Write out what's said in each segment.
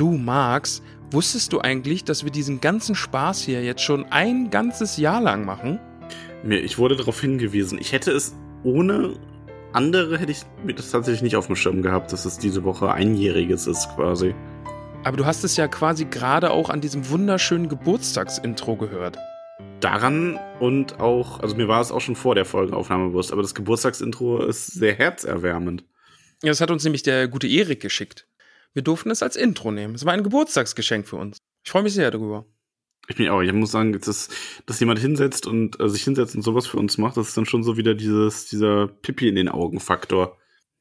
Du, Max, wusstest du eigentlich, dass wir diesen ganzen Spaß hier jetzt schon ein ganzes Jahr lang machen? Mir, ich wurde darauf hingewiesen. Ich hätte es ohne andere hätte ich mir das tatsächlich nicht auf dem Schirm gehabt, dass es diese Woche einjähriges ist quasi. Aber du hast es ja quasi gerade auch an diesem wunderschönen Geburtstagsintro gehört. Daran und auch, also mir war es auch schon vor der Folgenaufnahme bewusst, aber das Geburtstagsintro ist sehr herzerwärmend. Ja, das hat uns nämlich der gute Erik geschickt. Wir durften es als Intro nehmen. Es war ein Geburtstagsgeschenk für uns. Ich freue mich sehr darüber. Ich bin auch. Ich muss sagen, dass, dass jemand hinsetzt und äh, sich hinsetzt und sowas für uns macht, das ist dann schon so wieder dieses, dieser Pipi in den Augen Faktor.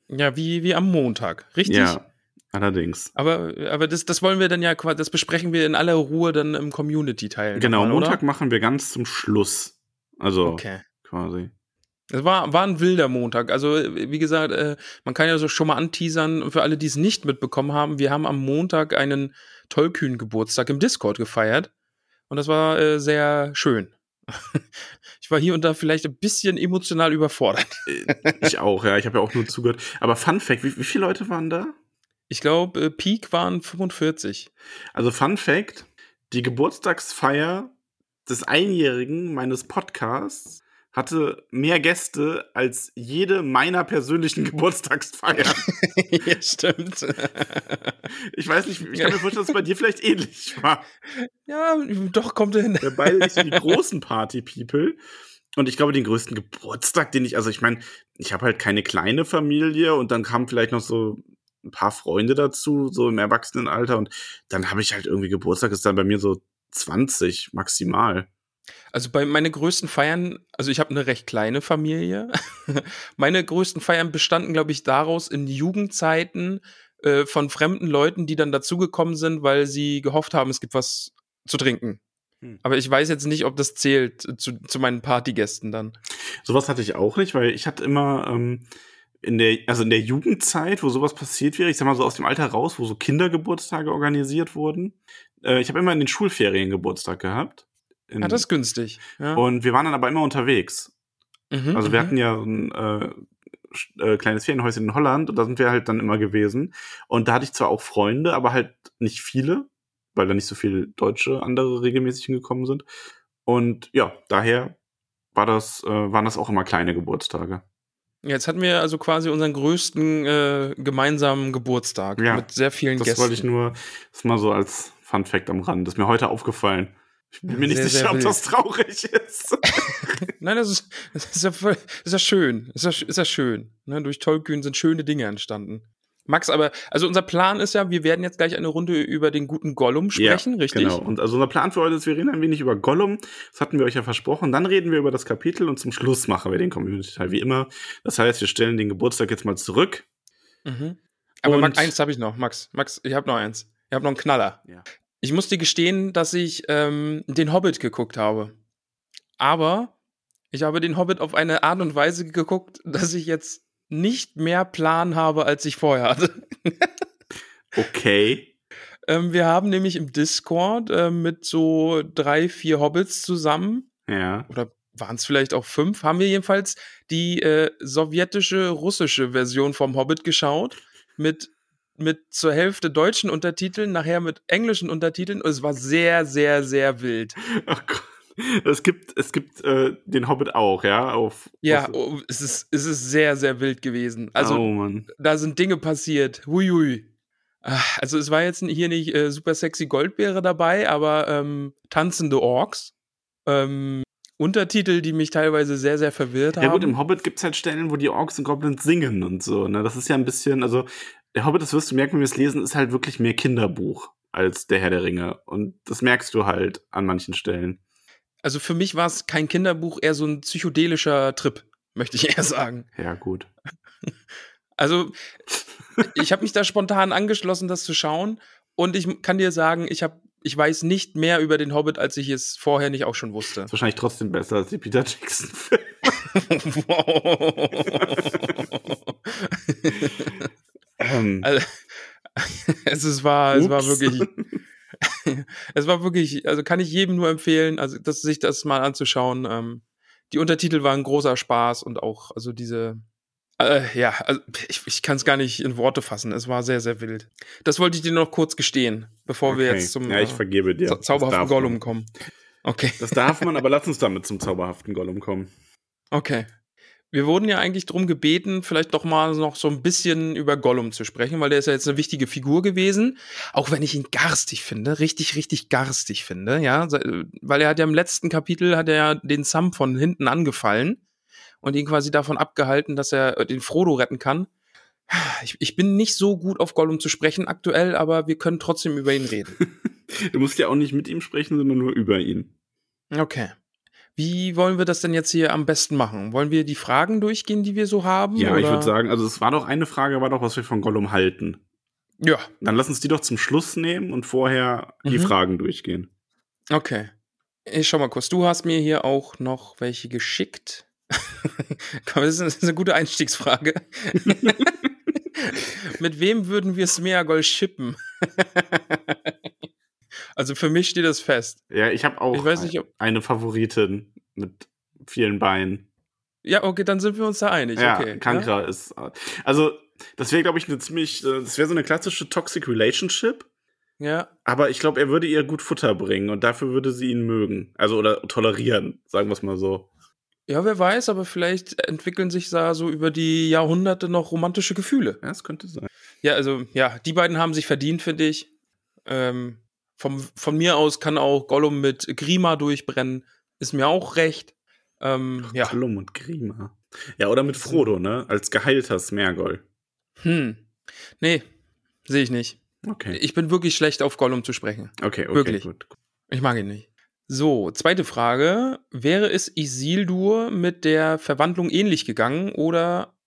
Ja, wie, wie am Montag. Richtig? Ja, allerdings. Aber, aber das, das wollen wir dann ja, das besprechen wir in aller Ruhe dann im Community-Teil. Genau, nochmal, Montag oder? machen wir ganz zum Schluss. Also Okay. quasi. Es war, war ein wilder Montag. Also, wie gesagt, äh, man kann ja so schon mal anteasern, für alle, die es nicht mitbekommen haben, wir haben am Montag einen tollkühnen Geburtstag im Discord gefeiert. Und das war äh, sehr schön. ich war hier und da vielleicht ein bisschen emotional überfordert. Äh, Ich auch, ja. Ich habe ja auch nur zugehört. Aber Fun Fact, wie, wie viele Leute waren da? Ich glaube, äh, Peak waren 45. Also Fun Fact, die Geburtstagsfeier des Einjährigen meines Podcasts hatte mehr Gäste als jede meiner persönlichen Geburtstagsfeiern. ja, stimmt. Ich weiß nicht, ich kann mir vorstellen, dass es bei dir vielleicht ähnlich war. ja, doch, kommt er hin. Wir beide nicht so die großen Party-People. Und ich glaube, den größten Geburtstag, den ich, also ich meine, ich habe halt keine kleine Familie und dann kamen vielleicht noch so ein paar Freunde dazu, so im Erwachsenenalter. Und dann habe ich halt irgendwie Geburtstag, ist dann bei mir so 20 maximal. Also bei meine größten Feiern, also ich habe eine recht kleine Familie. meine größten Feiern bestanden, glaube ich, daraus in Jugendzeiten äh, von fremden Leuten, die dann dazugekommen sind, weil sie gehofft haben, es gibt was zu trinken. Hm. Aber ich weiß jetzt nicht, ob das zählt zu, zu meinen Partygästen dann. Sowas hatte ich auch nicht, weil ich hatte immer ähm, in der, also in der Jugendzeit, wo sowas passiert wäre, ich sag mal so aus dem Alter raus, wo so Kindergeburtstage organisiert wurden. Äh, ich habe immer in den Schulferien Geburtstag gehabt. In, Ja, das ist günstig. Ja. und wir waren dann aber immer unterwegs. Mhm, Also wir mhm. hatten ja so ein äh, äh, kleines Ferienhäuschen in Holland und da sind wir halt dann immer gewesen. Und da hatte ich zwar auch Freunde, aber halt nicht viele, weil da nicht so viele Deutsche andere regelmäßig hingekommen sind. Und ja, daher war das, äh, waren das auch immer kleine Geburtstage. Jetzt hatten wir also quasi unseren größten äh, gemeinsamen Geburtstag Ja, mit sehr vielen Das Gästen. wollte ich nur, das mal so als Fun Fact am Rand. Das ist mir heute aufgefallen. Ich bin mir nicht Sehr, sehr sicher, ob das traurig ist. Nein, das ist, das ist, ja, voll, das ist ja schön. Das ist ja, ist ja schön. Ne? Durch Tollkühn sind schöne Dinge entstanden. Max, aber, also unser Plan ist ja, wir werden jetzt gleich eine Runde über den guten Gollum sprechen, richtig? Genau. Und also unser Plan für heute ist, wir reden ein wenig über Gollum. Das hatten wir euch ja versprochen. Dann reden wir über das Kapitel und zum Schluss machen wir den Community-Teil wie immer. Das heißt, wir stellen den Geburtstag jetzt mal zurück. Mhm. Aber Max, eins habe ich noch, Max. Max, ich habe noch eins. Ich habe noch einen Knaller. Ja. Ich muss dir gestehen, dass ich ähm, den Hobbit geguckt habe. Aber ich habe den Hobbit auf eine Art und Weise geguckt, dass ich jetzt nicht mehr Plan habe, als ich vorher hatte. Okay. Ähm, wir haben nämlich im Discord ähm, mit so drei, vier Hobbits zusammen, Ja. oder waren es vielleicht auch fünf, haben wir jedenfalls die äh, sowjetische, russische Version vom Hobbit geschaut. Mit, mit zur Hälfte deutschen Untertiteln, nachher mit englischen Untertiteln. Und es war sehr, sehr, sehr wild. Ach Gott. Es gibt, es gibt äh, den Hobbit auch, ja? Auf, Ja, oh, es, ist, es ist sehr, sehr wild gewesen. Also, oh da sind Dinge passiert. Huiui. Ah, Also, es war jetzt hier nicht äh, super sexy Goldbeere dabei, aber ähm, tanzende Orks. Ähm, Untertitel, die mich teilweise sehr, sehr verwirrt haben. Ja gut, im Hobbit gibt's halt Stellen, wo die Orks und Goblins singen und so. Ne? Das ist ja ein bisschen, also der Hobbit, das wirst du merken, wenn wir es lesen, ist halt wirklich mehr Kinderbuch als der Herr der Ringe. Und das merkst du halt an manchen Stellen. Also für mich war es kein Kinderbuch, eher so ein psychedelischer Trip, möchte ich eher sagen. Ja, gut. Also ich habe mich da spontan angeschlossen, das zu schauen. Und ich kann dir sagen, ich habe, ich weiß nicht mehr über den Hobbit, als ich es vorher nicht auch schon wusste. Ist wahrscheinlich trotzdem besser als die Peter Jackson-Filme. ähm, also, es, ist, war, es war ups. wirklich, es war wirklich, also kann ich jedem nur empfehlen, also das, sich das mal anzuschauen. Ähm, die Untertitel waren großer Spaß und auch, also diese, äh, ja, also ich, ich kann es gar nicht in Worte fassen. Es war sehr, sehr wild. Das wollte ich dir noch kurz gestehen, bevor wir okay. jetzt zum ja, ich äh, vergebe dir. zauberhaften Gollum man. kommen. Okay. Das darf man, aber lass uns damit zum zauberhaften Gollum kommen. Okay. Wir wurden ja eigentlich darum gebeten, vielleicht doch mal noch so ein bisschen über Gollum zu sprechen, weil der ist ja jetzt eine wichtige Figur gewesen. Auch wenn ich ihn garstig finde, richtig, richtig garstig finde, ja. Weil er hat ja im letzten Kapitel hat er ja den Sam von hinten angefallen und ihn quasi davon abgehalten, dass er äh, den Frodo retten kann. Ich, ich bin nicht so gut auf Gollum zu sprechen aktuell, aber wir können trotzdem über ihn reden. Du musst ja auch nicht mit ihm sprechen, sondern nur über ihn. Okay. Wie wollen wir das denn jetzt hier am besten machen? Wollen wir die Fragen durchgehen, die wir so haben? Ja, ich oder? würde sagen, also es war doch eine Frage, war doch, was wir von Gollum halten. Ja, Dann lass uns die doch zum Schluss nehmen und vorher die Mhm. Fragen durchgehen. okay. Ich schau mal kurz. Du hast mir hier auch noch welche geschickt. Komm, das ist, eine gute Einstiegsfrage. Mit wem würden wir Smeagol shippen? Also für mich steht das fest. Ja, ich habe auch Ich weiß nicht, ob. eine Favoritin mit vielen Beinen. Ja, okay, dann sind wir uns da einig. ja, okay. Kankra ist. Also, das wäre, glaube ich, eine ziemlich. äh, Das wäre so eine klassische Toxic Relationship. Ja. Aber ich glaube, er würde ihr gut Futter bringen und dafür würde sie ihn mögen. Also, oder tolerieren, sagen wir es mal so. ja, wer weiß, aber vielleicht entwickeln sich da so über die Jahrhunderte noch romantische Gefühle. Ja, das könnte sein. Ja, also, ja, die beiden haben sich verdient, finde ich. Ähm, vom, von mir aus kann auch Gollum mit Grima durchbrennen. Ist mir auch recht. Ähm, ja. Gollum und Grima. Ja, oder mit Frodo, ne? Als geheilter Smergol. Hm. Nee, sehe ich nicht. Okay. Ich bin wirklich schlecht auf Gollum zu sprechen. Okay, okay, Wirklich. gut. Ich mag ihn nicht. So, zweite Frage. Wäre es Isildur mit der Verwandlung ähnlich gegangen oder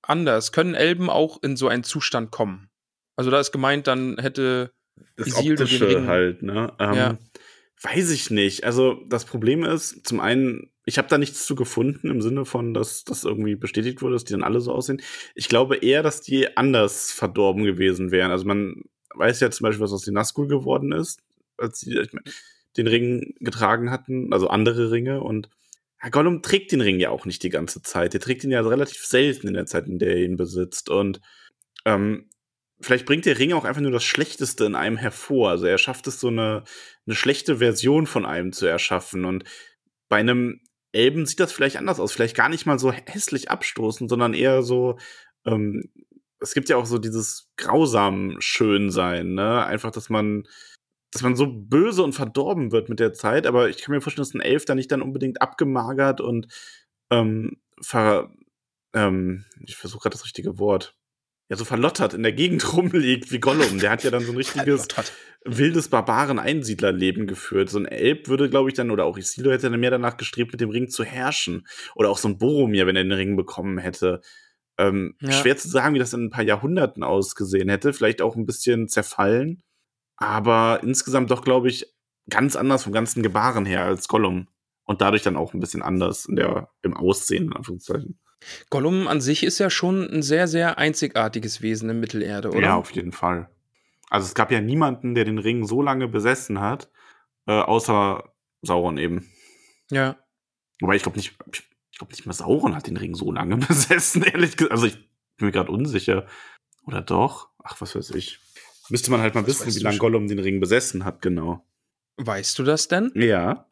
anders? Können Elben auch in so einen Zustand kommen? Also da ist gemeint, dann hätte Das Isildur Optische halt, ne? Ähm, Ja. Weiß ich nicht. Also das Problem ist, zum einen, ich habe da nichts zu gefunden im Sinne von, dass das irgendwie bestätigt wurde, dass die dann alle so aussehen. Ich glaube eher, dass die anders verdorben gewesen wären. Also man weiß ja zum Beispiel, was aus den Nazgul geworden ist, als sie ich mein, den Ring getragen hatten, also andere Ringe und ja, Gollum trägt den Ring ja auch nicht die ganze Zeit. Der trägt ihn ja relativ selten in der Zeit, in der er ihn besitzt. Und ähm, vielleicht bringt der Ring auch einfach nur das Schlechteste in einem hervor. Also er schafft es, so eine, eine schlechte Version von einem zu erschaffen. Und bei einem Elben sieht das vielleicht anders aus. Vielleicht gar nicht mal so hässlich abstoßend, sondern eher so, ähm, es gibt ja auch so dieses grausam Schönsein, ne? Einfach, dass man, dass man so böse und verdorben wird mit der Zeit. Aber ich kann mir vorstellen, dass ein Elf da nicht dann unbedingt abgemagert und ähm, ver, ähm, ich versuche gerade das richtige Wort ja so verlottert in der Gegend rumliegt wie Gollum. Der hat ja dann so ein richtiges wildes Barbaren-Einsiedlerleben geführt. So ein Elb würde, glaube ich, dann, oder auch Isildur hätte dann mehr danach gestrebt, mit dem Ring zu herrschen. Oder auch so ein Boromir, wenn er den Ring bekommen hätte. Ähm, Ja. Schwer zu sagen, wie das in ein paar Jahrhunderten ausgesehen hätte. Vielleicht auch ein bisschen zerfallen. Aber insgesamt doch, glaube ich, ganz anders vom ganzen Gebaren her als Gollum. Und dadurch dann auch ein bisschen anders in der, im Aussehen, in Anführungszeichen. Gollum an sich ist ja schon ein sehr, sehr einzigartiges Wesen in Mittelerde, oder? Ja, auf jeden Fall. Also es gab ja niemanden, der den Ring so lange besessen hat, äh, außer Sauron eben. Ja. Wobei ich glaube nicht, ich glaube nicht mal Sauron hat den Ring so lange besessen, ehrlich gesagt. Also ich bin mir gerade unsicher. Oder doch? Ach, was weiß ich. Müsste man halt mal Das wissen, wie lange. Gollum den Ring besessen hat, genau. Weißt du das denn? Ja,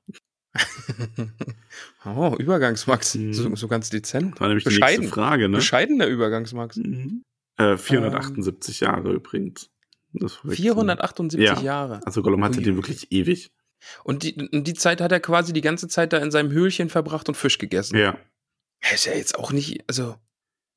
oh, Übergangsmax. Mhm. So, so ganz dezent. das war nämlich die Bescheiden. nächste Frage, ne? Bescheidener Übergangsmax. Mhm. Äh, 478 Jahre übrigens. Das war wirklich- 478 Ja. Jahre. Also Gollum hatte Ui. den wirklich ewig. Und die, und die Zeit hat er quasi die ganze Zeit da in seinem Höhlchen verbracht und Fisch gegessen. Ja. Ist ja jetzt auch nicht, also,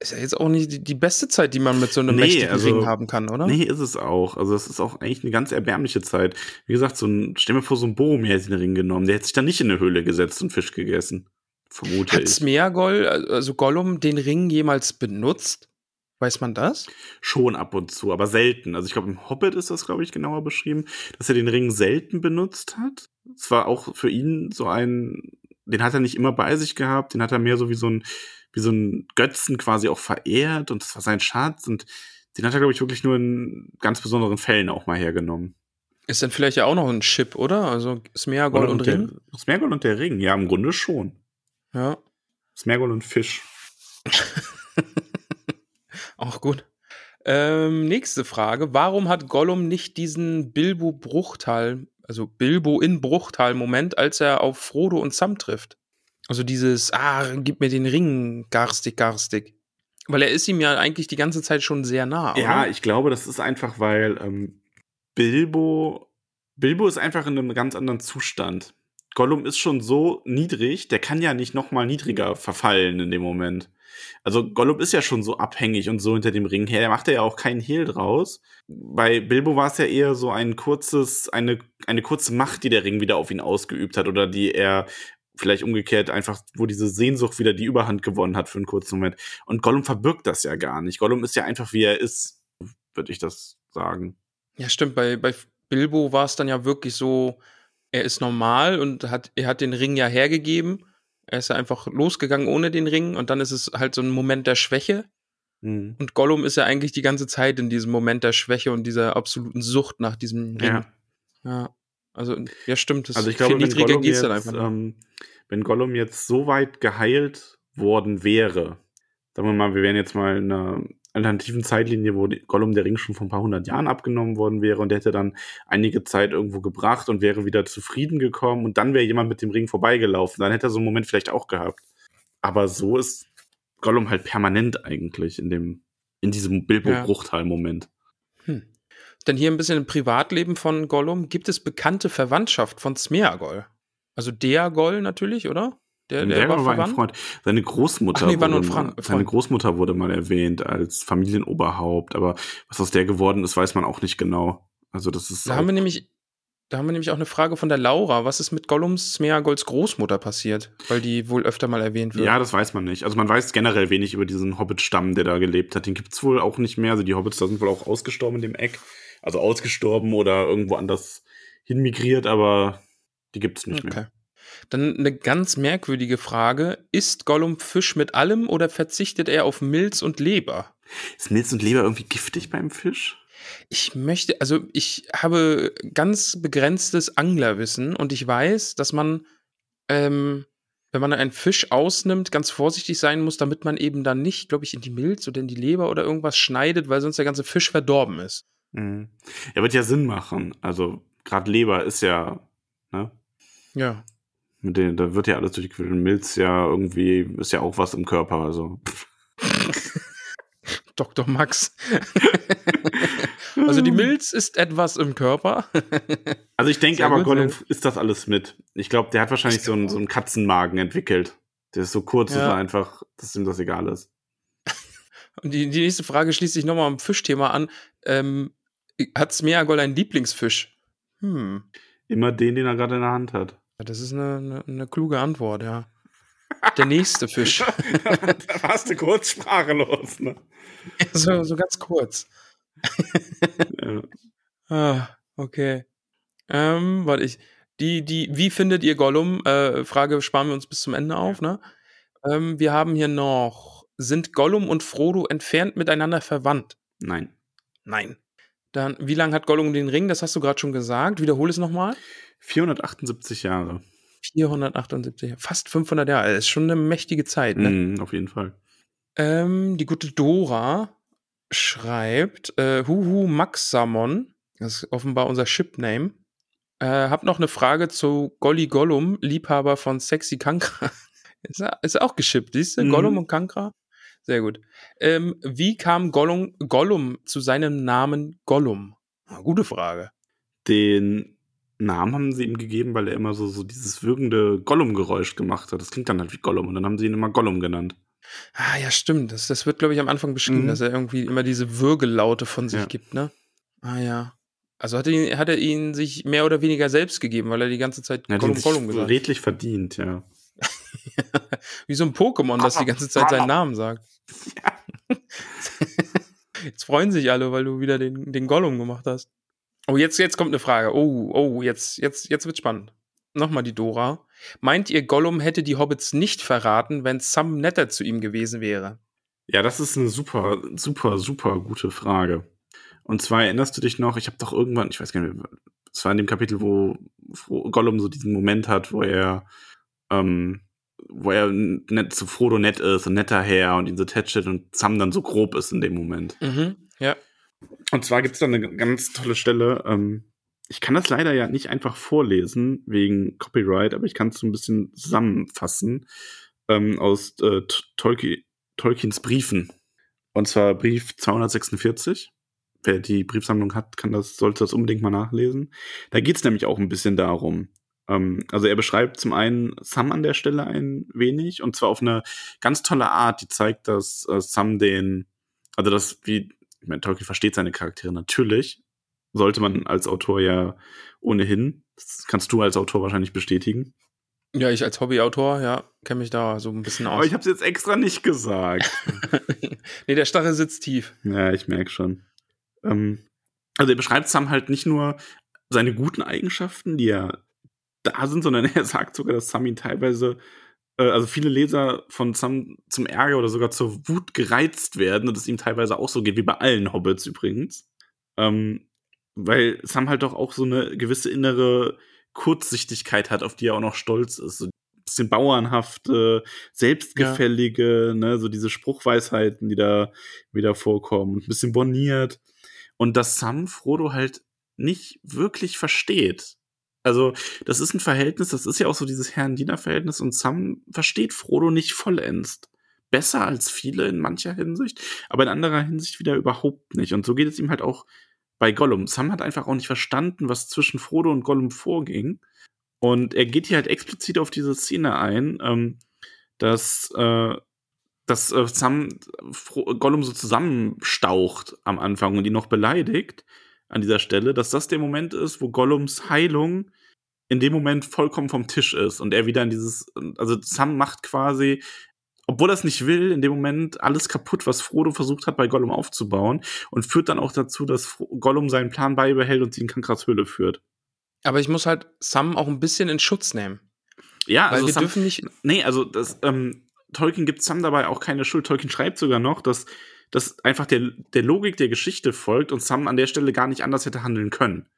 ist ja jetzt auch nicht die, beste Zeit, die man mit so einem Nee, mächtigen also- Ring haben kann, oder? Nee, ist es auch. Also es ist auch eigentlich eine ganz erbärmliche Zeit. Wie gesagt, so ein, stell mir vor, so ein Boromir hätte den Ring genommen. Der hätte sich dann nicht in eine Höhle gesetzt und Fisch gegessen. Vermute Hat. Smeagol, also Gollum, den Ring jemals benutzt? Weiß man das? Schon ab und zu, aber selten. Also ich glaube, im Hobbit ist das, glaube ich, genauer beschrieben, dass er den Ring selten benutzt hat. Es war auch für ihn so ein, den hat er nicht immer bei sich gehabt, den hat er mehr so wie so ein, wie so ein Götzen quasi auch verehrt und das war sein Schatz und den hat er, glaube ich, wirklich nur in ganz besonderen Fällen auch mal hergenommen. Ist dann vielleicht ja auch noch ein Chip, oder? Also Smeagol und, der, Ring? Smeagol und der Ring, ja, im Grunde schon. Ja, Smeagol und Fisch. auch gut. Ähm, nächste Frage. Warum hat Gollum nicht diesen Bilbo-Bruchtal, also Bilbo in Bruchtal-Moment, als er auf Frodo und Sam trifft? Also dieses, ah, gib mir den Ring, garstig, garstig. Weil er ist ihm ja eigentlich die ganze Zeit schon sehr nah, Ja, oder? ich glaube, das ist einfach, weil ähm, Bilbo, Bilbo ist einfach in einem ganz anderen Zustand. Gollum ist schon so niedrig, der kann ja nicht noch mal niedriger verfallen in dem Moment. Also Gollum ist ja schon so abhängig und so hinter dem Ring her. Der macht ja auch keinen Hehl draus. Bei Bilbo war es ja eher so ein kurzes, eine, eine kurze Macht, die der Ring wieder auf ihn ausgeübt hat oder die er vielleicht umgekehrt einfach, wo diese Sehnsucht wieder die Überhand gewonnen hat für einen kurzen Moment. Und Gollum verbirgt das ja gar nicht. Gollum ist ja einfach wie er ist, würde ich das sagen. Ja, stimmt. Bei, bei Bilbo war es dann ja wirklich so, er ist normal und hat, er hat den Ring ja hergegeben. Er ist ja einfach losgegangen ohne den Ring und dann ist es halt so ein Moment der Schwäche. Mhm. Und Gollum ist ja eigentlich die ganze Zeit in diesem Moment der Schwäche und dieser absoluten Sucht nach diesem Ring. Ja. Ja. Also, ja, stimmt. Das Also ich glaube, viel wenn niedriger jetzt, dann einfach. ähm, wenn Gollum jetzt so weit geheilt worden wäre, sagen wir mal, wir wären jetzt mal in einer alternativen Zeitlinie, wo Gollum der Ring schon vor ein paar hundert Jahren abgenommen worden wäre und der hätte dann einige Zeit irgendwo gebracht und wäre wieder zufrieden gekommen und dann wäre jemand mit dem Ring vorbeigelaufen. Dann hätte er so einen Moment vielleicht auch gehabt. Aber so ist Gollum halt permanent eigentlich in dem, in diesem Bilbo-Bruchtal-Moment. Denn hier ein bisschen im Privatleben von Gollum. Gibt es bekannte Verwandtschaft von Smeagol? Also Deagol natürlich, oder? Der, der, Der, war, war ein verwandt? Freund. Seine Großmutter, nee, wurde ein Fran- mal, seine. Großmutter wurde mal erwähnt als Familienoberhaupt, aber was aus der geworden ist, weiß man auch nicht genau. Also das ist Da haben wir nämlich, da haben wir nämlich auch eine Frage von der Laura. Was ist mit Gollums Smeagols Großmutter passiert? Weil die wohl öfter mal erwähnt wird. ja, das weiß man nicht. Also man weiß generell wenig über diesen Hobbit-Stamm, der da gelebt hat. Den gibt's wohl auch nicht mehr. Also die Hobbits da sind wohl auch ausgestorben in dem Eck. Also ausgestorben oder irgendwo anders hinmigriert, aber die gibt's nicht Okay. mehr. Dann eine ganz merkwürdige Frage. Isst Gollum Fisch mit allem oder verzichtet er auf Milz und Leber? Ist Milz und Leber irgendwie giftig beim Fisch? Ich möchte, also ich habe ganz begrenztes Anglerwissen und ich weiß, dass man, ähm, wenn man einen Fisch ausnimmt, ganz vorsichtig sein muss, damit man eben dann nicht, glaube ich, in die Milz oder in die Leber oder irgendwas schneidet, weil sonst der ganze Fisch verdorben ist. Mhm. Ja, wird ja Sinn machen. Also gerade Leber ist ja, ne? Ja. Mit denen, da wird ja alles durchgequillt. Milz ja irgendwie, ist ja auch was im Körper. Also. Dr. Max. also die Milz ist etwas im Körper. Also ich denke aber, Gollum ist das alles mit. Ich glaube, der hat wahrscheinlich Ich so einen, so einen Katzenmagen entwickelt. Der ist so kurz, dass Ja. er einfach, dass ihm das egal ist. Und die, die nächste Frage schließt sich nochmal am Fischthema an. Ähm, hat Smeagol einen Lieblingsfisch? Hm. Immer den, den er gerade in der Hand hat. Das ist eine, eine, eine kluge Antwort, ja. Der nächste Fisch. da warst du kurz sprachlos, ne? so, so ganz kurz. Ja. Ah, okay. Ähm, warte ich. Die, die, wie findet ihr Gollum? Äh, Frage sparen wir uns bis zum Ende auf, ne? Ähm, wir haben hier noch. Sind Gollum und Frodo entfernt miteinander verwandt? Nein. Nein. Dann, wie lange hat Gollum den Ring? Das hast du gerade schon gesagt. Wiederhole es nochmal. 478 Jahre. 478, fast 500 Jahre. Das ist schon eine mächtige Zeit, ne? Mhm, auf jeden Fall. Ähm, die gute Dora schreibt, äh, Huhu Maxamon, das ist offenbar unser Shipname, äh, hab noch eine Frage zu Golly Gollum, Liebhaber von Sexy Kankra. ist, er- ist auch geschippt, siehst du? Mhm. Gollum und Kankra? Sehr gut. Ähm, wie kam Gollum, Gollum zu seinem Namen Gollum? Na, gute Frage. Den Namen haben sie ihm gegeben, weil er immer so, so dieses würgende Gollum-Geräusch gemacht hat. Das klingt dann halt wie Gollum und dann haben sie ihn immer Gollum genannt. Ah, ja, stimmt. Das, das wird, glaube ich, am Anfang beschrieben, Mhm. dass er irgendwie immer diese Würgelaute von sich Ja. gibt, ne? Ah, ja. Also hat er, ihn, hat er ihn sich mehr oder weniger selbst gegeben, weil er die ganze Zeit hat Gollum, Gollum gesagt hat. redlich verdient, ja. Wie so ein Pokémon, das die ganze Zeit seinen Namen sagt. Jetzt freuen sich alle, weil du wieder den, den Gollum gemacht hast. Oh, jetzt, jetzt kommt eine Frage. Oh, oh, jetzt, jetzt, jetzt wird spannend. Nochmal die Dora. Meint ihr, Gollum hätte die Hobbits nicht verraten, wenn Sam netter zu ihm gewesen wäre? Ja, das ist eine super, super, super gute Frage. Und zwar erinnerst du dich noch, ich habe doch irgendwann, ich weiß gar nicht mehr, es war in dem Kapitel, wo Gollum so diesen Moment hat, wo er, ähm, wo er nett zu Frodo nett ist, ein netter Herr und ihn so tätschelt und Sam dann so grob ist in dem Moment. Mhm, ja. Und zwar gibt es da eine ganz tolle Stelle. Ähm, ich kann das leider ja nicht einfach vorlesen wegen Copyright, aber ich kann es so ein bisschen zusammenfassen ähm, aus äh, Tolki Tolkiens Briefen. Und zwar Brief 246. Wer die Briefsammlung hat, kann das, sollte das unbedingt mal nachlesen. Da geht es nämlich auch ein bisschen darum. Ähm, also er beschreibt zum einen Sam an der Stelle ein wenig und zwar auf eine ganz tolle Art, die zeigt, dass äh, Sam den, also das, wie, ich meine, Tolkien versteht seine Charaktere natürlich, sollte man als Autor ja ohnehin. Das kannst du als Autor wahrscheinlich bestätigen. Ja, ich als Hobbyautor, ja, kenne mich da so ein bisschen aus. Aber ich habe es jetzt extra nicht gesagt. nee, der Stachel sitzt tief. ja, ich merke schon. Ähm, also er beschreibt Sam halt nicht nur seine guten Eigenschaften, die ja da sind, sondern er sagt sogar, dass Sam ihn teilweise, äh, also viele Leser von Sam zum Ärger oder sogar zur Wut gereizt werden und es ihm teilweise auch so geht, wie bei allen Hobbits übrigens. Ähm, weil Sam halt doch auch so eine gewisse innere Kurzsichtigkeit hat, auf die er auch noch stolz ist. So ein bisschen bauernhafte, selbstgefällige, ne, so diese Spruchweisheiten, die da wieder vorkommen, ein bisschen borniert. Und dass Sam Frodo halt nicht wirklich versteht. Also, das ist ein Verhältnis, das ist ja auch so dieses Herrn-Diener-Verhältnis und Sam versteht Frodo nicht vollends. Besser als viele in mancher Hinsicht, aber in anderer Hinsicht wieder überhaupt nicht. Und so geht es ihm halt auch bei Gollum. Sam hat einfach auch nicht verstanden, was zwischen Frodo und Gollum vorging. Und er geht hier halt explizit auf diese Szene ein, ähm, dass, äh, dass äh, Sam Fro Gollum so zusammenstaucht am Anfang und ihn noch beleidigt an dieser Stelle, dass das der Moment ist, wo Gollums Heilung in dem Moment vollkommen vom Tisch ist und er wieder in dieses, also Sam macht quasi, obwohl er es nicht will, in dem Moment alles kaputt, was Frodo versucht hat, bei Gollum aufzubauen und führt dann auch dazu, dass Gollum seinen Plan beibehält und sie in Kankras Höhle führt. Aber ich muss halt Sam auch ein bisschen in Schutz nehmen. Ja, Weil also wir Sam, dürfen nicht. Nee, also das, ähm, Tolkien gibt Sam dabei auch keine Schuld. Tolkien schreibt sogar noch, dass das einfach der, der Logik der Geschichte folgt und Sam an der Stelle gar nicht anders hätte handeln können.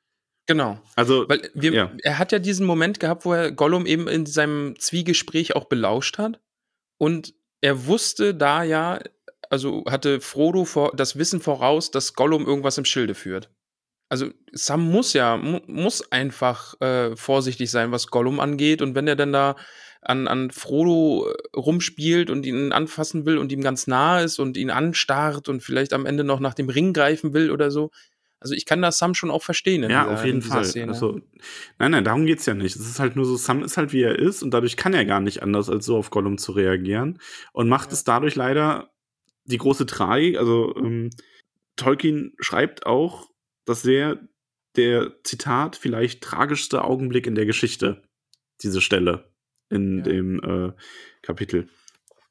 Genau. Also, Weil wir, Ja. er hat ja diesen Moment gehabt, wo er Gollum eben in seinem Zwiegespräch auch belauscht hat. Und er wusste da ja, also hatte Frodo vor, das Wissen voraus, dass Gollum irgendwas im Schilde führt. Also Sam muss ja, mu muss einfach äh, vorsichtig sein, was Gollum angeht. Und wenn er dann da an, an Frodo äh, rumspielt und ihn anfassen will und ihm ganz nah ist und ihn anstarrt und vielleicht am Ende noch nach dem Ring greifen will oder so. Also ich kann das Sam schon auch verstehen. ja, dieser- auf jeden Fall. Szene. Also, nein, nein, darum geht's ja nicht. Es ist halt nur so, Sam ist halt wie er ist und dadurch kann er gar nicht anders, als so auf Gollum zu reagieren und macht Ja. es dadurch leider die große Tragik. Also, ähm, Tolkien schreibt auch, dass sehr der Zitat vielleicht tragischste Augenblick in der Geschichte, diese Stelle in Ja. dem äh, Kapitel.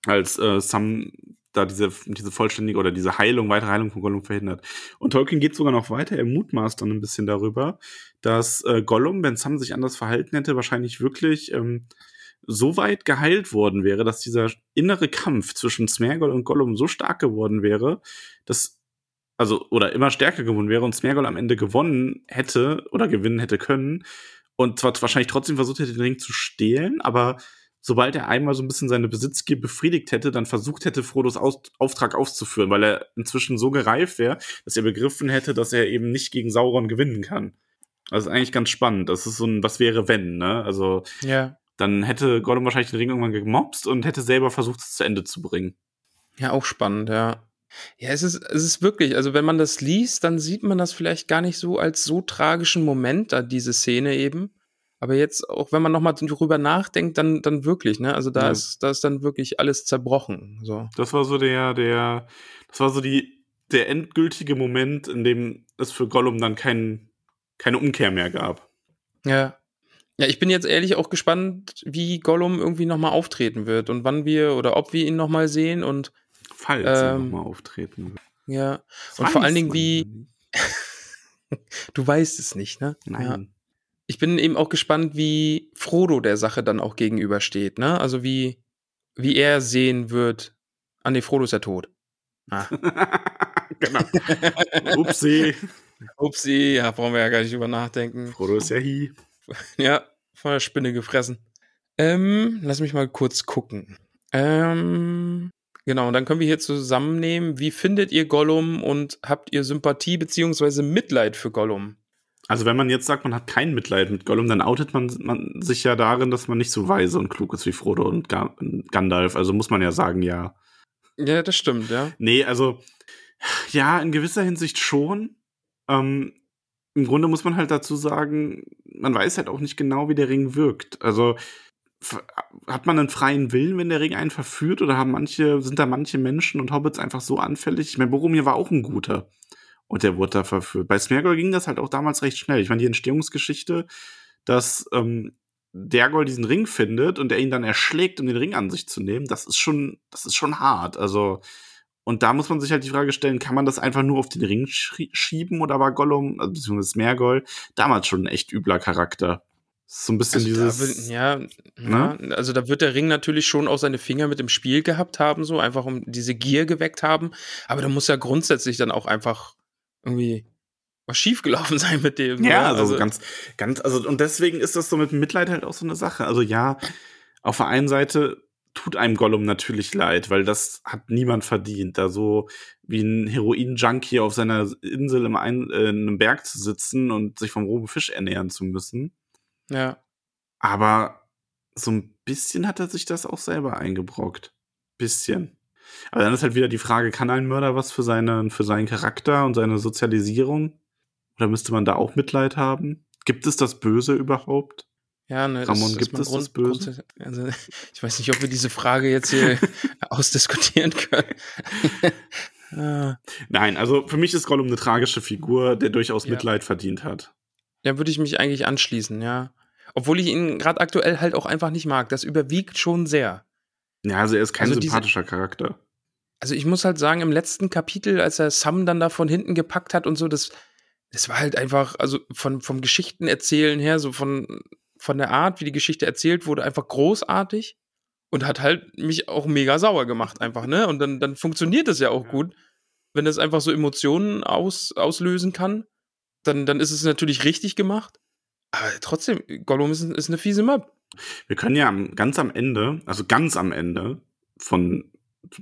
Als äh, Sam da diese, diese vollständige oder diese Heilung, weitere Heilung von Gollum verhindert. Und Tolkien geht sogar noch weiter, er mutmaßt dann ein bisschen darüber, dass äh, Gollum, wenn Sam sich anders verhalten hätte, wahrscheinlich wirklich ähm, so weit geheilt worden wäre, dass dieser innere Kampf zwischen Smeagol und Gollum so stark geworden wäre, dass also oder immer stärker geworden wäre und Smeagol am Ende gewonnen hätte oder gewinnen hätte können und zwar wahrscheinlich trotzdem versucht hätte, den Ring zu stehlen, aber sobald er einmal so ein bisschen seine Besitzgier befriedigt hätte, dann versucht hätte, Frodos Aus Auftrag auszuführen, weil er inzwischen so gereift wäre, dass er begriffen hätte, dass er eben nicht gegen Sauron gewinnen kann. Also eigentlich ganz spannend. Das ist so ein Was wäre wenn, ne? Also Ja. dann hätte Gollum wahrscheinlich den Ring irgendwann gemobst und hätte selber versucht, es zu Ende zu bringen. Ja, auch spannend, ja. Ja, es ist, es ist wirklich, also wenn man das liest, dann sieht man das vielleicht gar nicht so als so tragischen Moment, da diese Szene eben. Aber jetzt, auch wenn man nochmal drüber nachdenkt, dann, dann wirklich, ne? Also da Ja. ist, da ist dann wirklich alles zerbrochen. So. Das war so der, der, das war so die, der endgültige Moment, in dem es für Gollum dann kein, keine Umkehr mehr gab. Ja. Ja, ich bin jetzt ehrlich auch gespannt, wie Gollum irgendwie nochmal auftreten wird und wann wir oder ob wir ihn nochmal sehen und Falls er Ähm, nochmal auftreten ja. Das und vor allen Dingen, wie- ja. Du weißt es nicht, ne? Ja. Nein. Ich bin eben auch gespannt, wie Frodo der Sache dann auch gegenübersteht, ne? Also wie, wie er sehen wird. Ah, nee, Frodo ist ja tot. Ah. genau. Upsi. Upsi, ja, brauchen wir ja gar nicht drüber nachdenken. Frodo ist ja hi. Ja, von der Spinne gefressen. Ähm, lass mich mal kurz gucken. Ähm, genau, und dann können wir hier zusammennehmen. Wie findet ihr Gollum und habt ihr Sympathie beziehungsweise Mitleid für Gollum? Also wenn man jetzt sagt, man hat kein Mitleid mit Gollum, dann outet man, man sich ja darin, dass man nicht so weise und klug ist wie Frodo und Ga Gandalf. Also muss man ja sagen, ja. Ja, das stimmt, ja. Nee, also ja, in gewisser Hinsicht schon. Ähm, Im Grunde muss man halt dazu sagen, man weiß halt auch nicht genau, wie der Ring wirkt. Also hat man einen freien Willen, wenn der Ring einen verführt, oder haben manche, sind da manche Menschen und Hobbits einfach so anfällig? Ich meine, Boromir war auch ein guter. Und der wurde da verführt. Bei Smeagol ging das halt auch damals recht schnell. Ich meine, die Entstehungsgeschichte, dass ähm, Dergol diesen Ring findet und er ihn dann erschlägt, um den Ring an sich zu nehmen, das ist schon, das ist schon hart. Also, und da muss man sich halt die Frage stellen, kann man das einfach nur auf den Ring schie- schieben oder war Gollum, also beziehungsweise Smeagol, damals schon ein echt übler Charakter? So ein bisschen Also da dieses. will, ja, ja, also da wird der Ring natürlich schon auch seine Finger mit dem Spiel gehabt haben, so einfach um diese Gier geweckt haben. Aber da muss ja grundsätzlich dann auch einfach irgendwie was schiefgelaufen sein mit dem. ne? Ja, also, ganz, ganz, also und deswegen ist das so mit Mitleid halt auch so eine Sache. Also ja, auf der einen Seite tut einem Gollum natürlich leid, weil das hat niemand verdient, da so wie ein Heroin-Junkie auf seiner Insel im ein, äh, in einem Berg zu sitzen und sich vom rohen Fisch ernähren zu müssen. Ja. Aber so ein bisschen hat er sich das auch selber eingebrockt. Bisschen. Aber dann ist halt wieder die Frage, kann ein Mörder was für, seine, für seinen Charakter und seine Sozialisierung? Oder müsste man da auch Mitleid haben? Gibt es das Böse überhaupt? Ja, ne, Ramon, gibt man es das Böse? Also, ich weiß nicht, ob wir diese Frage jetzt hier ausdiskutieren können. Ah, Nein, also für mich ist Gollum eine tragische Figur, der durchaus Ja. Mitleid verdient hat. Ja, würde ich mich eigentlich anschließen, ja. Obwohl ich ihn gerade aktuell halt auch einfach nicht mag. Das überwiegt schon sehr. Ja, also er ist kein Also diese- sympathischer Charakter. Also ich muss halt sagen, im letzten Kapitel, als er Sam dann da von hinten gepackt hat und so, das, das war halt einfach, also von, vom Geschichtenerzählen her, so von, von der Art, wie die Geschichte erzählt wurde, einfach großartig und hat halt mich auch mega sauer gemacht, einfach, ne? Und dann, dann funktioniert das ja auch Ja. gut. Wenn das einfach so Emotionen aus, auslösen kann, dann, dann ist es natürlich richtig gemacht. Aber trotzdem, Gollum ist, ist eine fiese Map. Wir können ja ganz am Ende, also ganz am Ende von,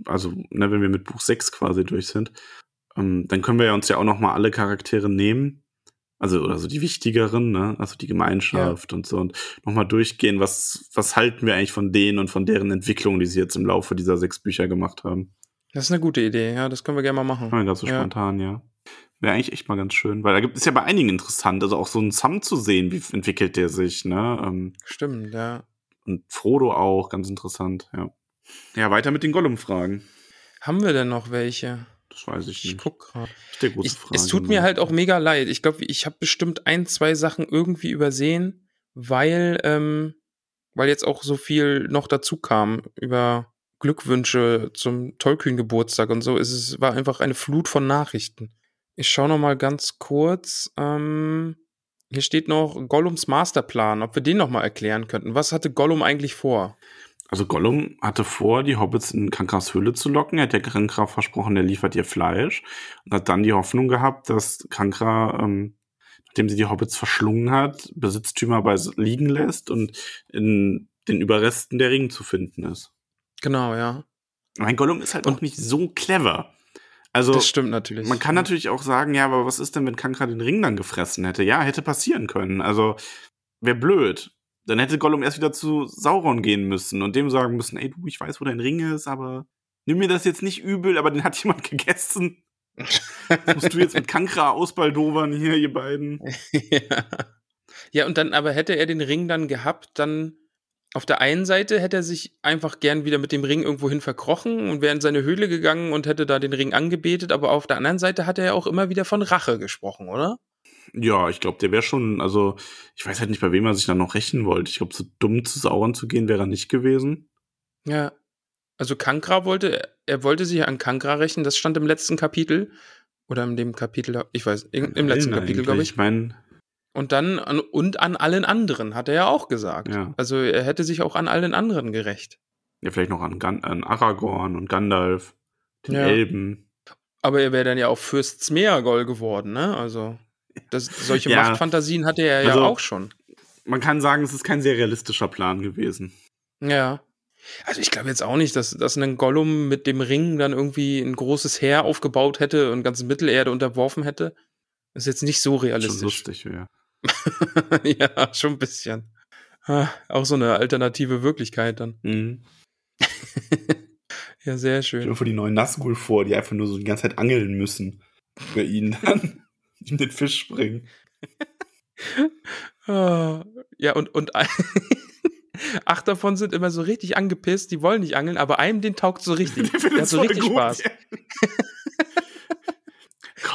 also ne, wenn wir mit Buch 6 quasi durch sind, ähm, dann können wir ja uns ja auch noch mal alle Charaktere nehmen. Also, oder so die wichtigeren, ne? also die Gemeinschaft und so und noch mal durchgehen, was, was halten wir eigentlich von denen und von deren Entwicklung, die sie jetzt im Laufe dieser sechs Bücher gemacht haben. Das ist eine gute Idee, ja, das können wir gerne mal machen. Ja, ganz so Ja. spontan, ja. Wäre eigentlich echt mal ganz schön, weil da gibt es ja bei einigen interessant, also auch so ein Sam zu sehen, wie entwickelt der sich, ne? Ähm, Stimmt, ja. und Frodo auch, ganz interessant, ja. Ja, weiter mit den Gollum-Fragen. Haben wir denn noch welche? Das weiß ich Ich nicht. guck Ich, Frage, es tut mir ne? halt auch mega leid. Ich glaube, ich habe bestimmt ein, zwei Sachen irgendwie übersehen, weil, ähm, weil jetzt auch so viel noch dazu kam über Glückwünsche zum Tollkühn-Geburtstag und so. Es war einfach eine Flut von Nachrichten. Ich schaue noch mal ganz kurz. Ähm, hier steht noch Gollums Masterplan, ob wir den noch mal erklären könnten. Was hatte Gollum eigentlich vor? Also Gollum hatte vor, die Hobbits in Kankras Höhle zu locken. Er hat der Kankra versprochen, der liefert ihr Fleisch. Und hat dann die Hoffnung gehabt, dass Kankra ähm, nachdem sie die Hobbits verschlungen hat, Besitztümer bei liegen lässt und in den Überresten der Ring zu finden ist. Genau, ja. Mein Gollum ist halt und auch nicht so clever. Also, das stimmt natürlich. Man kann natürlich auch sagen, ja, aber was ist denn, wenn Kankra den Ring dann gefressen hätte? Ja, hätte passieren können. Also, wäre blöd. Dann hätte Gollum erst wieder zu Sauron gehen müssen und dem sagen müssen, ey, du, ich weiß, wo dein Ring ist, aber nimm mir das jetzt nicht übel, aber den hat jemand gegessen. Das musst du jetzt mit Kankra ausbaldowern hier, ihr beiden. ja. ja, und dann, aber hätte er den Ring dann gehabt, dann auf der einen Seite hätte er sich einfach gern wieder mit dem Ring irgendwohin verkrochen und wäre in seine Höhle gegangen und hätte da den Ring angebetet, aber auf der anderen Seite hat er ja auch immer wieder von Rache gesprochen, oder? Ja, ich glaube, der wäre schon, also ich weiß halt nicht, bei wem er sich dann noch rächen wollte. Ich glaube, so dumm zu Sauron zu gehen, wäre er nicht gewesen. Ja. Also Kankra wollte, er wollte sich an Kankra rächen, das stand im letzten Kapitel. Oder in dem Kapitel, ich weiß, im, im letzten Kapitel, glaube ich. Ich meine, und dann an, und an allen anderen, hat er ja auch gesagt. Ja. Also er hätte sich auch an allen anderen gerecht. Ja, vielleicht noch an, Gan an Aragorn und Gandalf, den Ja. Elben. Aber er wäre dann ja auch Fürst Smeagol geworden, ne? Also das, solche Ja. Machtfantasien hatte er Also- ja auch schon. Man kann sagen, es ist kein sehr realistischer Plan gewesen. Ja. Also ich glaube jetzt auch nicht, dass, dass ein Gollum mit dem Ring dann irgendwie ein großes Heer aufgebaut hätte und ganze Mittelerde unterworfen hätte. ist jetzt nicht so Schon realistisch. lustig wäre. ja, schon ein bisschen. Auch so eine alternative Wirklichkeit dann. Mhm. Ja, sehr Stell schön. dir vor die neuen Nazgul vor, die einfach nur so die ganze Zeit angeln müssen. Bei ihnen dann ihm den Fisch springen. Ah, Ja, und, und acht davon sind immer so richtig angepisst, die wollen nicht angeln, aber einem den taugt so richtig. Der hat so richtig gut. Spaß.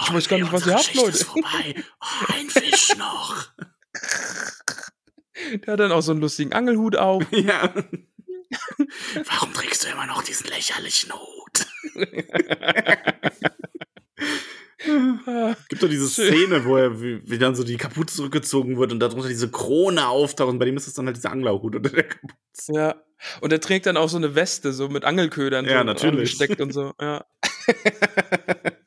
Komm, weiß gar nicht, was ihr habt, Leute. Oh, ein Fisch noch. Der hat dann auch so einen lustigen Angelhut auf. ja. Warum trägst du immer noch diesen lächerlichen Hut? Gibt doch diese. Szene, wo er wie, wie dann so die Kapuze zurückgezogen wird und darunter diese Krone auftaucht und bei dem ist es dann halt dieser Anglerhut unter der Kapuze. ja. Und er trägt dann auch so eine Weste, so mit Angelködern Ja, so natürlich. angesteckt und so. Ja.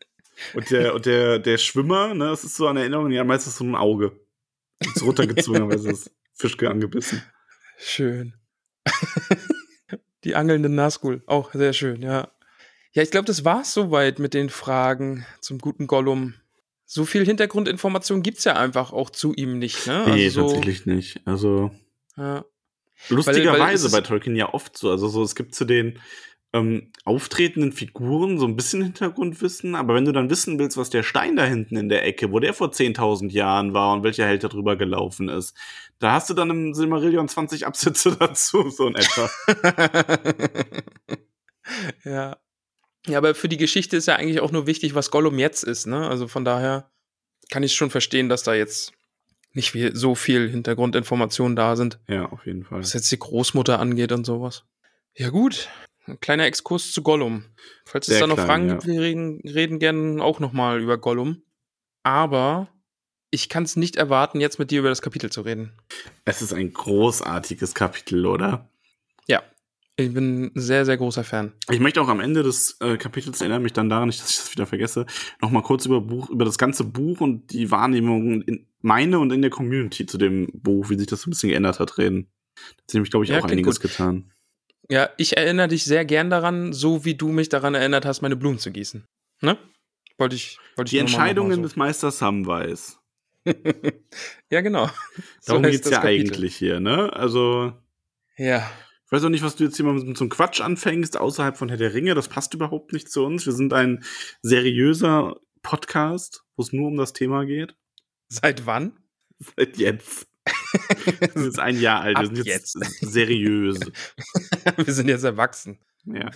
Und der, und der, der Schwimmer, ne, das ist so an Erinnerung, ja, meistens so ein Auge. So runtergezogen, aber es ist Fischke angebissen. Schön. Die angelnden Nazgul, auch sehr schön, ja. Ja, ich glaube, das war's soweit mit den Fragen zum guten Gollum. So viel Hintergrundinformation gibt's ja einfach auch zu ihm nicht, ne? Nee, also so, tatsächlich nicht. Also, Ja. lustigerweise weil es ist- bei Tolkien ja oft so. Also, so, es gibt zu den ähm, auftretenden Figuren so ein bisschen Hintergrundwissen, aber wenn du dann wissen willst, was der Stein da hinten in der Ecke, wo der vor 10.000 Jahren war und welcher Held da drüber gelaufen ist, da hast du dann im Silmarillion 20 Absätze dazu, so in etwa. ja. Ja, aber für die Geschichte ist ja eigentlich auch nur wichtig, was Gollum jetzt ist, ne? Also von daher kann ich schon verstehen, dass da jetzt nicht viel, so viel Hintergrundinformationen da sind, ja, auf jeden Fall. was jetzt die Großmutter angeht und sowas. Ja, gut. Ein kleiner Exkurs zu Gollum. Falls es Sehr da noch klein, Fragen ja. gibt, wir reden, reden gerne auch nochmal über Gollum. Aber ich kann es nicht erwarten, jetzt mit dir über das Kapitel zu reden. Es ist ein großartiges Kapitel, oder? Ja. Ich bin ein sehr, sehr großer Fan. Ich möchte auch am Ende des äh, Kapitels erinnere mich dann daran, nicht, dass ich das wieder vergesse, noch mal kurz über Buch, über das ganze Buch und die Wahrnehmung in meine und in der Community zu dem Buch, wie sich das so ein bisschen geändert hat, reden. Da hat sich nämlich, glaube ich, Ja, auch einiges gut. getan. Ja, ich erinnere dich sehr gern daran, so wie du mich daran erinnert hast, meine Blumen zu gießen. Ne? Wollte ich, wollte Die ich mal Entscheidungen nochmal des Meisters Samwise. so. ja, genau. So Darum heißt geht's ja Kapitel. eigentlich hier, ne? Also, Ja. ich weiß auch nicht, was du jetzt hier mal mit so einem Quatsch anfängst, außerhalb von Herr der Ringe. Das passt überhaupt nicht zu uns. Wir sind ein seriöser Podcast, wo es nur um das Thema geht. Seit wann? Seit jetzt. Wir sind jetzt ein Jahr alt. Wir sind jetzt, seriös. Wir sind jetzt erwachsen. Ja.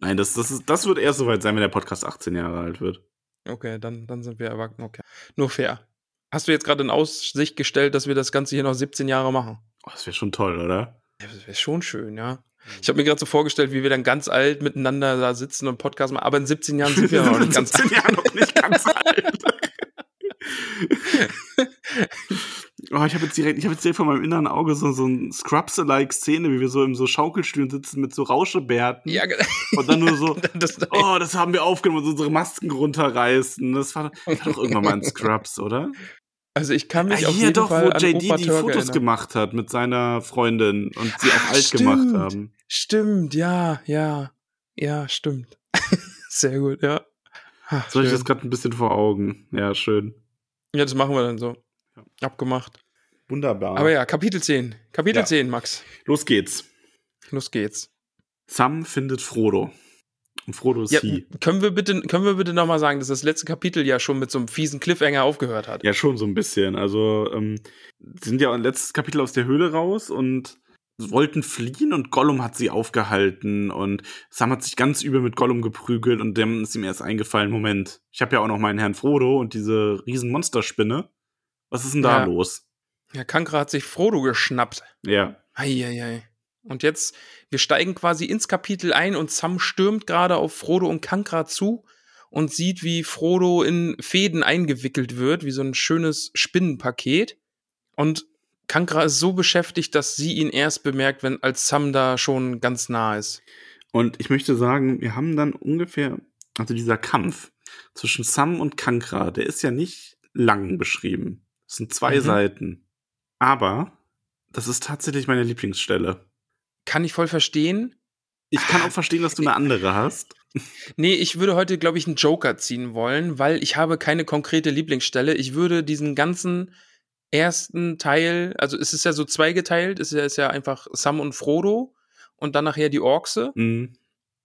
Nein, das, das, ist, das wird erst soweit sein, wenn der Podcast 18 Jahre alt wird. Okay, dann, dann sind wir erwachsen. Okay. Nur fair. Hast du jetzt gerade in Aussicht gestellt, dass wir das Ganze hier noch 17 Jahre machen? Oh, das wäre schon toll, oder? Ja, das wäre schon schön, ja. Ich habe mir gerade so vorgestellt, wie wir dann ganz alt miteinander da sitzen und Podcast machen. Aber in 17 Jahren sind wir noch nicht ganz 17 Jahre noch nicht ganz alt. Oh, ich habe jetzt direkt, ich habe jetzt direkt vor meinem inneren Auge so, so ein Scrubs-like Szene, wie wir so im so Schaukelstühlen sitzen mit so Rauschebärten. Ja, ge- Und dann nur so, das, oh, das haben wir aufgenommen und unsere Masken runterreißen. Das war, das war doch irgendwann mal ein Scrubs, oder? Also ich kann mich Ah, auf hier jeden doch, Fall wo an JD Opa die Törge Fotos erinnern. gemacht hat mit seiner Freundin und sie auch Ah, alt gemacht stimmt. haben. Stimmt, ja, ja. Ja, stimmt. Sehr gut, ja. Ah, So ich das gerade ein bisschen vor Augen. Ja, schön. Ja, das machen wir dann so. Abgemacht. Wunderbar. Aber ja, Kapitel 10. Kapitel Ja. 10, Max. Los geht's. Los geht's. Sam findet Frodo. Und Frodo ist Ja, sie. können wir bitte, können wir bitte nochmal sagen, dass das letzte Kapitel ja schon mit so einem fiesen Cliffhanger aufgehört hat? Ja, schon so ein bisschen. Also, ähm, sind ja im letzten Kapitel aus der Höhle raus und wollten fliehen und Gollum hat sie aufgehalten und Sam hat sich ganz übel mit Gollum geprügelt und dann ist ihm erst eingefallen, Moment, ich habe ja auch noch meinen Herrn Frodo und diese riesen Monsterspinne. Was ist denn da Ja. los? Ja, Kankra hat sich Frodo geschnappt. Ja. Eieiei. Und jetzt, wir steigen quasi ins Kapitel ein und Sam stürmt gerade auf Frodo und Kankra zu und sieht, wie Frodo in Fäden eingewickelt wird, wie so ein schönes Spinnenpaket. Und Kankra ist so beschäftigt, dass sie ihn erst bemerkt, wenn als Sam da schon ganz nah ist. Und ich möchte sagen, wir haben dann ungefähr, also dieser Kampf zwischen Sam und Kankra, der ist ja nicht lang beschrieben. Es sind zwei Mhm. Seiten. Aber das ist tatsächlich meine Lieblingsstelle. Kann ich voll verstehen. Ich kann auch verstehen, dass du eine andere hast. Nee, ich würde heute, glaube ich, einen Joker ziehen wollen, weil ich habe keine konkrete Lieblingsstelle. Ich würde diesen ganzen ersten Teil, also es ist ja so zweigeteilt, es ist ja, ist ja einfach Sam und Frodo und dann nachher die Orkse. Mhm.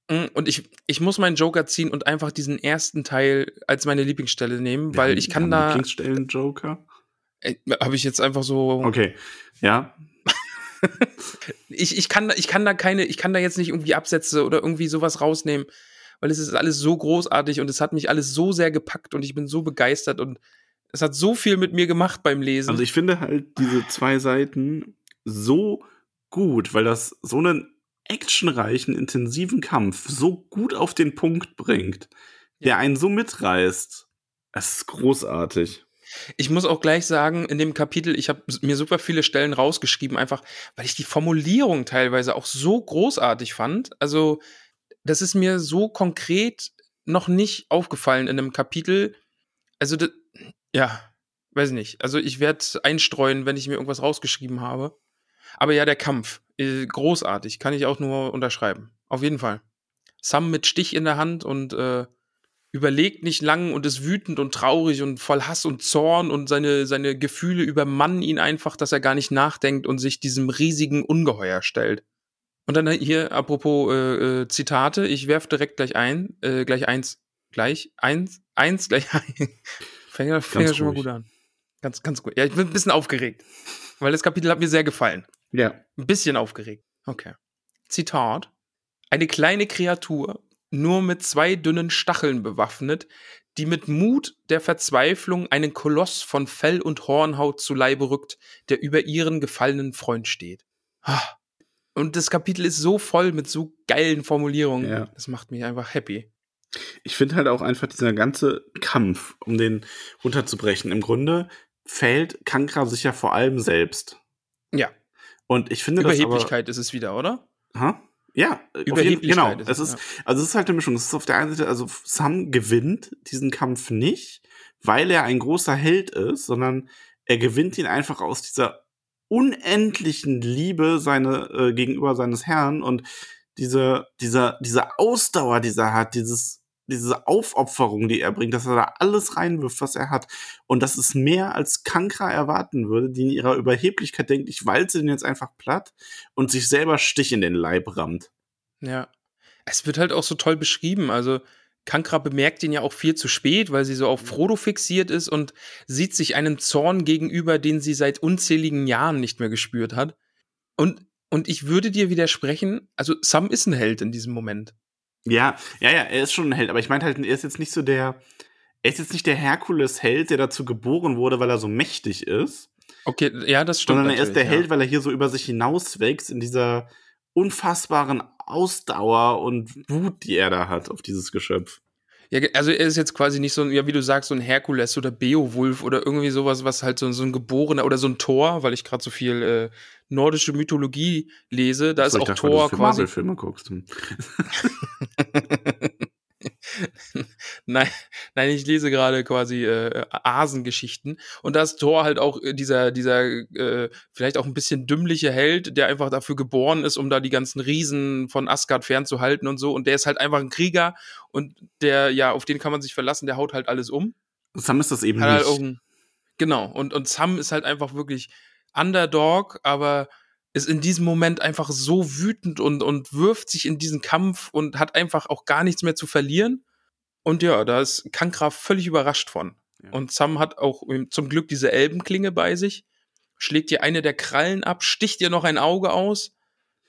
Mm, Und ich, ich muss meinen Joker ziehen und einfach diesen ersten Teil als meine Lieblingsstelle nehmen, weil ich kann da, Lieblingsstellen Joker. Habe ich jetzt einfach so, Okay. Ja. ich, ich, kann, da- ich kann da keine, ich kann da jetzt nicht irgendwie Absätze oder irgendwie sowas rausnehmen, weil es ist alles so großartig und es hat mich alles so sehr gepackt und ich bin so begeistert und es hat so viel mit mir gemacht beim Lesen. Also ich finde halt diese zwei Seiten so gut, weil das so einen actionreichen, intensiven Kampf so gut auf den Punkt bringt, der einen so mitreißt. Es ist großartig. Ich muss auch gleich sagen, in dem Kapitel, ich habe mir super viele Stellen rausgeschrieben, einfach weil ich die Formulierung teilweise auch so großartig fand. Also, das ist mir so konkret noch nicht aufgefallen in einem Kapitel. Also, das, ja, weiß nicht. Also, ich werde einstreuen, wenn ich mir irgendwas rausgeschrieben habe. Aber ja, der Kampf, äh, großartig, kann ich auch nur unterschreiben. Auf jeden Fall. Sam mit Stich in der Hand und äh, überlegt nicht lang und ist wütend und traurig und voll Hass und Zorn und seine, seine Gefühle übermannen ihn einfach, dass er gar nicht nachdenkt und sich diesem riesigen Ungeheuer stellt. Und dann hier, apropos äh, äh, Zitate, ich werf direkt gleich ein, äh, gleich eins, gleich eins, eins, gleich ein. Fängt ja fängt ja schon mal gut an. Ganz, ganz gut. Ja, ich bin ein bisschen aufgeregt, weil das Kapitel hat mir sehr gefallen. Ja. Ein bisschen aufgeregt. Okay. Zitat. Eine kleine Kreatur, nur mit zwei dünnen Stacheln bewaffnet, die mit Mut der Verzweiflung einen Koloss von Fell und Hornhaut zu Leibe rückt, der über ihren gefallenen Freund steht. Und das Kapitel ist so voll mit so geilen Formulierungen. Ja. Das macht mich einfach happy. Ich finde halt auch einfach dieser ganze Kampf, um den runterzubrechen. Im Grunde fällt Kankra sich ja vor allem selbst. Ja. Und ich finde das aber, Überheblichkeit ist es wieder, oder? Ha? Ja, jeden, genau. ist Es ist, also es ist halt eine Mischung. Es ist auf der einen Seite, also Sam gewinnt diesen Kampf nicht, weil er ein großer Held ist, sondern er gewinnt ihn einfach aus dieser unendlichen Liebe seine, äh, gegenüber seines Herrn und diese, dieser, diese Ausdauer, die er hat, dieses, diese Aufopferung, die er bringt, dass er da alles reinwirft, was er hat. Und das ist mehr, als Kankra erwarten würde, die in ihrer Überheblichkeit denkt, ich walze den jetzt einfach platt und sich selber Stich in den Leib rammt. Ja. Es wird halt auch so toll beschrieben. Also, Kankra bemerkt ihn ja auch viel zu spät, weil sie so auf Frodo fixiert ist und sieht sich einen Zorn gegenüber, den sie seit unzähligen Jahren nicht mehr gespürt hat. Und, und ich würde dir widersprechen, also Sam ist ein Held in diesem Moment. Ja, ja, ja, er ist schon ein Held, aber ich meine halt, er ist jetzt nicht so der, er ist jetzt nicht der Herkules-Held, der dazu geboren wurde, weil er so mächtig ist, Okay, ja, das stimmt. sondern er ist der natürlich, Held, weil er hier so über sich hinauswächst in dieser unfassbaren Ausdauer und Wut, die er da hat auf dieses Geschöpf. Ja, also er ist jetzt quasi nicht so ein, ja, wie du sagst, so ein Herkules oder Beowulf oder irgendwie sowas, was halt so, so ein Geborener oder so ein Thor, weil ich gerade so viel äh, nordische Mythologie lese, da So, ist auch dachte, Thor quasi. Marvel-Filme guckst. Nein, nein, ich lese gerade quasi äh, Asengeschichten und da ist Thor halt auch äh, dieser dieser äh, vielleicht auch ein bisschen dümmliche Held, der einfach dafür geboren ist, um da die ganzen Riesen von Asgard fernzuhalten und so und der ist halt einfach ein Krieger und der ja auf den kann man sich verlassen, der haut halt alles um. Sam ist das eben Hat halt nicht. ein, genau und und Sam ist halt einfach wirklich Underdog, aber ist in diesem Moment einfach so wütend und und wirft sich in diesen Kampf und hat einfach auch gar nichts mehr zu verlieren. Und ja, da ist Kankra völlig überrascht von. Ja. Und Sam hat auch zum Glück diese Elbenklinge bei sich, schlägt ihr eine der Krallen ab, sticht ihr noch ein Auge aus.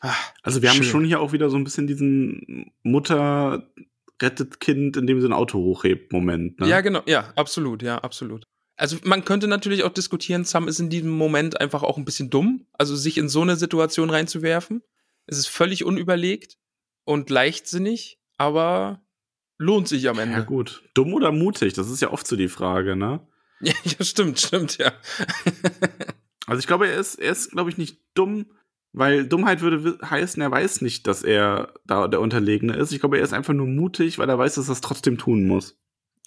Ah, Also wir haben Schön. schon hier auch wieder so ein bisschen diesen Mutter rettet Kind, indem sie ein Auto hochhebt Moment. Ne? Ja, genau, ja, absolut, ja, absolut. Also man könnte natürlich auch diskutieren, Sam ist in diesem Moment einfach auch ein bisschen dumm, also sich in so eine Situation reinzuwerfen. Es ist völlig unüberlegt und leichtsinnig, aber lohnt sich am Ende. ja gut. Dumm oder mutig? Das ist ja oft so die Frage, ne? Ja, ja stimmt, stimmt, ja. Also ich glaube, er ist, er ist, glaube ich, nicht dumm, weil Dummheit würde heißen, er weiß nicht, dass er da der Unterlegene ist. Ich glaube, er ist einfach nur mutig, weil er weiß, dass er es trotzdem tun muss.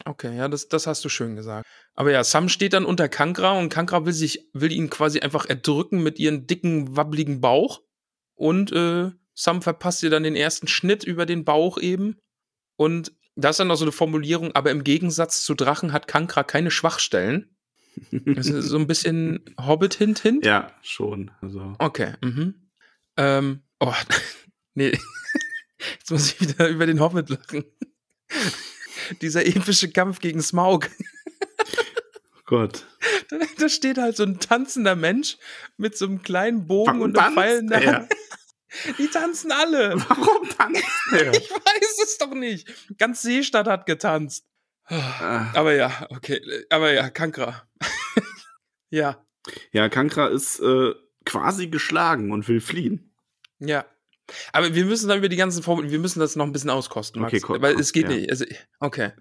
Okay, ja, das, das hast du schön gesagt. Aber ja, Sam steht dann unter Kankra und Kankra will sich, will ihn quasi einfach erdrücken mit ihren dicken, wabbligen Bauch. Und äh, Sam verpasst ihr dann den ersten Schnitt über den Bauch eben. Und da ist dann noch so eine Formulierung, aber im Gegensatz zu Drachen hat Kankra keine Schwachstellen. Das ist so ein bisschen Hobbit-Hint-Hint. Ja, schon. Also. Okay, mhm. Ähm, oh, nee. Jetzt muss ich wieder über den Hobbit lachen. Dieser epische Kampf gegen Smaug. Gott. Da, da steht halt so ein tanzender Mensch mit so einem kleinen Bogen Warum und einem Pfeil in der er? Hand. Die tanzen alle. Warum tanzt er? Ich weiß es doch nicht. Ganz Seestadt hat getanzt. Ah. Aber ja, okay. Aber ja, Kankra. ja, ja, Kankra ist äh, quasi geschlagen und will fliehen. ja. Aber wir müssen dann über die ganzen Formeln, wir müssen das noch ein bisschen auskosten, Max. Okay, ko- weil es geht ja. nicht. Also, okay.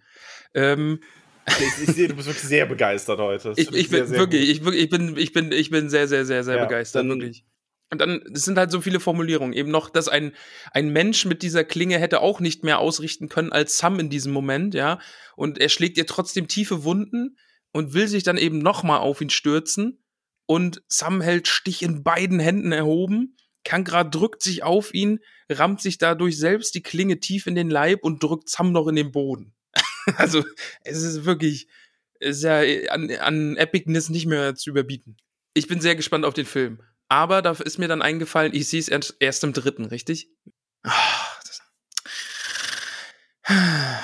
Ähm, Ich, ich sehe, du bist wirklich sehr begeistert heute. Ich, ich bin sehr, sehr wirklich, ich, ich bin, ich bin, ich bin sehr, sehr, sehr, sehr Ja, begeistert, dann- wirklich. Und dann, es sind halt so viele Formulierungen. Eben noch, dass ein, ein Mensch mit dieser Klinge hätte auch nicht mehr ausrichten können als Sam in diesem Moment, ja. Und er schlägt ihr trotzdem tiefe Wunden und will sich dann eben nochmal auf ihn stürzen. Und Sam hält Stich in beiden Händen erhoben. Kankra drückt sich auf ihn, rammt sich dadurch selbst die Klinge tief in den Leib und drückt Sam noch in den Boden. also, es ist wirklich, ist ja an, an Epicness nicht mehr zu überbieten. Ich bin sehr gespannt auf den Film. Aber da ist mir dann eingefallen, ich sehe es erst, erst im dritten, richtig? Ja,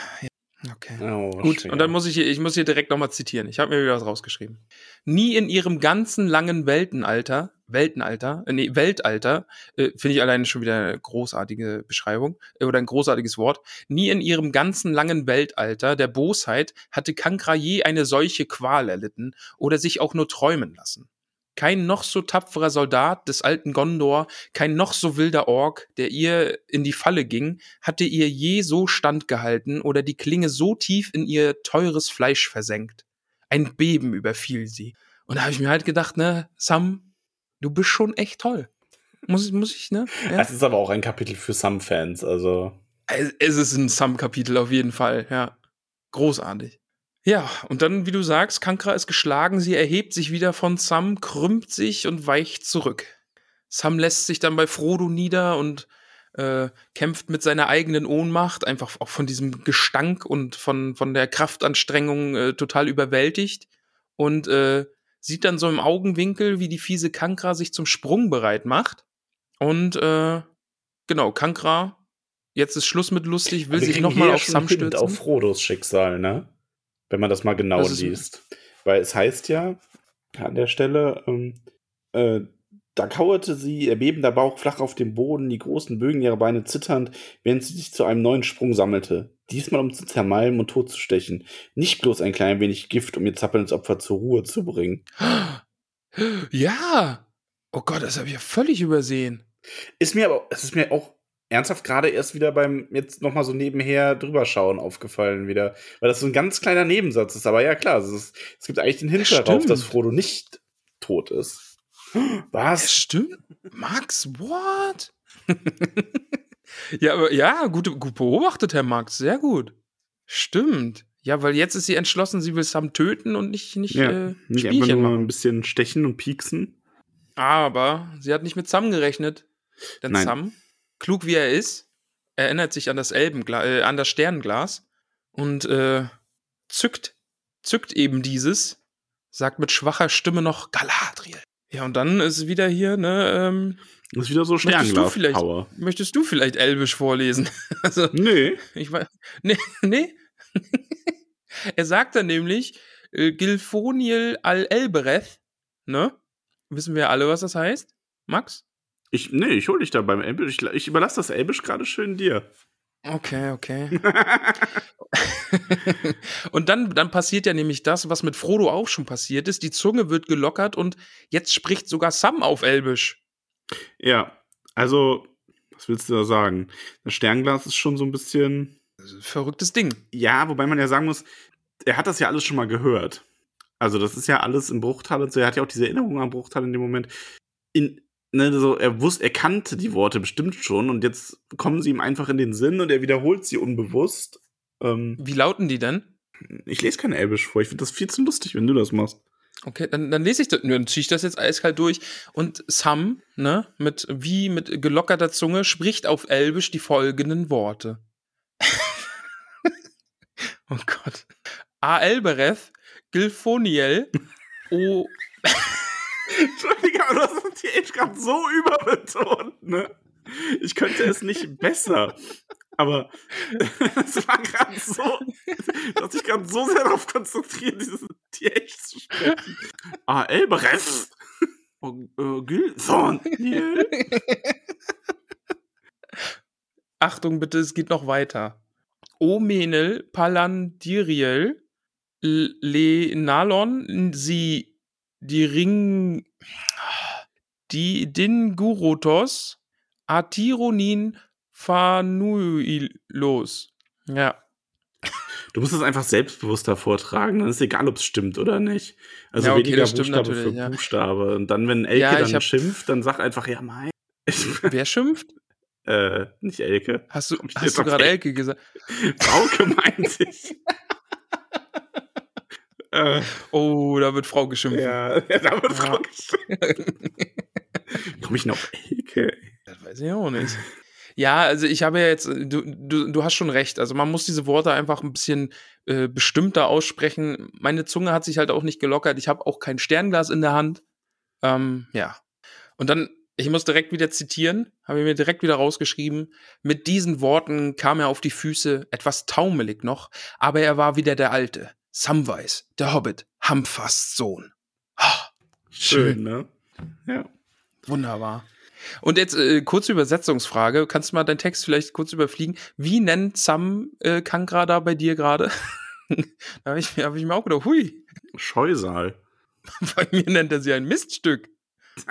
Okay. Oh, Gut, schwer. und dann muss ich hier, ich muss hier direkt nochmal zitieren. Ich habe mir wieder was rausgeschrieben. Nie in ihrem ganzen langen Weltenalter, Weltenalter, äh, nee, Weltalter, äh, finde ich alleine schon wieder eine großartige Beschreibung äh, oder ein großartiges Wort. Nie in ihrem ganzen langen Weltalter der Bosheit hatte Kankra je eine solche Qual erlitten oder sich auch nur träumen lassen. Kein noch so tapferer Soldat des alten Gondor, kein noch so wilder Ork, der ihr in die Falle ging, hatte ihr je so standgehalten oder die Klinge so tief in ihr teures Fleisch versenkt. Ein Beben überfiel sie. Und da habe ich mir halt gedacht, ne, Sam, du bist schon echt toll. Muss, ich- muss ich, ne? Ja. Das ist aber auch ein Kapitel für Sam-Fans. Also, Es es ist ein Sam-Kapitel auf jeden Fall, ja. Großartig. Ja, und dann, wie du sagst, Kankra ist geschlagen, sie erhebt sich wieder von Sam, krümmt sich und weicht zurück. Sam lässt sich dann bei Frodo nieder und äh, kämpft mit seiner eigenen Ohnmacht, einfach auch von diesem Gestank und von, von der Kraftanstrengung äh, total überwältigt und äh, sieht dann so im Augenwinkel, wie die fiese Kankra sich zum Sprung bereit macht. Und äh, genau, Kankra, jetzt ist Schluss mit lustig, will sich nochmal auf Sam stürzen. Auf Frodos Schicksal, ne? Wenn man das mal genau Das liest. Weil es heißt ja an der Stelle, ähm, äh, da kauerte sie, ihr bebender Bauch flach auf dem Boden, die großen Bögen ihrer Beine zitternd, während sie sich zu einem neuen Sprung sammelte. Diesmal um zu zermalmen und totzustechen. Nicht bloß ein klein wenig Gift, um ihr zappelndes Opfer zur Ruhe zu bringen. Ja! Oh Gott, das habe ich ja völlig übersehen. Ist mir aber, es ist mir auch ernsthaft gerade erst wieder beim jetzt noch mal so nebenher drüber schauen aufgefallen wieder, weil das so ein ganz kleiner Nebensatz ist. Aber ja klar, es, ist, es gibt eigentlich den Stimmt. darauf, dass Frodo nicht tot ist. Das Was? stimmt. Max, what? ja, aber ja, gut, gut beobachtet, Herr Max. Sehr gut. Stimmt. Ja, weil jetzt ist sie entschlossen, sie will Sam töten und nicht, nicht, Ja, äh, nicht einfach nur machen. ein bisschen stechen und pieksen. Aber sie hat nicht mit Sam gerechnet. Denn Nein. Sam, klug wie er ist, erinnert sich an das Elbengla äh, an das Sternglas und äh, zückt, zückt eben dieses, sagt mit schwacher Stimme noch Galadriel. Ja, und dann ist wieder hier, ne, ähm, Das ist wieder so Möchtest du vielleicht- Sternglas-Power. möchtest du vielleicht Elbisch vorlesen? also, Nee. ich weiß, nee, nee. er sagt dann nämlich, äh, Gilfoniel al-Elbereth, ne? Wissen wir alle, was das heißt? Max? Ich, nee, ich hol dich da beim Elbisch. Ich, ich überlasse das Elbisch gerade schön dir. Okay, okay. und dann, dann passiert ja nämlich das, was mit Frodo auch schon passiert ist. Die Zunge wird gelockert und jetzt spricht sogar Sam auf Elbisch. ja, also, was willst du da sagen? Das Sternglas ist schon so ein bisschen. Verrücktes Ding. Ja, wobei man ja sagen muss, er hat das ja alles schon mal gehört. Also, das ist ja alles im Bruchtal und so. Er hat ja auch diese Erinnerung an Bruchtal in dem Moment. In, ne, so, er wusste, er kannte die Worte bestimmt schon und jetzt kommen sie ihm einfach in den Sinn und er wiederholt sie unbewusst. Ähm, Wie lauten die denn? ich lese kein Elbisch vor. Ich finde das viel zu lustig, wenn du das machst. Okay, dann, dann lese ich das, dann ziehe ich das jetzt eiskalt durch. Und Sam, ne, mit, wie mit gelockerter Zunge, spricht auf Elbisch die folgenden Worte. oh Gott. A. Elbereth, Gilfoniel, O. Entschuldigung, aber du hast hier echt gerade so überbetont, ne? Ich könnte es nicht besser. Aber es war gerade so, du hast dich gerade so sehr darauf konzentriert, dieses echt zu sprechen. Ah, Elbereth. Oh, äh, Gülthorn. Achtung bitte, es geht noch weiter. Omenel Palandiriel Le Nalon sie die Ring die Dingurotos Atironin Fanuilos. Ja. Du musst es einfach selbstbewusster vortragen, dann ist egal, ob es stimmt oder nicht. Also Ja, okay, weniger das stimmt Buchstabe für ja. Buchstabe. Und dann, wenn Elke Ja, dann hab- schimpft, dann sag einfach, ja, mein. Wer schimpft? äh, nicht Elke. Hast du, hast du gerade Elke? Elke gesagt? Frauke meinte ich. äh, Oh, da wird Frau geschimpft. ja, da wird. Frau geschimpft. Komme ich noch Elke? Das weiß ich auch nicht. Ja, also ich habe ja jetzt, du, du, du hast schon recht. Also man muss diese Worte einfach ein bisschen äh, bestimmter aussprechen. Meine Zunge hat sich halt auch nicht gelockert. Ich habe auch kein Sternglas in der Hand. Ähm, ja. Und dann, ich muss direkt wieder zitieren, habe ich mir direkt wieder rausgeschrieben. Mit diesen Worten kam er auf die Füße, etwas taumelig noch, aber er war wieder der Alte. Samwise, der Hobbit, Hamfasts Sohn. Ah, Schön, ne? Ja. Wunderbar. Und jetzt äh, kurze Übersetzungsfrage. Kannst du mal deinen Text vielleicht kurz überfliegen? Wie nennt Sam äh, Kankra da bei dir gerade? da habe ich, mir- hab ich mir auch gedacht, hui, Scheusal. bei mir nennt er sie ein Miststück.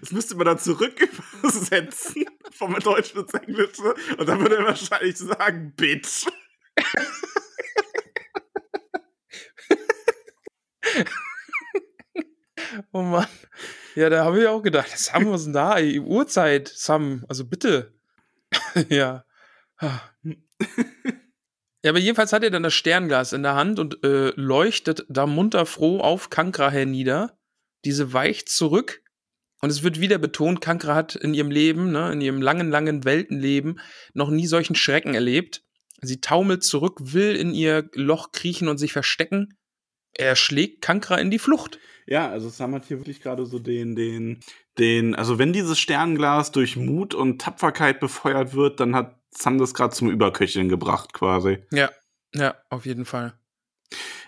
Das müsste man dann zurück übersetzen vom Deutschen ins Englische und dann würde er wahrscheinlich sagen, Bitch. Oh Mann. Ja, da habe ich auch gedacht, Sam, was ist denn da? Ey, Uhrzeit, Sam, also bitte. ja. Ja, aber jedenfalls hat er dann das Sternglas in der Hand und äh, leuchtet da munter froh auf Kankra hernieder. Diese weicht zurück und es wird wieder betont, Kankra hat in ihrem Leben, ne, in ihrem langen, langen Weltenleben noch nie solchen Schrecken erlebt. Sie taumelt zurück, will in ihr Loch kriechen und sich verstecken. Er schlägt Kankra in die Flucht. Ja, also Sam hat hier wirklich gerade so den, den, den, also wenn dieses Sternglas durch Mut und Tapferkeit befeuert wird, dann hat Sam das gerade zum Überköcheln gebracht quasi. Ja, ja, auf jeden Fall.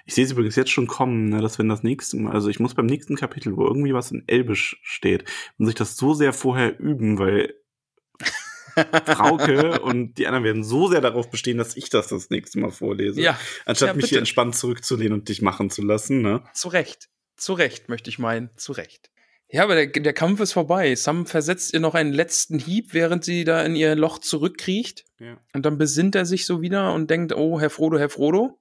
Ich sehe es übrigens jetzt schon kommen, ne, dass wenn das nächste Mal, also ich muss beim nächsten Kapitel, wo irgendwie was in Elbisch steht, muss ich das so sehr vorher üben, weil Frauke und die anderen werden so sehr darauf bestehen, dass ich das das nächste Mal vorlese. Ja, Anstatt ja, mich hier entspannt zurückzulehnen und dich machen zu lassen, ne? zu Recht. Zu Recht, möchte ich meinen. Zu Recht. Ja, aber der, der Kampf ist vorbei. Sam versetzt ihr noch einen letzten Hieb, während sie da in ihr Loch zurückkriecht. Ja. Und dann besinnt er sich so wieder und denkt, oh, Herr Frodo, Herr Frodo.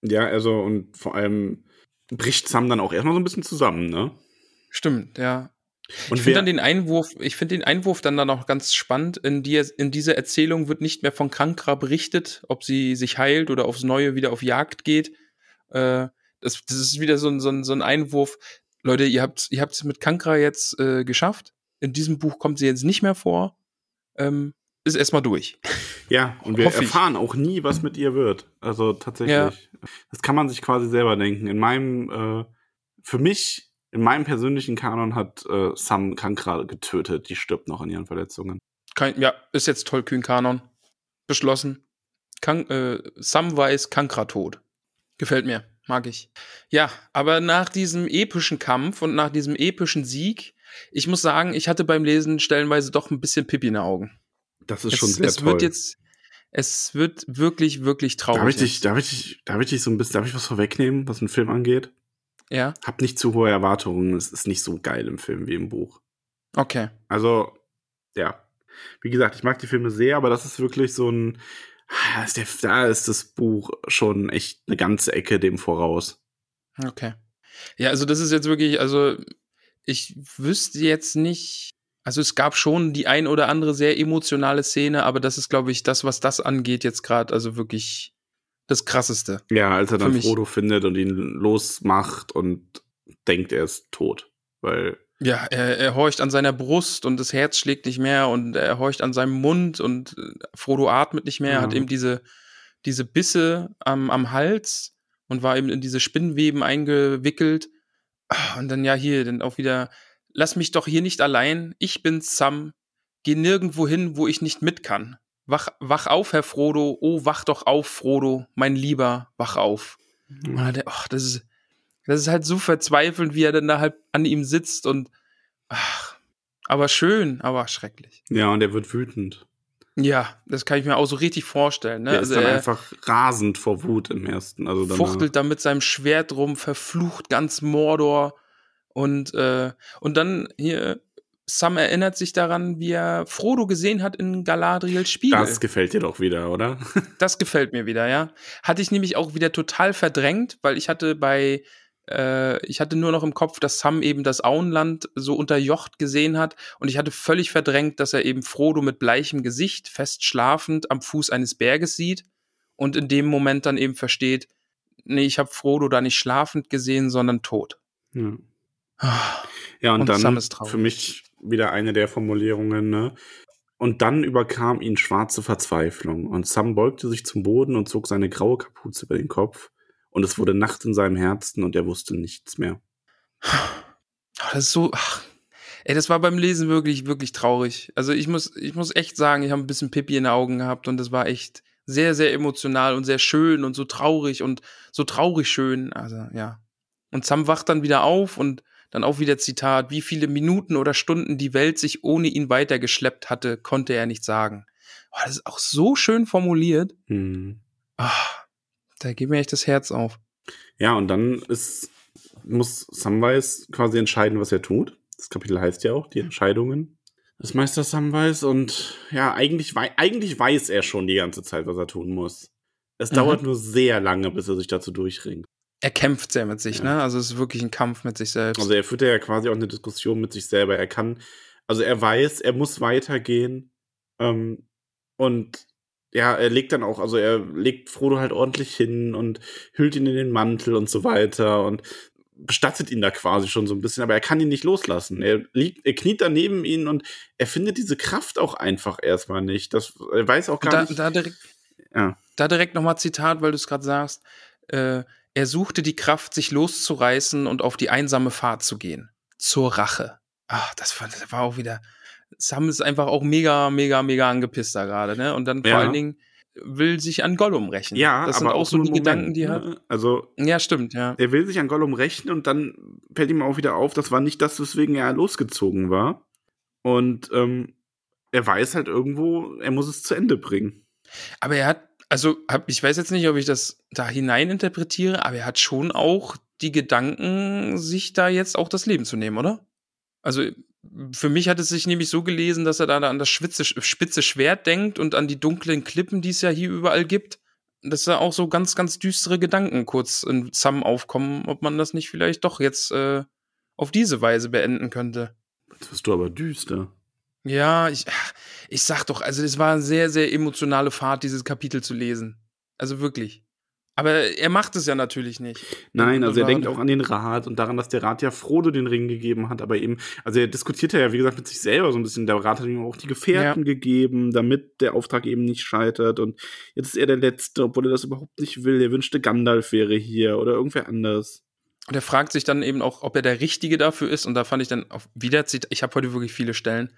Ja, also und vor allem bricht Sam dann auch erstmal so ein bisschen zusammen, ne? Stimmt, ja. Und ich finde dann den Einwurf, ich finde den Einwurf dann dann auch ganz spannend. In, die, in dieser Erzählung wird nicht mehr von Kankra berichtet, ob sie sich heilt oder aufs Neue wieder auf Jagd geht. Äh, das, das ist wieder so ein, so ein, so ein Einwurf. Leute, ihr habt ihr habt es mit Kankra jetzt äh, geschafft. In diesem Buch kommt sie jetzt nicht mehr vor. Ähm, ist erstmal durch. Ja, und wir erfahren auch nie, was mit ihr wird. Also tatsächlich. Ja. Das kann man sich quasi selber denken. In meinem, äh, für mich, in meinem persönlichen Kanon hat äh, Sam Kankra getötet. Die stirbt noch an ihren Verletzungen. Kein, ja, ist jetzt tollkühn Kanon. Beschlossen. Kan äh, Sam weiß Kankra tot. Gefällt mir. Mag ich. Ja, aber nach diesem epischen Kampf und nach diesem epischen Sieg, ich muss sagen, ich hatte beim Lesen stellenweise doch ein bisschen Pipi in den Augen. Das ist Es, schon sehr es toll. wird jetzt, es wird wirklich, wirklich traurig. darf ich dich, darf ich dich, darf ich dich so ein bisschen, darf ich was vorwegnehmen, was den Film angeht? Ja, Hab nicht zu hohe Erwartungen. Es ist nicht so geil im Film wie im Buch. okay. Also, ja. Wie gesagt, ich mag die Filme sehr, aber das ist wirklich so ein. Da ist, der, da ist das Buch schon echt eine ganze Ecke dem voraus. Okay. Ja, also das ist jetzt wirklich, also ich wüsste jetzt nicht, also es gab schon die ein oder andere sehr emotionale Szene, aber das ist, glaube ich, das, was das angeht, jetzt gerade, also wirklich das Krasseste. Ja, als er dann Frodo findet und ihn losmacht und denkt, er ist tot. Weil, Ja, er, er horcht an seiner Brust und das Herz schlägt nicht mehr und er horcht an seinem Mund und äh, Frodo atmet nicht mehr, Ja. hat eben diese, diese Bisse am, am Hals und war eben in diese Spinnweben eingewickelt. Ah, Und dann ja hier, dann auch wieder, lass mich doch hier nicht allein, ich bin Sam, geh nirgendwo hin, wo ich nicht mit kann. Wach, wach auf, Herr Frodo, oh, wach doch auf, Frodo, mein Lieber, wach auf. Und dann, der- ach, das ist, das ist halt so verzweifelnd, wie er dann da halt an ihm sitzt und ach, aber schön, aber schrecklich. ja, und er wird wütend. Ja, das kann ich mir auch so richtig vorstellen. Ne? Er Also ist dann er einfach rasend vor Wut im ersten. Also danach. fuchtelt da mit seinem Schwert rum, verflucht ganz Mordor und äh, und dann hier Sam erinnert sich daran, wie er Frodo gesehen hat in Galadriels Spiegel. Das gefällt dir doch wieder, oder? Das gefällt mir wieder, ja. Hatte ich nämlich auch wieder total verdrängt, weil ich hatte bei, äh, ich hatte nur noch im Kopf, dass Sam eben das Auenland so unterjocht gesehen hat und ich hatte völlig verdrängt, dass er eben Frodo mit bleichem Gesicht, fest schlafend am Fuß eines Berges sieht und in dem Moment dann eben versteht, nee, ich habe Frodo da nicht schlafend gesehen, sondern tot. Ja. Ja, und, Und dann für mich wieder eine der Formulierungen, ne? Und dann überkam ihn schwarze Verzweiflung und Sam beugte sich zum Boden und zog seine graue Kapuze über den Kopf und es wurde Nacht in seinem Herzen und er wusste nichts mehr. Das ist so, ach, ey, das war beim Lesen wirklich, wirklich traurig. Also ich muss, ich muss echt sagen, ich habe ein bisschen Pippi in den Augen gehabt und das war echt sehr, sehr emotional und sehr schön und so traurig und so traurig schön. Also ja. Und Sam wacht dann wieder auf und dann auch wieder Zitat, wie viele Minuten oder Stunden die Welt sich ohne ihn weitergeschleppt hatte, konnte er nicht sagen. Oh, das ist auch so schön formuliert. Hm. Ah, da geht mir echt das Herz auf. Ja, und dann ist, muss Samwise quasi entscheiden, was er tut. Das Kapitel heißt ja auch, die Entscheidungen des Meisters Samwise. Und ja, eigentlich, wei eigentlich weiß er schon die ganze Zeit, was er tun muss. Es Mhm. dauert nur sehr lange, bis er sich dazu durchringt. Er kämpft sehr mit sich, Ja. ne? Also es ist wirklich ein Kampf mit sich selbst. Also er führt ja quasi auch eine Diskussion mit sich selber. Er kann, also er weiß, er muss weitergehen. Ähm, und ja, er legt dann auch, also er legt Frodo halt ordentlich hin und hüllt ihn in den Mantel und so weiter und bestattet ihn da quasi schon so ein bisschen, aber er kann ihn nicht loslassen. Er liegt, er kniet daneben ihn und er findet diese Kraft auch einfach erstmal nicht. Das, er weiß auch gar da, nicht. da direkt, ja. da direkt nochmal Zitat, weil du es gerade sagst. Äh, er suchte die Kraft, sich loszureißen und auf die einsame Fahrt zu gehen. Zur Rache. Ach, das war, das war auch wieder. Sam ist einfach auch mega, mega, mega angepisst da gerade, ne? Und dann vor Ja. allen Dingen will sich an Gollum rächen. Ja, das sind auch so nur die einen Gedanken, Moment, die er ne? Also Ja, stimmt, ja. er will sich an Gollum rächen und dann fällt ihm auch wieder auf, das war nicht das, weswegen er losgezogen war. Und ähm, er weiß halt irgendwo, er muss es zu Ende bringen. Aber er hat, also hab, ich weiß jetzt nicht, ob ich das da hinein interpretiere, aber er hat schon auch die Gedanken, sich da jetzt auch das Leben zu nehmen, oder? Also für mich hat es sich nämlich so gelesen, dass er da an das spitze, spitze Schwert denkt und an die dunklen Klippen, die es ja hier überall gibt. Dass da auch so ganz, ganz düstere Gedanken kurz Sam aufkommen, ob man das nicht vielleicht doch jetzt äh, auf diese Weise beenden könnte. Jetzt wirst du aber düster. Ja, ich, ich sag doch, also es war eine sehr, sehr emotionale Fahrt, dieses Kapitel zu lesen. Also wirklich. Aber er macht es ja natürlich nicht. Nein, also er denkt auch an den Rat und daran, dass der Rat ja Frodo den Ring gegeben hat, aber eben, also er diskutiert ja, wie gesagt, mit sich selber so ein bisschen. Der Rat hat ihm auch die Gefährten gegeben, damit der Auftrag eben nicht scheitert. Und jetzt ist er der Letzte, obwohl er das überhaupt nicht will. Er wünschte, Gandalf wäre hier oder irgendwer anders. Und er fragt sich dann eben auch, ob er der Richtige dafür ist. Und da fand ich dann auch wieder, ich habe heute wirklich viele Stellen.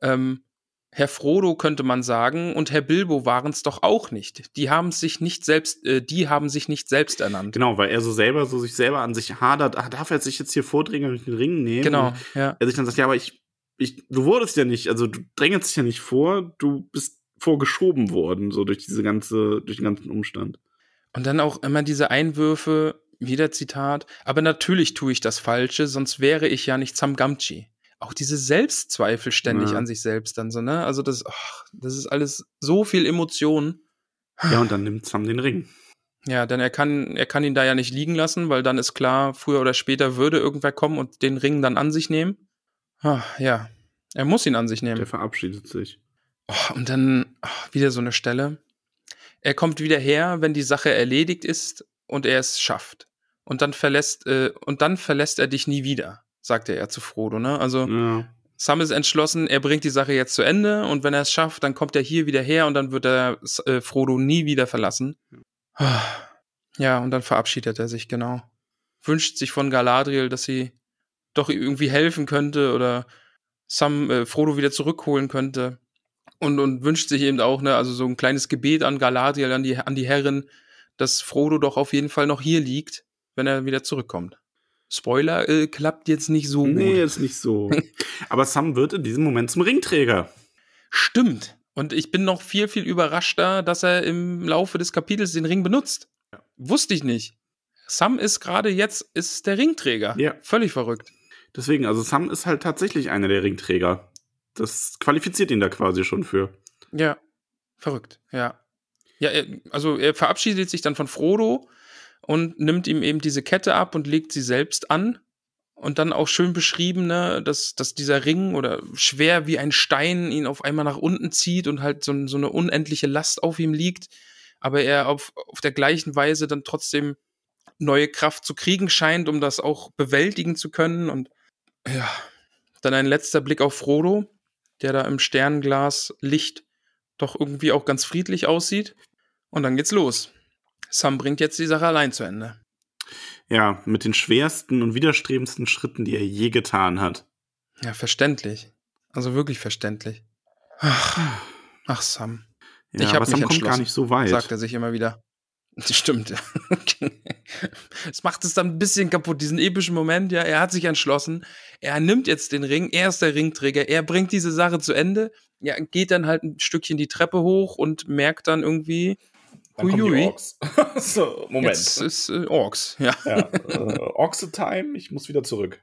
Ähm, Herr Frodo könnte man sagen und Herr Bilbo waren es doch auch nicht. Die haben sich nicht selbst, äh, die haben sich nicht selbst ernannt. Genau, weil er so selber, so sich selber an sich hadert, ah, darf er sich jetzt hier vordringen und den Ring nehmen? Genau, ja. er sich dann sagt, ja, aber ich, ich, du wurdest ja nicht, also du drängelst dich ja nicht vor, du bist vorgeschoben worden, so durch diese ganze, durch den ganzen Umstand. Und dann auch immer diese Einwürfe, wieder Zitat, aber natürlich tue ich das Falsche, sonst wäre ich ja nicht Sam Gamgee. Auch diese Selbstzweifel ständig Ja. an sich selbst dann so, ne? Also das, ach, das ist alles so viel Emotion. Ja, und dann nimmt Sam den Ring. Ja, denn er kann, er kann ihn da ja nicht liegen lassen, weil dann ist klar, früher oder später würde irgendwer kommen und den Ring dann an sich nehmen. Ah, ja, er muss ihn an sich nehmen. Der verabschiedet sich. Oh, und dann oh, wieder so eine Stelle. Er kommt wieder her, wenn die Sache erledigt ist und er es schafft. Und dann verlässt, äh, und dann verlässt er dich nie wieder, sagte er zu Frodo, ne? Also, Ja. Sam ist entschlossen, er bringt die Sache jetzt zu Ende und wenn er es schafft, dann kommt er hier wieder her und dann wird er äh, Frodo nie wieder verlassen. Ja, und dann verabschiedet er sich, genau. Wünscht sich von Galadriel, dass sie doch irgendwie helfen könnte oder Sam äh, Frodo wieder zurückholen könnte. Und, und wünscht sich eben auch, ne, also so ein kleines Gebet an Galadriel, an die, an die Herrin, dass Frodo doch auf jeden Fall noch hier liegt, wenn er wieder zurückkommt. Spoiler, äh, klappt jetzt nicht so Nee, gut. ist nicht so. Aber Sam wird in diesem Moment zum Ringträger. Stimmt. Und ich bin noch viel, viel überraschter, dass er im Laufe des Kapitels den Ring benutzt. Wusste ich nicht. Sam ist gerade jetzt ist der Ringträger. Ja. Völlig verrückt. Deswegen, also Sam ist halt tatsächlich einer der Ringträger. Das qualifiziert ihn da quasi schon für. Ja. Verrückt. Ja. Ja, er, also er verabschiedet sich dann von Frodo und nimmt ihm eben diese Kette ab und legt sie selbst an. Und dann auch schön beschrieben, ne, dass, dass dieser Ring oder schwer wie ein Stein ihn auf einmal nach unten zieht und halt so, so eine unendliche Last auf ihm liegt. Aber er auf, auf der gleichen Weise dann trotzdem neue Kraft zu kriegen scheint, um das auch bewältigen zu können. Und ja, dann ein letzter Blick auf Frodo, der da im Sternglas Licht doch irgendwie auch ganz friedlich aussieht. Und dann geht's los. Sam bringt jetzt die Sache allein zu Ende. Ja, mit den schwersten und widerstrebendsten Schritten, die er je getan hat. Ja, verständlich. Also wirklich verständlich. Ach, ach Sam, Ja, Ich hab aber Sam mich kommt gar nicht so weit. sagt er sich immer wieder. Das stimmt. Es macht es dann ein bisschen kaputt, diesen epischen Moment. Ja, er hat sich entschlossen. Er nimmt jetzt den Ring. Er ist der Ringträger. Er bringt diese Sache zu Ende. Ja, geht dann halt ein Stückchen die Treppe hoch und merkt dann irgendwie, Dann kommen die. Orks. so, Moment. jetzt ist äh, Orks. Ja. ja, äh, Orks-Time, ich muss wieder zurück.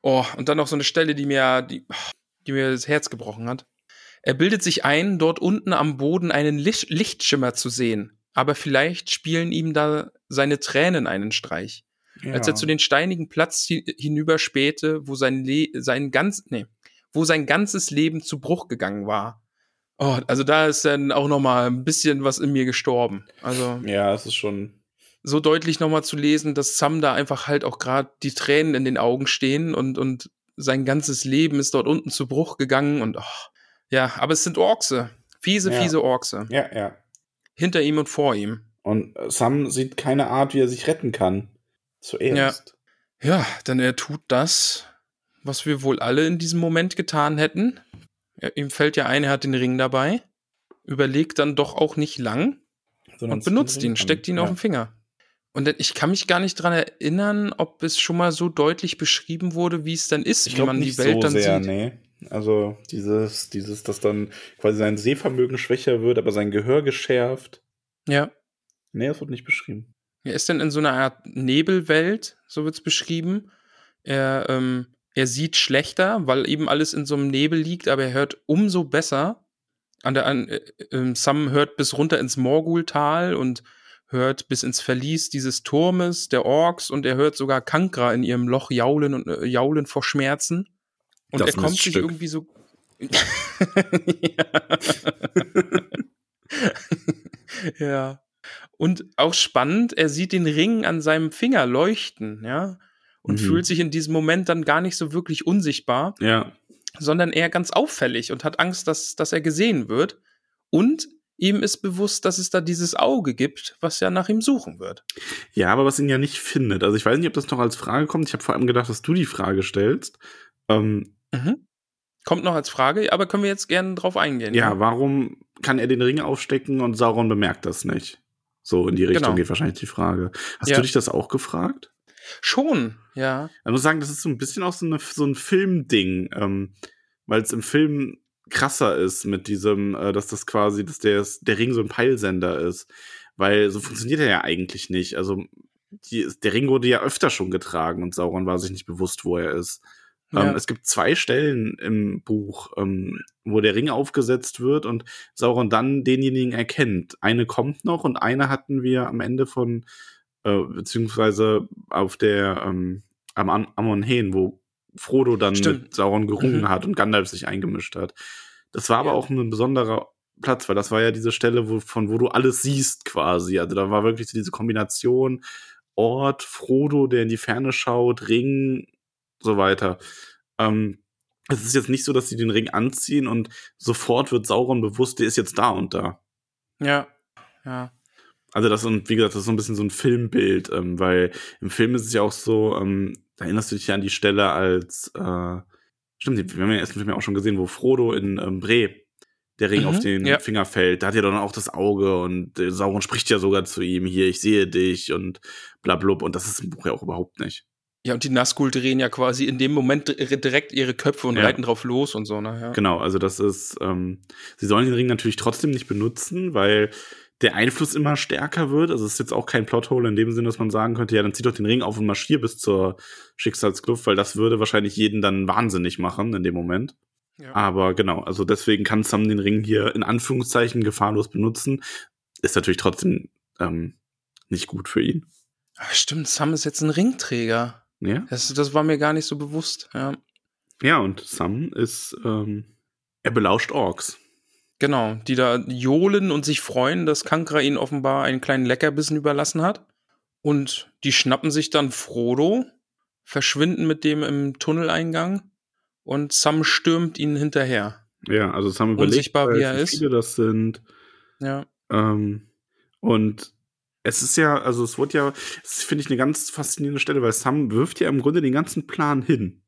Oh, und dann noch so eine Stelle, die mir, die, die mir das Herz gebrochen hat. Er bildet sich ein, dort unten am Boden einen Licht Lichtschimmer zu sehen. Aber vielleicht spielen ihm da seine Tränen einen Streich. Als er zu den steinigen Platz hi hinüberspähte, wo sein, Le sein ganz, nee, wo sein ganzes Leben zu Bruch gegangen war. Oh, also da ist dann auch noch mal ein bisschen was in mir gestorben. Also Ja, es ist schon. so deutlich noch mal zu lesen, dass Sam da einfach halt auch gerade die Tränen in den Augen stehen und und sein ganzes Leben ist dort unten zu Bruch gegangen und oh, ja, aber es sind Orkse, fiese, Ja. fiese Orkse Ja, ja. hinter ihm und vor ihm. Und äh, Sam sieht keine Art, wie er sich retten kann. Zuerst. Ja, denn er tut das, was wir wohl alle in diesem Moment getan hätten. Ihm fällt ja ein, er hat den Ring dabei, überlegt dann doch auch nicht lang Sondern und benutzt ihn, steckt ihn ja. auf den Finger. Und ich kann mich gar nicht dran erinnern, ob es schon mal so deutlich beschrieben wurde, wie es dann ist, Ich wie man nicht die Welt so dann sehr, sieht. nee. Also dieses, dieses, dass dann quasi sein Sehvermögen schwächer wird, aber sein Gehör geschärft. Ja. Nee, das wird nicht beschrieben. Er ist dann in so einer Art Nebelwelt, so wird's beschrieben. Er, ähm, er sieht schlechter, weil eben alles in so einem Nebel liegt, aber er hört umso besser. An der, an, äh, ähm, Sam hört bis runter ins Morgultal und hört bis ins Verlies dieses Turmes der Orks und er hört sogar Kankra in ihrem Loch jaulen und äh, jaulen vor Schmerzen. Und Das er kommt sich irgendwie so. ja. ja. Und auch spannend, er sieht den Ring an seinem Finger leuchten, ja. Und Mhm. fühlt sich in diesem Moment dann gar nicht so wirklich unsichtbar, Ja. sondern eher ganz auffällig und hat Angst, dass, dass er gesehen wird. Und ihm ist bewusst, dass es da dieses Auge gibt, was ja nach ihm suchen wird. Ja, aber was ihn ja nicht findet. Also ich weiß nicht, ob das noch als Frage kommt. Ich habe vor allem gedacht, dass du die Frage stellst. Ähm, Mhm. Kommt noch als Frage, aber können wir jetzt gerne drauf eingehen. ja, warum kann er den Ring aufstecken und Sauron bemerkt das nicht? So in die Richtung Genau. geht wahrscheinlich die Frage. Hast Ja. du dich das auch gefragt? Schon, ja. Ich muss sagen, das ist so ein bisschen auch so, eine, so ein Filmding, ähm, weil es im Film krasser ist mit diesem, äh, dass das quasi, dass der, der Ring so ein Peilsender ist. Weil so funktioniert er ja eigentlich nicht. Also die, der Ring wurde ja öfter schon getragen und Sauron war sich nicht bewusst, wo er ist. Ja. Ähm, es gibt zwei Stellen im Buch, ähm, wo der Ring aufgesetzt wird und Sauron dann denjenigen erkennt. Eine kommt noch und eine hatten wir am Ende von, äh, beziehungsweise auf der, ähm, am Am- Amon wo Frodo dann Stimmt. mit Sauron gerungen Mhm. hat und Gandalf sich eingemischt hat. Das war aber Ja. auch ein besonderer Platz, weil das war ja diese Stelle, wo, von wo du alles siehst quasi. Also da war wirklich so diese Kombination Ort, Frodo, der in die Ferne schaut, Ring, so weiter. Ähm, es ist jetzt nicht so, dass sie den Ring anziehen und sofort wird Sauron bewusst, der ist jetzt da und da. Ja. Ja. Also das und wie gesagt, das ist so ein bisschen so ein Filmbild, ähm, weil im Film ist es ja auch so, ähm, da erinnerst du dich ja an die Stelle als, äh, stimmt, wir haben ja erst Film ja auch schon gesehen, wo Frodo in ähm, Bre der Ring Mhm, auf den ja. Finger fällt. Da hat er dann auch das Auge und äh, Sauron spricht ja sogar zu ihm hier, ich sehe dich und bla blub und das ist im Buch ja auch überhaupt nicht. Ja, und die Nazgul drehen ja quasi in dem Moment dir- direkt ihre Köpfe und Ja. reiten drauf los und so, ne? Ja. Genau, also das ist, ähm, sie sollen den Ring natürlich trotzdem nicht benutzen, weil der Einfluss immer stärker wird. Also es ist jetzt auch kein Plothole in dem Sinne, dass man sagen könnte, ja, dann zieh doch den Ring auf und marschier bis zur Schicksalskluft, weil das würde wahrscheinlich jeden dann wahnsinnig machen in dem Moment. Ja. Aber genau, also deswegen kann Sam den Ring hier in Anführungszeichen gefahrlos benutzen. Ist natürlich trotzdem ähm, nicht gut für ihn. Ach, stimmt, Sam ist jetzt ein Ringträger. Ja, Das, das war mir gar nicht so bewusst. Ja. ja und Sam ist, ähm, er belauscht Orks. Genau, die da johlen und sich freuen, dass Kankra ihnen offenbar einen kleinen Leckerbissen überlassen hat. Und die schnappen sich dann Frodo, verschwinden mit dem im Tunneleingang und Sam stürmt ihnen hinterher. Ja, also Sam überlegt, Unsichtbar, wie er ist. viele das sind. Ja. Ähm, und es ist ja, also es wurde ja, das finde ich eine ganz faszinierende Stelle, weil Sam wirft ja im Grunde den ganzen Plan hin.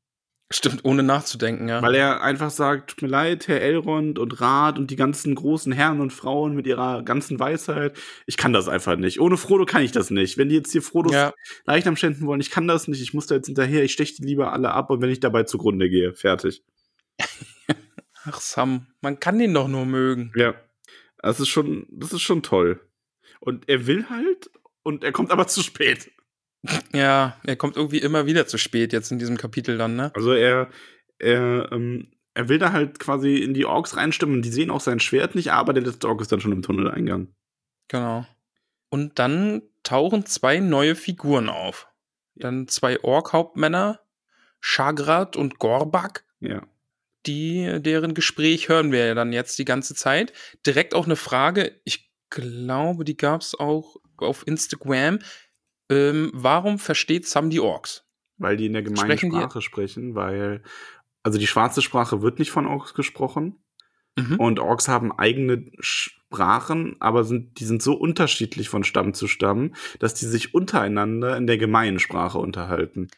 Stimmt, ohne nachzudenken, ja. Weil er einfach sagt, tut mir leid, Herr Elrond und Rat und die ganzen großen Herren und Frauen mit ihrer ganzen Weisheit. Ich kann das einfach nicht. Ohne Frodo kann ich das nicht. Wenn die jetzt hier Frodos ja, Leichnam schänden wollen, ich kann das nicht. Ich muss da jetzt hinterher. Ich steche die lieber alle ab und wenn ich dabei zugrunde gehe, fertig. ach Sam, man kann den doch nur mögen. Ja. Das ist schon, das ist schon toll. Und er will halt und er kommt aber zu spät. Ja, er kommt irgendwie immer wieder zu spät jetzt in diesem Kapitel dann, ne? Also er, er, ähm, er will da halt quasi in die Orks reinstimmen. Die sehen auch sein Schwert nicht, aber der letzte Ork ist dann schon im Tunneleingang. Genau. Und dann tauchen zwei neue Figuren auf. Dann zwei Ork-Hauptmänner, Shagrat und Gorbak, Ja. die, deren Gespräch hören wir ja dann jetzt die ganze Zeit. Direkt auch eine Frage, ich glaube, die gab es auch auf Instagram. Ähm, warum versteht Sam die Orks? Weil die in der gemeinen Sprechen die- Sprache sprechen, weil, also die schwarze Sprache wird nicht von Orks gesprochen. Mhm. Und Orks haben eigene Sprachen, aber sind, die sind so unterschiedlich von Stamm zu Stamm, dass die sich untereinander in der gemeinen Sprache unterhalten.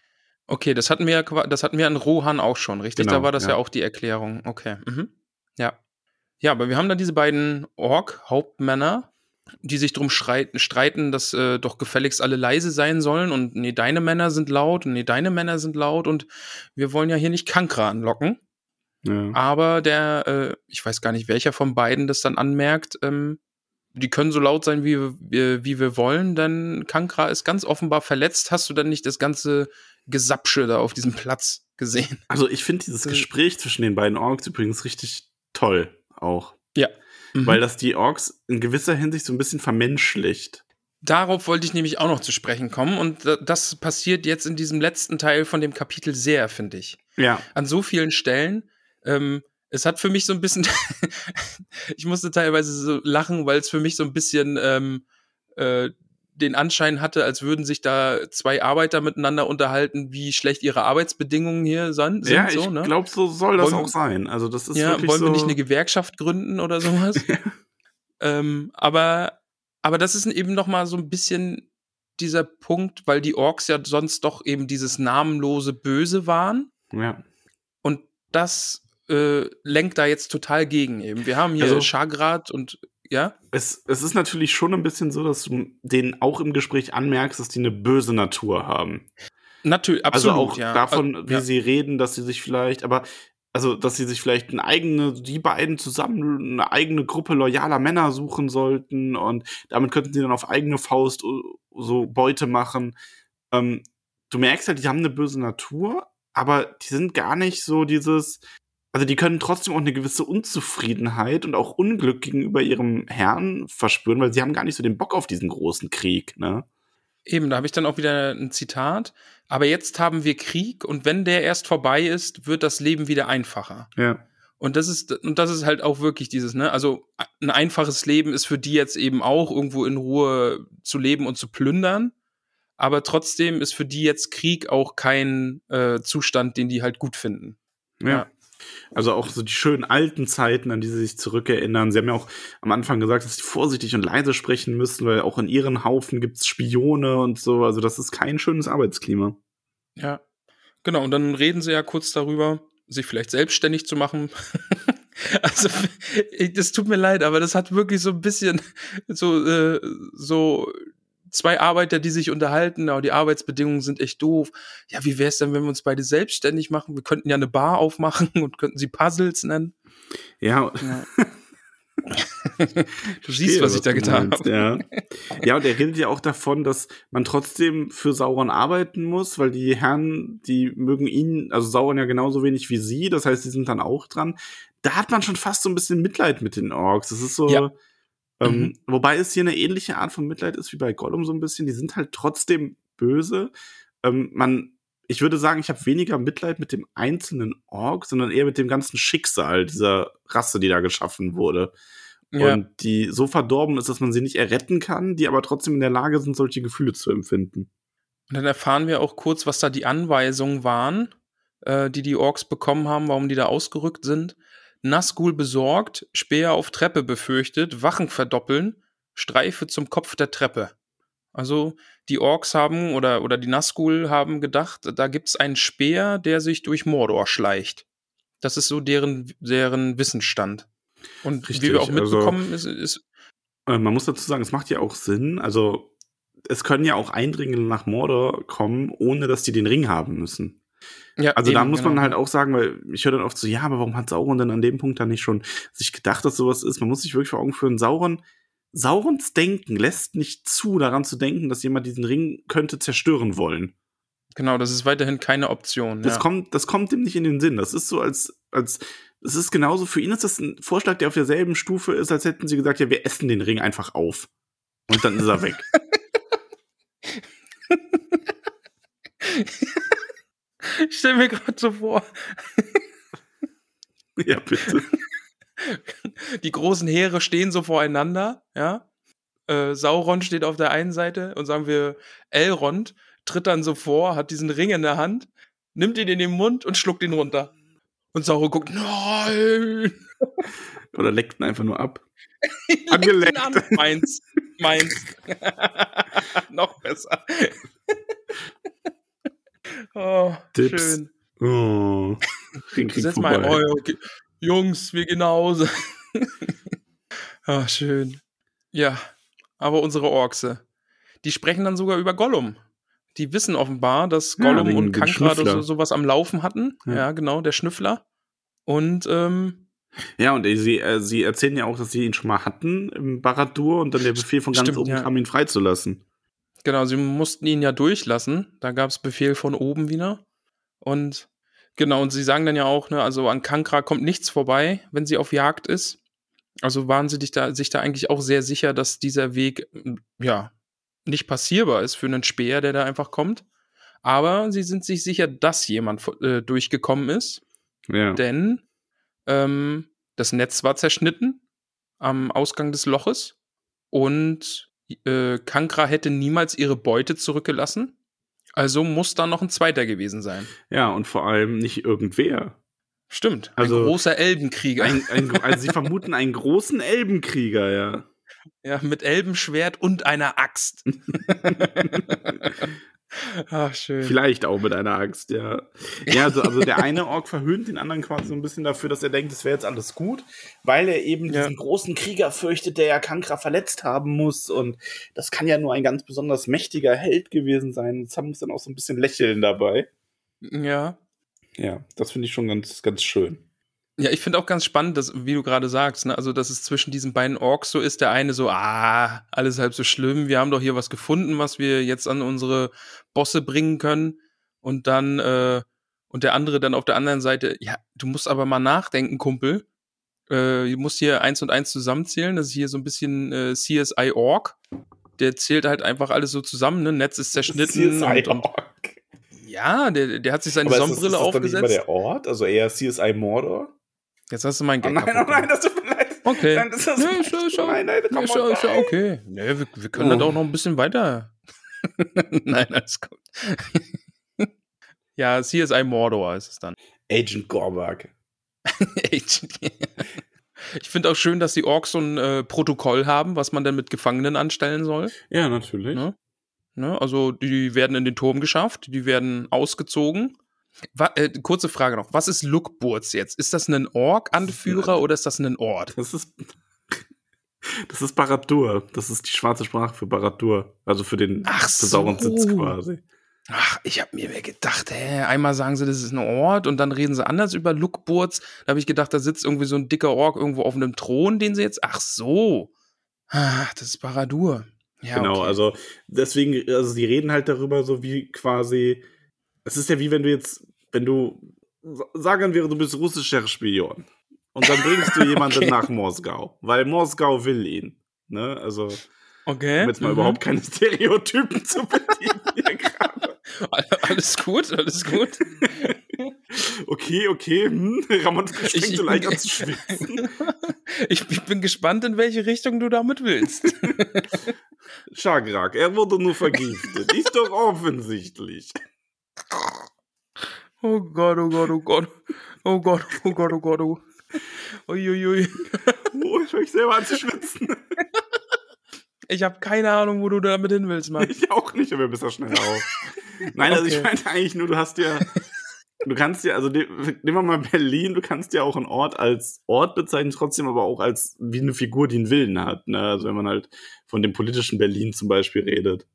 Okay, das hatten wir ja, das hatten wir an Rohan auch schon, richtig? Genau, da war das ja. ja. auch die Erklärung. Okay. Mhm. Ja. Ja, aber wir haben da diese beiden Ork-Hauptmänner, die sich drum streiten, streiten, dass äh, doch gefälligst alle leise sein sollen und nee, deine Männer sind laut und nee, deine Männer sind laut und wir wollen ja hier nicht Kankra anlocken. Ja. Aber der, äh, ich weiß gar nicht, welcher von beiden das dann anmerkt, ähm, die können so laut sein, wie, wir- wie wir wollen, denn Kankra ist ganz offenbar verletzt. Hast du dann nicht das ganze Gesapsche da auf diesem Platz gesehen? Also ich finde dieses Äh. Gespräch zwischen den beiden Orks übrigens richtig toll auch. Mhm. Weil das die Orks in gewisser Hinsicht so ein bisschen vermenschlicht. Darauf wollte ich nämlich auch noch zu sprechen kommen und das passiert jetzt in diesem letzten Teil von dem Kapitel sehr, finde ich. Ja. An so vielen Stellen. Ähm, es hat für mich so ein bisschen, ich musste teilweise so lachen, weil es für mich so ein bisschen ähm, äh, den Anschein hatte, als würden sich da zwei Arbeiter miteinander unterhalten, wie schlecht ihre Arbeitsbedingungen hier sind. Ja, ich so, ne? glaube, so soll das Wollen- auch sein. Also das ist ja, wirklich wollen so. wir nicht eine Gewerkschaft gründen oder sowas? ähm, aber, aber das ist eben noch mal so ein bisschen dieser Punkt, weil die Orks ja sonst doch eben dieses namenlose Böse waren ja. und das äh, lenkt da jetzt total gegen eben. Wir haben hier Also- Chagrat und ja, Es, es ist natürlich schon ein bisschen so, dass du denen auch im Gespräch anmerkst, dass die eine böse Natur haben. natürlich, absolut, also auch ja. davon, Äh, wie ja. sie reden, dass sie sich vielleicht, aber also, dass sie sich vielleicht eine eigene, die beiden zusammen eine eigene Gruppe loyaler Männer suchen sollten und damit könnten sie dann auf eigene Faust so Beute machen. Ähm, du merkst halt, die haben eine böse Natur, aber die sind gar nicht so dieses, also die können trotzdem auch eine gewisse Unzufriedenheit und auch Unglück gegenüber ihrem Herrn verspüren, weil sie haben gar nicht so den Bock auf diesen großen Krieg, ne? Eben, da habe ich dann auch wieder ein Zitat. Aber jetzt haben wir Krieg und wenn der erst vorbei ist, wird das Leben wieder einfacher. Ja. Und das ist, und das ist halt auch wirklich dieses, ne, also ein einfaches Leben ist für die jetzt eben auch, irgendwo in Ruhe zu leben und zu plündern. Aber trotzdem ist für die jetzt Krieg auch kein äh, Zustand, den die halt gut finden. Ja. Ja. Also auch so die schönen alten Zeiten, an die sie sich zurückerinnern. Sie haben ja auch am Anfang gesagt, dass sie vorsichtig und leise sprechen müssen, weil auch in ihren Haufen gibt's Spione und so. Also das ist kein schönes Arbeitsklima. Ja. Genau, und dann reden sie ja kurz darüber, sich vielleicht selbstständig zu machen. also, das tut mir leid, aber das hat wirklich so ein bisschen so, äh, so zwei Arbeiter, die sich unterhalten, aber die Arbeitsbedingungen sind echt doof. Ja, wie wäre es denn, wenn wir uns beide selbstständig machen? Wir könnten ja eine Bar aufmachen und könnten sie Puzzles nennen. Ja, Ja. du siehst, was ich da getan habe. Ja. ja, und er redet ja auch davon, dass man trotzdem für Sauron arbeiten muss, weil die Herren, die mögen ihn, also Sauron ja genauso wenig wie sie, das heißt, sie sind dann auch dran. Da hat man schon fast so ein bisschen Mitleid mit den Orks. Das ist so, Ja. Ähm, Mhm. wobei es hier eine ähnliche Art von Mitleid ist wie bei Gollum so ein bisschen. Die sind halt trotzdem böse. Ähm, man, ich würde sagen, ich habe weniger Mitleid mit dem einzelnen Ork, sondern eher mit dem ganzen Schicksal dieser Rasse, die da geschaffen wurde Ja. und die so verdorben ist, dass man sie nicht erretten kann, die aber trotzdem in der Lage sind, solche Gefühle zu empfinden. Und dann erfahren wir auch kurz, was da die Anweisungen waren, äh, die die Orks bekommen haben, warum die da ausgerückt sind. Nazgul besorgt, Speer auf Treppe befürchtet, Wachen verdoppeln, Streife zum Kopf der Treppe. Also die Orks haben oder, oder die Nazgul haben gedacht, da gibt's einen Speer, der sich durch Mordor schleicht. Das ist so deren, deren Wissensstand. Und Richtig, wie wir auch also- mitbekommen, ist, ist Äh, man muss dazu sagen, es macht ja auch Sinn. Also es können ja auch Eindringlinge nach Mordor kommen, ohne dass die den Ring haben müssen. Ja, Also da eben, muss genau. man halt auch sagen, weil ich höre dann oft so, ja, aber warum hat Sauron denn an dem Punkt dann nicht schon sich gedacht, dass sowas ist? Man muss sich wirklich vor Augen führen, Sauron, Saurons Denken lässt nicht zu, daran zu denken, dass jemand diesen Ring könnte zerstören wollen. Genau, das ist weiterhin keine Option. Das ja. kommt, das kommt ihm nicht in den Sinn. Das ist so als, als, es ist genauso, für ihn ist das ein Vorschlag, der auf derselben Stufe ist, als hätten sie gesagt, ja, wir essen den Ring einfach auf. Und dann ist er weg. Ich stelle mir gerade so vor, ja, bitte. die großen Heere stehen so voreinander, ja. Äh, Sauron steht auf der einen Seite und sagen wir, Elrond tritt dann so vor, hat diesen Ring in der Hand, nimmt ihn in den Mund und schluckt ihn runter. Und Sauron guckt, nein! Oder leckt ihn einfach nur ab. Angeleckt. an. Meins, meins. Noch besser. Oh, Dips. schön. Oh. Setz mal. Okay. Jungs, wir gehen nach Hause. Ah, schön. Ja, aber unsere Orkse, die sprechen dann sogar über Gollum. Die wissen offenbar, dass Ja, Gollum den- und Kankra so, sowas am Laufen hatten. Ja. Ja. genau, der Schnüffler. Und ähm, Ja, und sie, äh, sie erzählen ja auch, dass sie ihn schon mal hatten im Baradur und dann der Befehl von ganz Stimmt, oben ja. kam, ihn freizulassen. Genau, sie mussten ihn ja durchlassen. Da gab es Befehl von oben wieder. Und genau, und sie sagen dann ja auch, ne, also an Kankra kommt nichts vorbei, wenn sie auf Jagd ist. Also waren sie dich da, sich da eigentlich auch sehr sicher, dass dieser Weg, m, ja, nicht passierbar ist für einen Speer, der da einfach kommt. Aber sie sind sich sicher, dass jemand äh, durchgekommen ist. Ja. Denn ähm, das Netz war zerschnitten am Ausgang des Loches und äh, Kankra hätte niemals ihre Beute zurückgelassen. Also muss da noch ein zweiter gewesen sein. Ja, und vor allem nicht irgendwer. Stimmt, Also- ein großer Elbenkrieger. Ein, ein, also sie vermuten einen großen Elbenkrieger, ja. ja, mit Elbenschwert und einer Axt. Ach, schön. Vielleicht auch mit einer Axt, ja. Ja, also, also der eine Ork verhöhnt den anderen quasi so ein bisschen dafür, dass er denkt, es wäre jetzt alles gut, weil er eben Ja. diesen großen Krieger fürchtet, der ja Kankra verletzt haben muss. Und das kann ja nur ein ganz besonders mächtiger Held gewesen sein. Sam muss dann auch so ein bisschen lächeln dabei. Ja. Ja, das finde ich schon ganz, ganz schön. Ja, ich finde auch ganz spannend, dass, wie du gerade sagst, ne, also dass es zwischen diesen beiden Orks so ist, der eine so, ah, alles halb so schlimm, wir haben doch hier was gefunden, was wir jetzt an unsere Bosse bringen können. Und dann, äh, und der andere dann auf der anderen Seite, ja, du musst aber mal nachdenken, Kumpel. Äh, du musst hier eins und eins zusammenzählen. Das ist hier so ein bisschen äh, CSI Ork. Der zählt halt einfach alles so zusammen, ne? Netz ist zerschnitten. Und, Ork. ja, der, der hat sich seine Aber ist das- Sonnenbrille ist das dann nicht immer aufgesetzt. der Ort? Also eher CSI Mordor? Jetzt hast du meinen Oh Gag nein, oh nein, das tut mir leid. Okay. Nein, das ist, Nee, ist ja- nein, nein, Nee, komm ist ja nein. okay. Nee, wir, wir können Oh. das auch noch ein bisschen weiter. Nein, alles gut. ja, CSI Mordor ist es dann. Agent Gorbak. ich finde auch schön, dass die Orks so ein äh, Protokoll haben, was man denn mit Gefangenen anstellen soll. Ja, natürlich. Ne? Ne? Also die werden in den Turm geschafft, die werden ausgezogen. Äh, kurze Frage noch. Was ist Lukburz jetzt? Ist das ein Ork-Anführer oder ist das ein Ort? Das ist. Das ist Baradur. Das ist die schwarze Sprache für Baradur. Also für den Ach für sauren so. Sitz quasi. Ach, ich habe mir gedacht, hä, einmal sagen sie, das ist ein Ort und dann reden sie anders über Lukburz. Da habe ich gedacht, da sitzt irgendwie so ein dicker Ork irgendwo auf einem Thron, den sie jetzt. Ach so. Ach, das ist Baradur. Ja, genau, okay. also deswegen, also sie reden halt darüber, so wie quasi. Es ist ja wie wenn du jetzt, wenn du, sagen wir, du bist russischer Spion. Und dann bringst du jemanden Okay. nach Moskau, weil Moskau will ihn. Ne? Also, Okay. um jetzt mal mhm. überhaupt keine Stereotypen zu bedienen hier gerade. Alles gut, alles gut. Okay, okay, hm, Ramon fängt Ich- so leicht an zu schwitzen. ich, ich bin gespannt, in welche Richtung du damit willst. Schagrak, er wurde nur vergiftet. Ist doch offensichtlich. Oh Gott, oh Gott, oh Gott. Oh Gott, oh Gott, oh Gott, oh. Uiuiui. Oh, ich fange selber an zu schwitzen. Ich habe keine Ahnung, wo du damit hin willst, Mann. Ich auch nicht, aber besser schnell auf. Nein, also ich Okay. meine eigentlich nur, du hast ja, du kannst ja, also ne- nehmen wir mal Berlin, du kannst ja auch einen Ort als Ort bezeichnen, trotzdem aber auch als wie eine Figur, die einen Willen hat. Ne? Also wenn man halt von dem politischen Berlin zum Beispiel redet.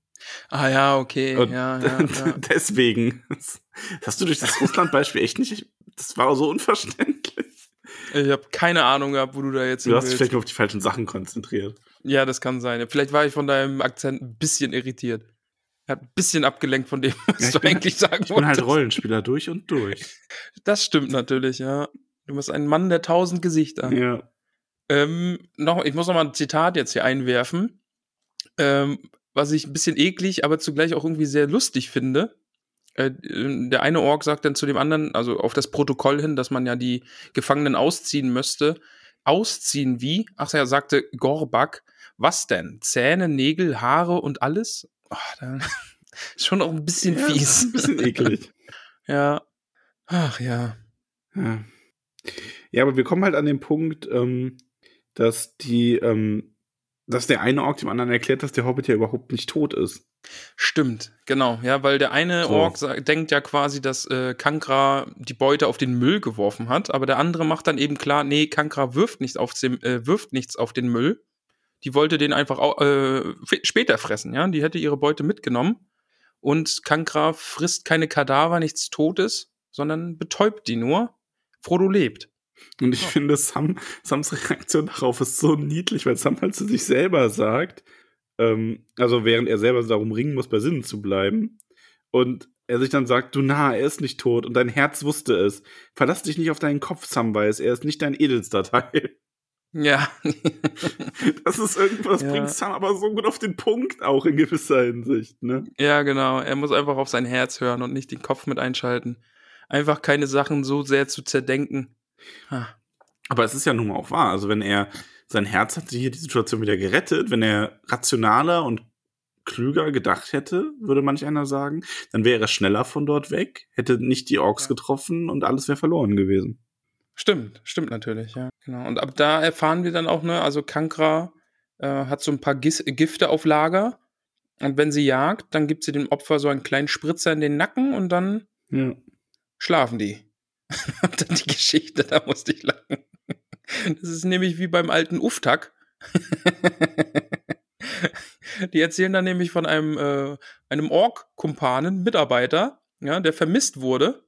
Ah ja, okay. Und ja, ja, ja. deswegen, das hast du durch das Russland-Beispiel echt nicht, das war so unverständlich. Ich habe keine Ahnung gehabt, wo du da jetzt Du hast dich vielleicht nur auf die falschen Sachen konzentriert. Ja, das kann sein. Vielleicht war ich von deinem Akzent ein bisschen irritiert. Hat ein bisschen abgelenkt von dem, was Ja, du bin- eigentlich sagen Ich bin halt wolltest. Rollenspieler durch und durch. Das stimmt natürlich, ja. Du bist ein Mann der tausend Gesichter. Ja. Ähm, noch, ich muss noch mal ein Zitat jetzt hier einwerfen, ähm, was ich ein bisschen eklig, aber zugleich auch irgendwie sehr lustig finde. Äh, der eine Ork sagt dann zu dem anderen, also auf das Protokoll hin, dass man ja die Gefangenen ausziehen müsste. Ausziehen wie? Ach ja, sagte Gorbak. Was denn? Zähne, Nägel, Haare und alles? Oh, da, ist schon auch ein bisschen ja, fies. Ein bisschen eklig. ja. Ach ja. Ja. ja, aber wir kommen halt an den Punkt, ähm, dass die, ähm, dass der eine Ork dem anderen erklärt, dass der Hobbit ja überhaupt nicht tot ist. Stimmt, genau, ja, weil der eine So. Ork denkt ja quasi, dass äh, Kankra die Beute auf den Müll geworfen hat, aber der andere macht dann eben klar, nee, Kankra wirft, nicht auf den, äh, wirft nichts auf den Müll. Die wollte den einfach äh, später fressen, ja, die hätte ihre Beute mitgenommen. Und Kankra frisst keine Kadaver, nichts Totes, sondern betäubt die nur. Frodo lebt. Und ich finde, Sam, Sams Reaktion darauf ist so niedlich, weil Sam halt zu sich selber sagt, ähm, also während er selber darum ringen muss, bei Sinnen zu bleiben, und er sich dann sagt, du na, er ist nicht tot und dein Herz wusste es. Verlass dich nicht auf deinen Kopf, Samwise, er ist nicht dein edelster Teil. Ja. Das ist irgendwas, Ja. bringt Sam aber so gut auf den Punkt, auch in gewisser Hinsicht, ne? ja, genau. Er muss einfach auf sein Herz hören und nicht den Kopf mit einschalten. Einfach keine Sachen so sehr zu zerdenken. Ah. Aber es ist ja nun mal auch wahr. Also, wenn er sein Herz hat hier die Situation wieder gerettet, wenn er rationaler und klüger gedacht hätte, würde manch einer sagen, dann wäre er schneller von dort weg, hätte nicht die Orks Ja. getroffen und alles wäre verloren gewesen. Stimmt, stimmt natürlich, ja. Genau. Und ab da erfahren wir dann auch, ne, also Kankra äh, hat so ein paar Gis Gifte auf Lager. Und wenn sie jagt, dann gibt sie dem Opfer so einen kleinen Spritzer in den Nacken und dann Ja. schlafen die. dann die Geschichte, da musste ich lachen. Das ist nämlich wie beim alten Uftak. die erzählen dann nämlich von einem, äh, einem Ork-Kumpanen, Mitarbeiter, ja, der vermisst wurde.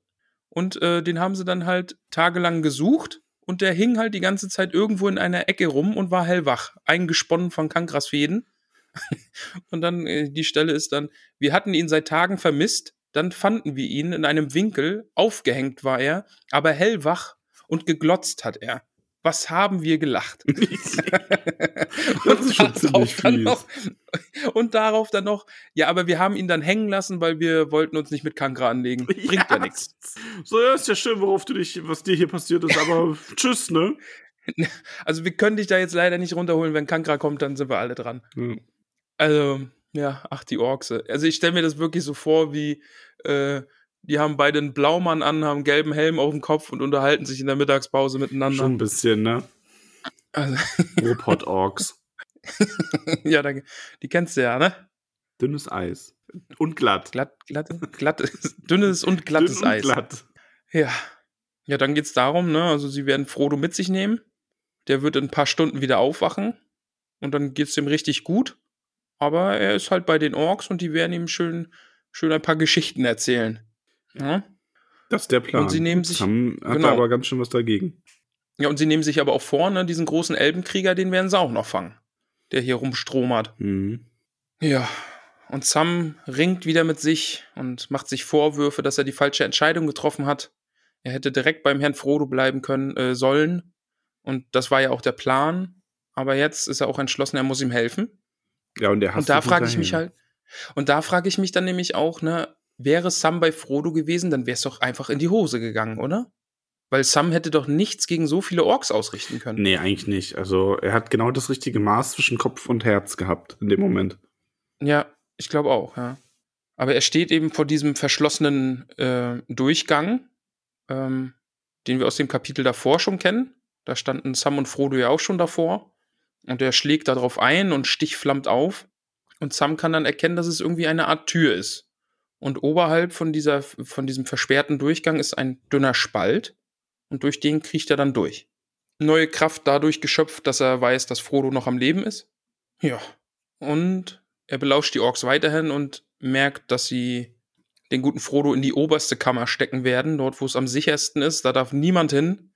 Und äh, den haben sie dann halt tagelang gesucht. Und der hing halt die ganze Zeit irgendwo in einer Ecke rum und war hellwach, eingesponnen von Kankras Fäden. und dann, äh, die Stelle ist dann, wir hatten ihn seit Tagen vermisst, dann fanden wir ihn in einem Winkel, aufgehängt war er, aber hellwach und geglotzt hat er. Was haben wir gelacht? Das ist schon darauf ziemlich dann noch, und darauf dann noch, ja, aber wir haben ihn dann hängen lassen, weil wir wollten uns nicht mit Kankra anlegen. Bringt ja, nichts. So, ja, ist ja schön, worauf du dich, was dir hier passiert ist, aber tschüss, ne? Also wir können dich da jetzt leider nicht runterholen. Wenn Kankra kommt, dann sind wir alle dran. Ja. Also, ja, ach, die Orkse. Also ich stelle mir das wirklich so vor, wie äh, die haben beide einen Blaumann an, haben einen gelben Helm auf dem Kopf und unterhalten sich in der Mittagspause miteinander. Schon ein bisschen, ne? Also, Ruhrpott-Orks. ja, da, die kennst du ja, ne? Dünnes Eis. Und glatt. Glatt, glatt, glatt, dünnes und glattes Dünn und Eis. glatt. Ja. Ja, dann geht's darum, ne? Also sie werden Frodo mit sich nehmen. Der wird in ein paar Stunden wieder aufwachen. Und dann geht's dem richtig gut. Aber er ist halt bei den Orks und die werden ihm schön, schön ein paar Geschichten erzählen. Ja? Das ist der Plan. Und sie nehmen sich- Sam hat genau. aber ganz schön was dagegen. Ja, und sie nehmen sich aber auch vor, ne, diesen großen Elbenkrieger, den werden sie auch noch fangen. Der hier rumstromert. Mhm. Ja. Und Sam ringt wieder mit sich und macht sich Vorwürfe, dass er die falsche Entscheidung getroffen hat. Er hätte direkt beim Herrn Frodo bleiben können, äh, sollen. Und das war ja auch der Plan. Aber jetzt ist er auch entschlossen, er muss ihm helfen. Ja, und der hasst und da frage ich mich halt, und da frage ich mich dann nämlich auch, ne, wäre Sam bei Frodo gewesen, dann wäre es doch einfach in die Hose gegangen, oder? Weil Sam hätte doch nichts gegen so viele Orks ausrichten können. Nee, eigentlich nicht. Also, er hat genau das richtige Maß zwischen Kopf und Herz gehabt in dem Moment. Ja, ich glaube auch, ja. Aber er steht eben vor diesem verschlossenen äh, Durchgang, ähm, den wir aus dem Kapitel davor schon kennen. Da standen Sam und Frodo ja auch schon davor. Und er schlägt darauf ein und stichflammt auf. Und Sam kann dann erkennen, dass es irgendwie eine Art Tür ist. Und oberhalb von, dieser, von diesem versperrten Durchgang ist ein dünner Spalt. Und durch den kriecht er dann durch. Neue Kraft dadurch geschöpft, dass er weiß, dass Frodo noch am Leben ist. Ja. Und er belauscht die Orks weiterhin und merkt, dass sie den guten Frodo in die oberste Kammer stecken werden, dort wo es am sichersten ist. Da darf niemand hin.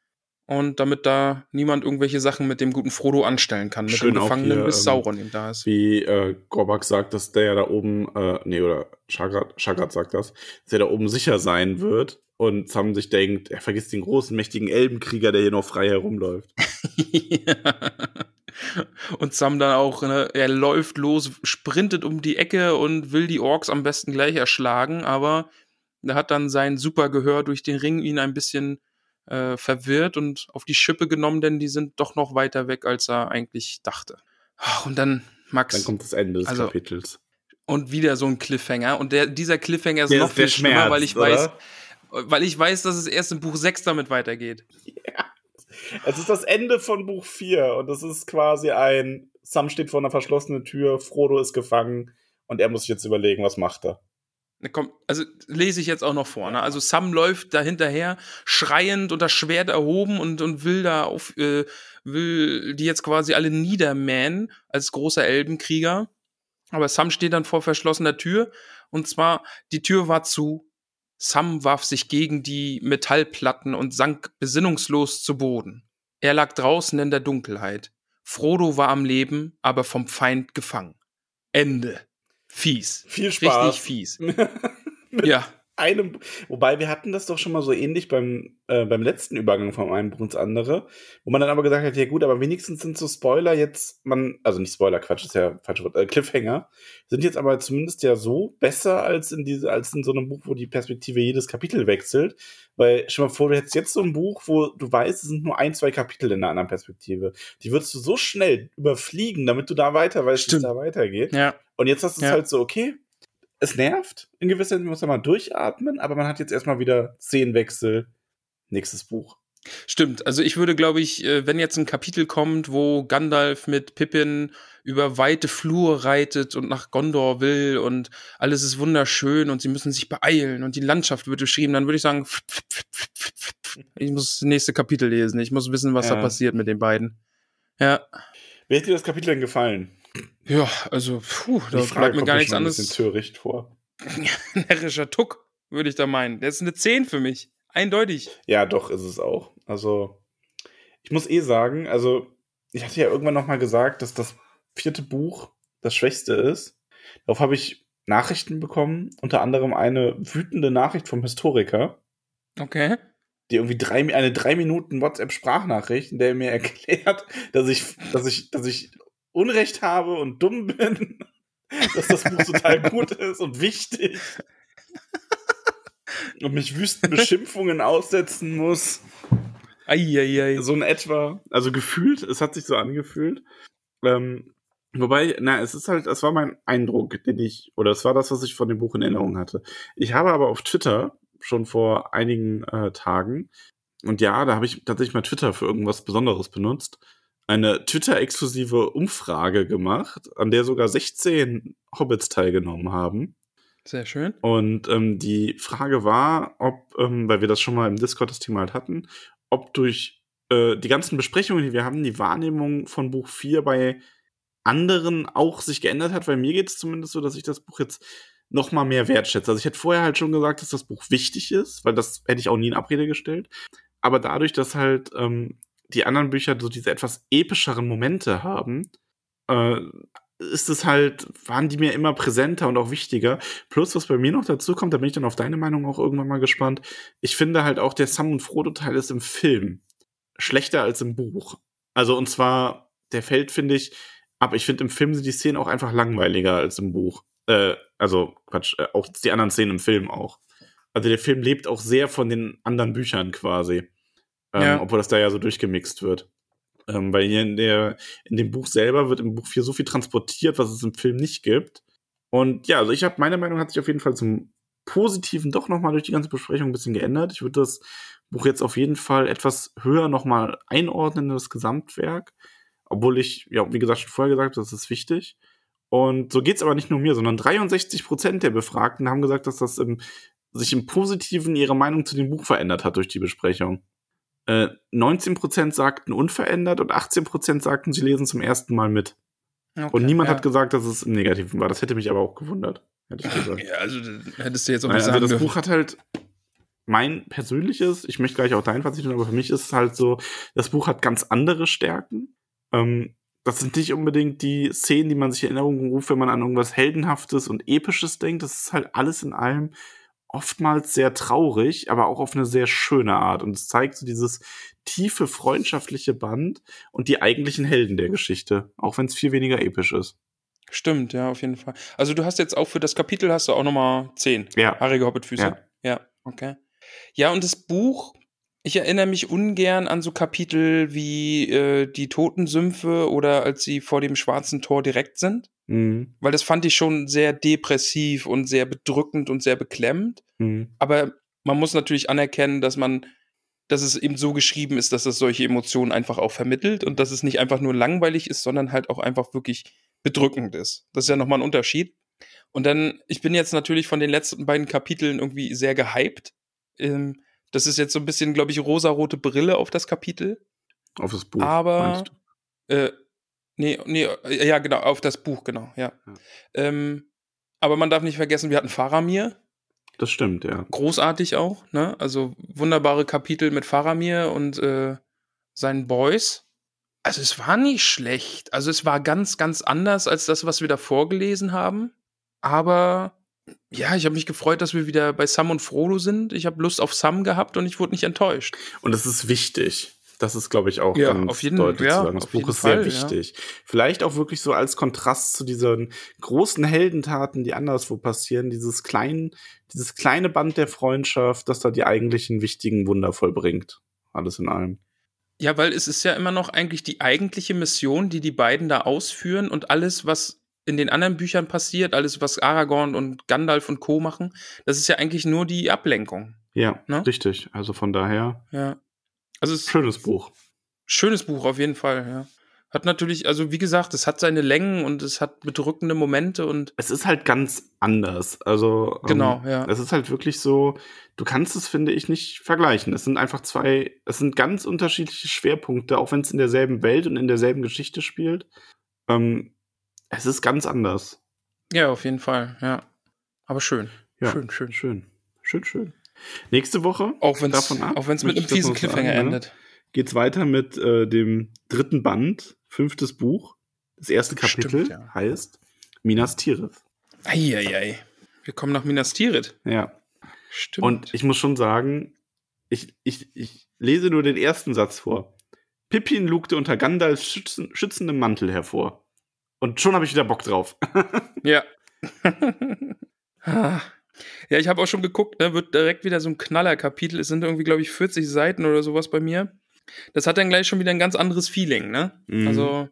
Und damit da niemand irgendwelche Sachen mit dem guten Frodo anstellen kann, mit Schön dem Gefangenen, hier, bis ähm, Sauron ihm da ist. Wie äh, Gorbak sagt, dass der ja da oben, äh, nee, oder Shagrat, Shagrat sagt das, dass er da oben sicher sein wird. Und Sam sich denkt, er vergisst den großen, mächtigen Elbenkrieger, der hier noch frei herumläuft. und Sam dann auch, ne, er läuft los, sprintet um die Ecke und will die Orks am besten gleich erschlagen, aber er hat dann sein Supergehör durch den Ring ihn ein bisschen äh, verwirrt und auf die Schippe genommen, denn die sind doch noch weiter weg, als er eigentlich dachte. Ach, Und dann, Max, Dann kommt das Ende des Also, Kapitels. und wieder so ein Cliffhanger. Und der, dieser Cliffhanger ist Der noch ist der viel schlimmer, Schmerz, weil ich oder? weiß, weil ich weiß, dass es erst im Buch 6 damit weitergeht. Es ist das Ende von Buch 4 und es ist quasi ein Sam steht vor einer verschlossenen Tür, Frodo ist gefangen und er muss sich jetzt überlegen, was macht er. Komm, also lese ich jetzt auch noch vor. Ne? Also Sam läuft da hinterher, schreiend und das Schwert erhoben und, und will da auf, äh, will die jetzt quasi alle niedermähen als großer Elbenkrieger. Aber Sam steht dann vor verschlossener Tür und zwar die Tür war zu. Sam warf sich gegen die Metallplatten und sank besinnungslos zu Boden. Er lag draußen in der Dunkelheit. Frodo war am Leben, aber vom Feind gefangen. Ende. Fies. Viel Spaß. Richtig fies. Ja. einem, wobei wir hatten das doch schon mal so ähnlich beim, äh, beim letzten Übergang von einem Buch ins andere, wo man dann aber gesagt hat, ja gut, aber wenigstens sind so Spoiler jetzt, man, also nicht Spoiler, Quatsch, ist ja falsches Wort, äh, Cliffhanger, sind jetzt aber zumindest ja so besser als in diese, als in so einem Buch, wo die Perspektive jedes Kapitel wechselt. Weil, stell mal vor, du hättest jetzt so ein Buch, wo du weißt, es sind nur ein, zwei Kapitel in einer anderen Perspektive. Die würdest du so schnell überfliegen, damit du da weiter weißt, wie es da weitergeht. Ja. Und jetzt hast du es Ja. halt so, okay, es nervt in gewisser Hinsicht, man muss da mal durchatmen, aber man hat jetzt erstmal wieder Szenenwechsel. Nächstes Buch. Stimmt. Also ich würde, glaube ich, äh, wenn jetzt ein Kapitel kommt, wo Gandalf mit Pippin über weite Flure reitet und nach Gondor will und alles ist wunderschön und sie müssen sich beeilen und die Landschaft wird beschrieben, dann würde ich sagen, ich muss das nächste Kapitel lesen. Ich muss wissen, was Ja. da passiert mit den beiden. Ja. Wie hat dir das Kapitel denn gefallen? Ja, also, puh, da bleibt mir gar nichts schon ein anderes. bisschen töricht vor. Närrischer Tuck, würde ich da meinen. Der ist eine 10 für mich. Eindeutig. Ja, doch, ist es auch. Also, ich muss eh sagen, also, ich hatte ja irgendwann noch mal gesagt, dass das vierte Buch das schwächste ist. Darauf habe ich Nachrichten bekommen, unter anderem eine wütende Nachricht vom Historiker, Okay. die irgendwie drei, eine drei Minuten WhatsApp-Sprachnachricht, in der er mir erklärt, dass ich, dass ich, dass ich Unrecht habe und dumm bin, dass das Buch total gut ist und wichtig. Und mich wüsten Beschimpfungen aussetzen muss. Eieiei. So in etwa. Also gefühlt, es hat sich so angefühlt. Ähm, wobei, na, es ist halt, es war mein Eindruck, den ich, oder es war das, was ich von dem Buch in Erinnerung hatte. Ich habe aber auf Twitter schon vor einigen äh, Tagen, und ja, da habe ich tatsächlich mal Twitter für irgendwas Besonderes benutzt, eine Twitter-exklusive Umfrage gemacht, an der sogar 16 Hobbits teilgenommen haben. Sehr schön. Und ähm, die Frage war, ob, ähm, weil wir das schon mal im Discord das Thema halt hatten, ob durch äh, die ganzen Besprechungen, die wir haben, die Wahrnehmung von Buch 4 bei anderen auch sich geändert hat, weil mir geht es zumindest so, dass ich das Buch jetzt noch mal mehr wertschätze. Also ich hätte vorher halt schon gesagt, dass das Buch wichtig ist, weil das hätte ich auch nie in Abrede gestellt. Aber dadurch, dass halt ähm, die anderen Bücher so diese etwas epischeren Momente haben, äh, ist es halt, waren die mir immer präsenter und auch wichtiger. Plus, was bei mir noch dazu kommt, da bin ich dann auf deine Meinung auch irgendwann mal gespannt. Ich finde halt auch, der Sam und Frodo-Teil ist im Film schlechter als im Buch. Also, und zwar, der fällt, finde ich, ab. Ich finde, im Film sind die Szenen auch einfach langweiliger als im Buch. Äh, also, Quatsch, äh, auch die anderen Szenen im Film auch. Also, der Film lebt auch sehr von den anderen Büchern quasi. Ähm, Ja. Obwohl das da ja so durchgemixt wird. Ähm, weil hier in, der, in dem Buch selber wird im Buch 4 so viel transportiert, was es im Film nicht gibt. Und ja, also ich habe, meine Meinung hat sich auf jeden Fall zum Positiven doch nochmal durch die ganze Besprechung ein bisschen geändert. Ich würde das Buch jetzt auf jeden Fall etwas höher nochmal einordnen in das Gesamtwerk. Obwohl ich, ja, wie gesagt, schon vorher gesagt habe, das ist wichtig. Und so geht's aber nicht nur mir, sondern 63 Prozent der Befragten haben gesagt, dass das im, sich im Positiven ihre Meinung zu dem Buch verändert hat durch die Besprechung. Äh, 19% sagten unverändert und 18% sagten, sie lesen zum ersten Mal mit. Okay, Und niemand ja. hat gesagt, dass es im Negativen war. Das hätte mich aber auch gewundert, hätte ich gesagt. Ja, also das hättest du jetzt auch nicht also sagen das dürfen. Buch hat halt mein persönliches, ich möchte gleich auch dein Fazit aber für mich ist es halt so, das Buch hat ganz andere Stärken. Ähm, das sind nicht unbedingt die Szenen, die man sich in Erinnerung ruft, wenn man an irgendwas Heldenhaftes und Episches denkt. Das ist halt alles in allem oftmals sehr traurig, aber auch auf eine sehr schöne Art. Und es zeigt so dieses tiefe freundschaftliche Band und die eigentlichen Helden der Geschichte, auch wenn es viel weniger episch ist. Stimmt, ja, auf jeden Fall. Also du hast jetzt auch für das Kapitel hast du auch nochmal 10. Ja. Haarige Hobbitfüße. Ja. ja, okay. Ja, und das Buch, ich erinnere mich ungern an so Kapitel wie äh, die Totensümpfe oder als sie vor dem schwarzen Tor direkt sind. Mhm. Weil das fand ich schon sehr depressiv und sehr bedrückend und sehr beklemmend. Mhm. Aber man muss natürlich anerkennen, dass man, dass es eben so geschrieben ist, dass es solche Emotionen einfach auch vermittelt und dass es nicht einfach nur langweilig ist, sondern halt auch einfach wirklich bedrückend ist. Das ist ja nochmal ein Unterschied. Und dann, ich bin jetzt natürlich von den letzten beiden Kapiteln irgendwie sehr gehypt. Ähm, das ist jetzt so ein bisschen, glaube ich, rosarote Brille auf das Kapitel. Auf das Buch. Aber, äh, nee, nee, äh, ja, genau, auf das Buch, genau, ja. Ja. Ähm, aber man darf nicht vergessen, wir hatten Faramir, Das stimmt, ja. großartig auch, ne? Also wunderbare Kapitel mit Faramir und äh, seinen Boys. Also es war nicht schlecht. Also es war ganz, ganz anders als das, was wir da vorgelesen haben. Aber Ja, ich habe mich gefreut, dass wir wieder bei Sam und Frodo sind. Ich habe Lust auf Sam gehabt und ich wurde nicht enttäuscht. Und das ist wichtig. Das ist, glaube ich, auch Ja, ganz auf jeden- deutlich ja, zu sagen. Das Buch ist Fall, sehr ja. wichtig. Vielleicht auch wirklich so als Kontrast zu diesen großen Heldentaten, die anderswo passieren. Dieses kleine, dieses kleine Band der Freundschaft, das da die eigentlichen wichtigen Wunder vollbringt. Alles in allem. Ja, weil es ist ja immer noch eigentlich die eigentliche Mission, die die beiden da ausführen und alles, was in den anderen Büchern passiert, alles, was Aragorn und Gandalf und Co. machen, das ist ja eigentlich nur die Ablenkung. Ja, Ne? richtig. Also von daher, Ja. Also es ist schönes Buch. Schönes Buch auf jeden Fall, ja. Hat natürlich, also wie gesagt, es hat seine Längen und es hat bedrückende Momente und Es ist halt ganz anders. Also, Genau, ähm, ja. Es ist halt wirklich so, du kannst es, finde ich, nicht vergleichen. Es sind einfach zwei, es sind ganz unterschiedliche Schwerpunkte, auch wenn es in derselben Welt und in derselben Geschichte spielt. Ähm, es ist ganz anders. ja, auf jeden Fall, ja. Aber schön. Ja. Schön, schön. Schön. Schön, schön. Nächste Woche Auch wenn es mit einem fiesen noch sagen, Cliffhanger ne? endet. geht's weiter mit äh, dem dritten Band, fünftes Buch. Das erste Stimmt, Kapitel ja. heißt Minas Tirith. Eieiei. Wir kommen nach Minas Tirith. Ja. Stimmt. Und ich muss schon sagen, ich, ich, ich lese nur den ersten Satz vor. Pippin lugte unter Gandalfs schützen, schützendem Mantel hervor. Und schon habe ich wieder Bock drauf. Ja. Ja, ich habe auch schon geguckt, ne, wird direkt wieder so ein Knallerkapitel. Es sind irgendwie, glaube ich, 40 Seiten oder sowas bei mir. Das hat dann gleich schon wieder ein ganz anderes Feeling, ne? Mhm. Also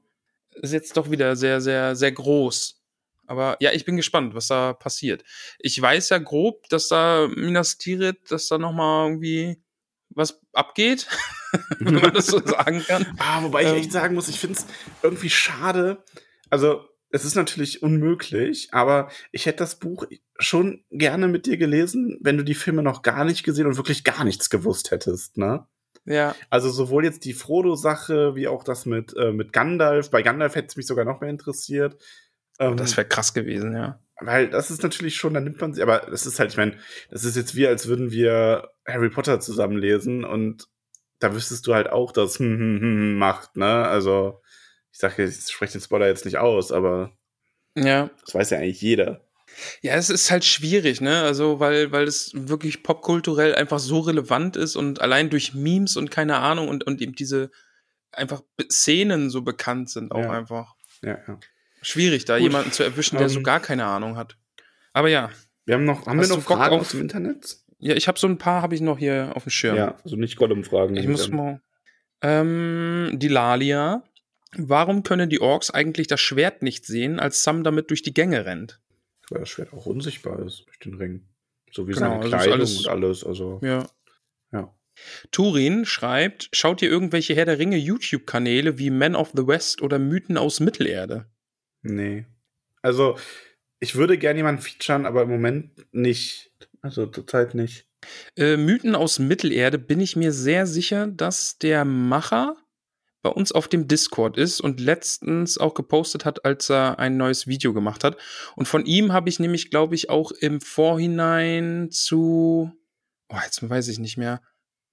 ist jetzt doch wieder sehr, sehr, sehr groß. Aber ja, ich bin gespannt, was da passiert. Ich weiß ja grob, dass da Minas Tirith, dass da nochmal irgendwie was abgeht, wenn man das so sagen kann. Ah, wobei ich Ähm. echt sagen muss, ich finde es irgendwie schade. Also, es ist natürlich unmöglich, aber ich hätte das Buch schon gerne mit dir gelesen, wenn du die Filme noch gar nicht gesehen und wirklich gar nichts gewusst hättest, ne? Ja, Also sowohl jetzt die Frodo-Sache, wie auch das mit, äh, mit Gandalf. Bei Gandalf hätte es mich sogar noch mehr interessiert. Ähm, das wäre krass gewesen, ja. weil das ist natürlich schon, da nimmt man sich, aber das ist halt, ich meine, das ist jetzt wie, als würden wir Harry Potter zusammenlesen und da wüsstest du halt auch, dass hm, hm, hm, hm macht, ne? Also, ich sage ich spreche den Spoiler jetzt nicht aus, aber Ja. das weiß ja eigentlich jeder. Ja, es ist halt schwierig, ne? Also, weil, weil es wirklich popkulturell einfach so relevant ist und allein durch Memes und keine Ahnung und, und eben diese einfach Szenen so bekannt sind auch Ja. einfach. Ja, ja. Schwierig, da Gut, jemanden zu erwischen, der ähm, so gar keine Ahnung hat. Aber ja, Wir haben noch, haben wir noch Fragen auf- aus dem Internet? ja, ich habe so ein paar, habe ich noch hier auf dem Schirm. Ja, also nicht Gollum-Fragen. Ich muss mal. Ähm, die Lalia. Warum können die Orks eigentlich das Schwert nicht sehen, als Sam damit durch die Gänge rennt? Weil das Schwert auch unsichtbar ist durch den Ring. So wie Genau, seine also Kleidung alles- und alles. Also, Ja. ja. Turin schreibt, schaut ihr irgendwelche Herr der Ringe YouTube-Kanäle wie Men of the West oder Mythen aus Mittelerde? Nee. Also, ich würde gerne jemanden featuren, aber im Moment nicht. Also, zurzeit nicht. Äh, Mythen aus Mittelerde bin ich mir sehr sicher, dass der Macher bei uns auf dem Discord ist und letztens auch gepostet hat, als er ein neues Video gemacht hat. Und von ihm habe ich nämlich, glaube ich, auch im Vorhinein zu, oh, jetzt weiß ich nicht mehr,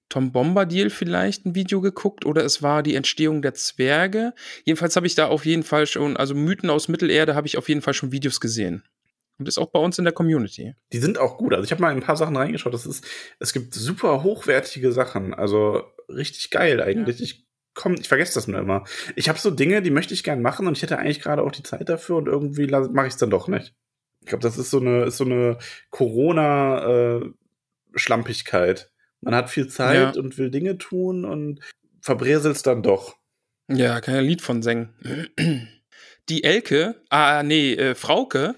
Tom Bombadil vielleicht ein Video geguckt oder es war die Entstehung der Zwerge. Jedenfalls habe ich da auf jeden Fall schon, also Mythen aus Mittelerde habe ich auf jeden Fall schon Videos gesehen. Und ist auch bei uns in der Community. Die sind auch gut. Also, ich habe mal in ein paar Sachen reingeschaut. Das ist, es gibt super hochwertige Sachen. Also, richtig geil eigentlich. Ich komm, ich vergesse das nur immer. Ich habe so Dinge, die möchte ich gern machen und ich hätte eigentlich gerade auch die Zeit dafür und irgendwie mache ich es dann doch nicht. Ich glaube, das ist so eine, ist so eine Corona-Schlampigkeit. Man hat viel Zeit Ja. und will Dinge tun und verbreselt's dann doch. Ja, kann ja ein Lied von singen. Die Elke, ah, nee, äh, Frauke.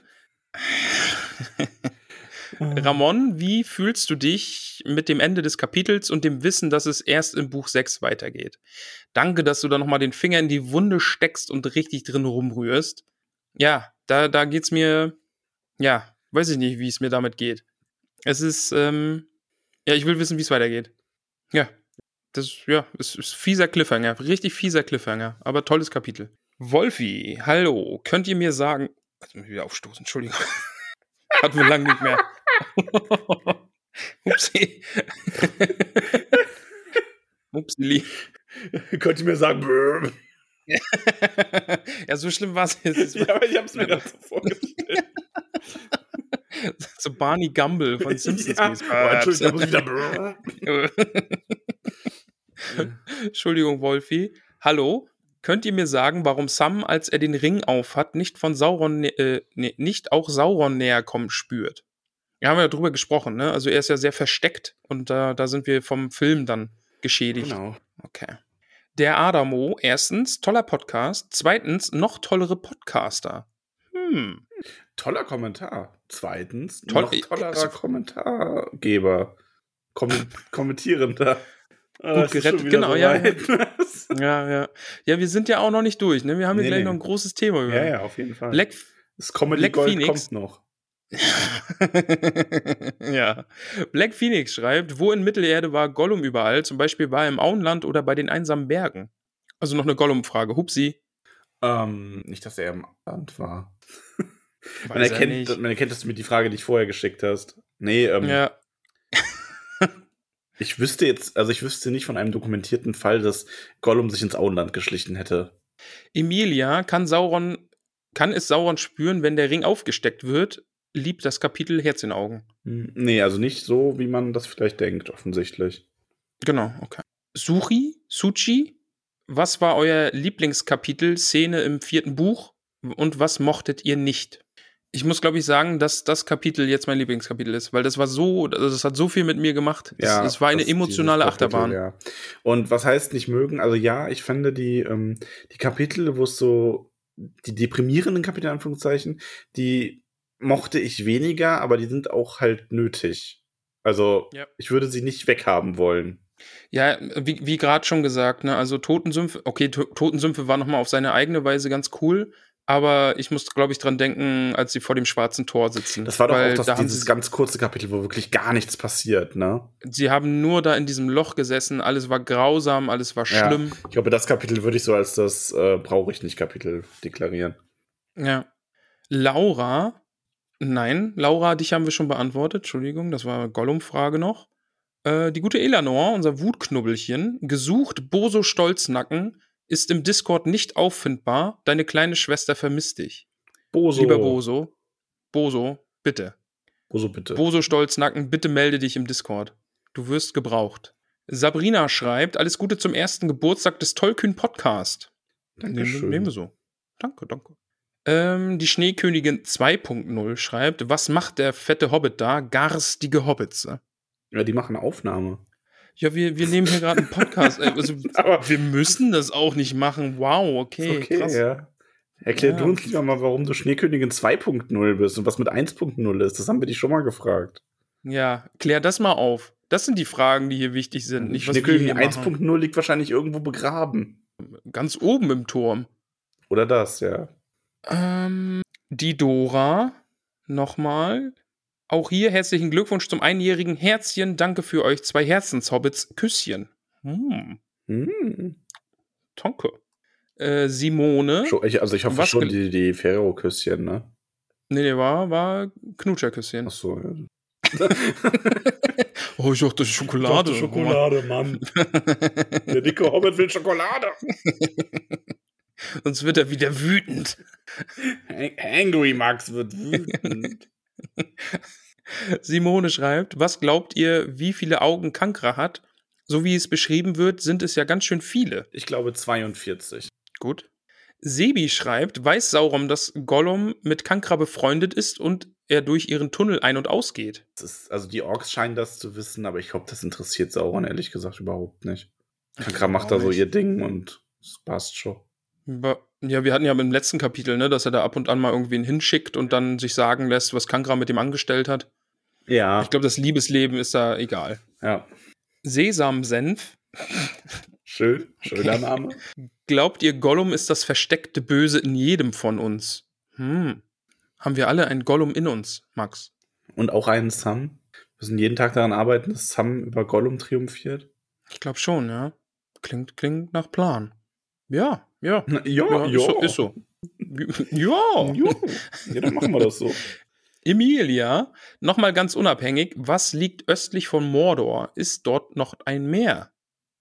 Ramon, wie fühlst du dich mit dem Ende des Kapitels und dem Wissen, dass es erst im Buch 6 weitergeht? Danke, dass du da nochmal den Finger in die Wunde steckst und richtig drin rumrührst. Ja, da, da geht's mir, ja, weiß ich nicht, wie es mir damit geht. Es ist, ähm, ja, ich will wissen, wie es weitergeht. Ja, das, ja, es ist fieser Cliffhanger, richtig fieser Cliffhanger, aber tolles Kapitel. Wolfi, hallo, könnt ihr mir sagen, jetzt muss ich wieder aufstoßen, Entschuldigung. Hatten wir lange nicht mehr. Upsi. Upsi. Könnt ihr mir sagen, brr. ja, so schlimm war es jetzt. ja, aber ich hab's mir das so vorgestellt. so Barney Gumble von Simpsons. ja. oh, Entschuldigung, muss wieder. Entschuldigung, Wolfi. Hallo, könnt ihr mir sagen, warum Sam, als er den Ring aufhat, nicht von Sauron, äh, nicht auch Sauron näher kommen spürt? Wir haben ja drüber gesprochen, ne? Also er ist ja sehr versteckt und da, da sind wir vom Film dann geschädigt. genau. Okay. Der Adamo, erstens, toller Podcast. Zweitens, noch tollere Podcaster. Hm. Toller Kommentar. Zweitens, Toll- noch tollerer also- Kommentargeber. Kom Kommentierender. Ah, Gut gerettet, genau, ja, soweit. Ja, ja. Ja, wir sind ja auch noch nicht durch, ne? Wir haben hier Nee, gleich nee. noch ein großes Thema. ja, ja, auf jeden Fall. Black, das Comedy Black Gold Phoenix. kommt noch. ja. Black Phoenix schreibt, wo in Mittelerde war Gollum überall? Zum Beispiel war er im Auenland oder bei den einsamen Bergen. Also noch eine Gollum-Frage. Hupsi. Ähm, nicht, dass er im Land war. Man er erkennt, nicht. man erkennt das mit die Frage, die ich vorher geschickt hast. Nee, ähm, Ja, ich wüsste jetzt, also ich wüsste nicht von einem dokumentierten Fall, dass Gollum sich ins Auenland geschlichen hätte. Emilia kann Sauron, kann es Sauron spüren, wenn der Ring aufgesteckt wird? Liebt das Kapitel Herz in Augen. Hm, Nee, also nicht so, wie man das vielleicht denkt, offensichtlich. Genau, okay. Suchi, Suchi, was war euer Lieblingskapitel, Szene im vierten Buch und was mochtet ihr nicht? Ich muss, glaube ich, sagen, dass das Kapitel jetzt mein Lieblingskapitel ist, weil das war so, also das hat so viel mit mir gemacht. Das, das war eine emotionale Kapitel, Achterbahn. Ja. Und was heißt nicht mögen? Also ja, ich finde die, ähm, die Kapitel, wo es so, die deprimierenden Kapitel, Anführungszeichen, die mochte ich weniger, aber die sind auch halt nötig. Also Ja. ich würde sie nicht weghaben wollen. Ja, wie, wie gerade schon gesagt, ne, also Totensümpfe, okay, To- Totensümpfe war nochmal auf seine eigene Weise ganz cool, aber ich muss, glaube ich, dran denken, als sie vor dem schwarzen Tor sitzen. Das war doch auch das, da dieses ganz kurze Kapitel, wo wirklich gar nichts passiert, ne? sie haben nur da in diesem Loch gesessen, alles war grausam, alles war Ja. schlimm. Ich glaube, das Kapitel würde ich so als das äh, brauche ich nicht Kapitel deklarieren. Ja. Laura, nein, Laura, dich haben wir schon beantwortet, Entschuldigung, das war eine Gollum-Frage noch. Äh, die gute Elanor, unser Wutknubbelchen, gesucht Boso Stolznacken, ist im Discord nicht auffindbar. Deine kleine Schwester vermisst dich. Boso. Lieber Boso, Boso, bitte. Boso, bitte. Boso Stolznacken, bitte melde dich im Discord. Du wirst gebraucht. Sabrina schreibt, alles Gute zum ersten Geburtstag des Tollkühn Podcast. Dankeschön. nehmen wir so. Danke, danke. Ähm, die Schneekönigin 2.0 schreibt, was macht der fette Hobbit da? Garstige Hobbits. Ja, die machen Aufnahme. Ja, wir, wir nehmen hier gerade einen Podcast. äh, also, Aber wir müssen das auch nicht machen. Wow, okay, okay, krass. ja. Erklär Ja. du uns lieber mal, warum du Schneekönigin 2.0 bist und was mit 1.0 ist. Das haben wir dich schon mal gefragt. Ja, klär das mal auf. Das sind die Fragen, die hier wichtig sind. Nicht, Schneekönigin machen. 1.0 liegt wahrscheinlich irgendwo begraben. Ganz oben im Turm. Oder das, ja. Ähm, die Dora, nochmal. Auch hier herzlichen Glückwunsch zum einjährigen Herzchen. Danke für euch zwei Herzenshobbits. Küsschen. Hm, Hm. danke. Äh, Simone. Ich, also ich hoffe Was schon die, die Ferro-Küsschen, ne? Nee, nee, war, war Knutscherküsschen. Achso, ja. oh, ich dachte Schokolade. Mann. Der dicke Hobbit will Schokolade. Sonst wird er wieder wütend. Angry Max wird wütend. Simone schreibt, was glaubt ihr, wie viele Augen Kankra hat? So wie es beschrieben wird, sind es ja ganz schön viele. Ich glaube 42. Gut. Sebi schreibt, weiß Sauron, dass Gollum mit Kankra befreundet ist und er durch ihren Tunnel ein- und ausgeht? Ist, also die Orks scheinen das zu wissen, aber ich glaube, das interessiert Sauron ehrlich gesagt überhaupt nicht. Kankra macht da so ihr Ding und es passt schon. Ja, wir hatten ja im letzten Kapitel, ne, dass er da ab und an mal irgendwen hinschickt und dann sich sagen lässt, was Kankra mit ihm angestellt hat. Ja, Ich glaube, das Liebesleben ist da egal. ja. Sesamsenf. Schön, schöner Name. Glaubt ihr, Gollum ist das versteckte Böse in jedem von uns? Hm. Haben wir alle ein Gollum in uns, Max? Und auch einen Sam. Wir müssen jeden Tag daran arbeiten, dass Sam über Gollum triumphiert. Ich glaube schon, ja. Klingt, klingt nach Plan. Ja, ja. Ja, Ist, so, ist so. Ja. Ja, ja, dann machen wir das so. Emilia, nochmal ganz unabhängig, was liegt östlich von Mordor? Ist dort noch ein Meer?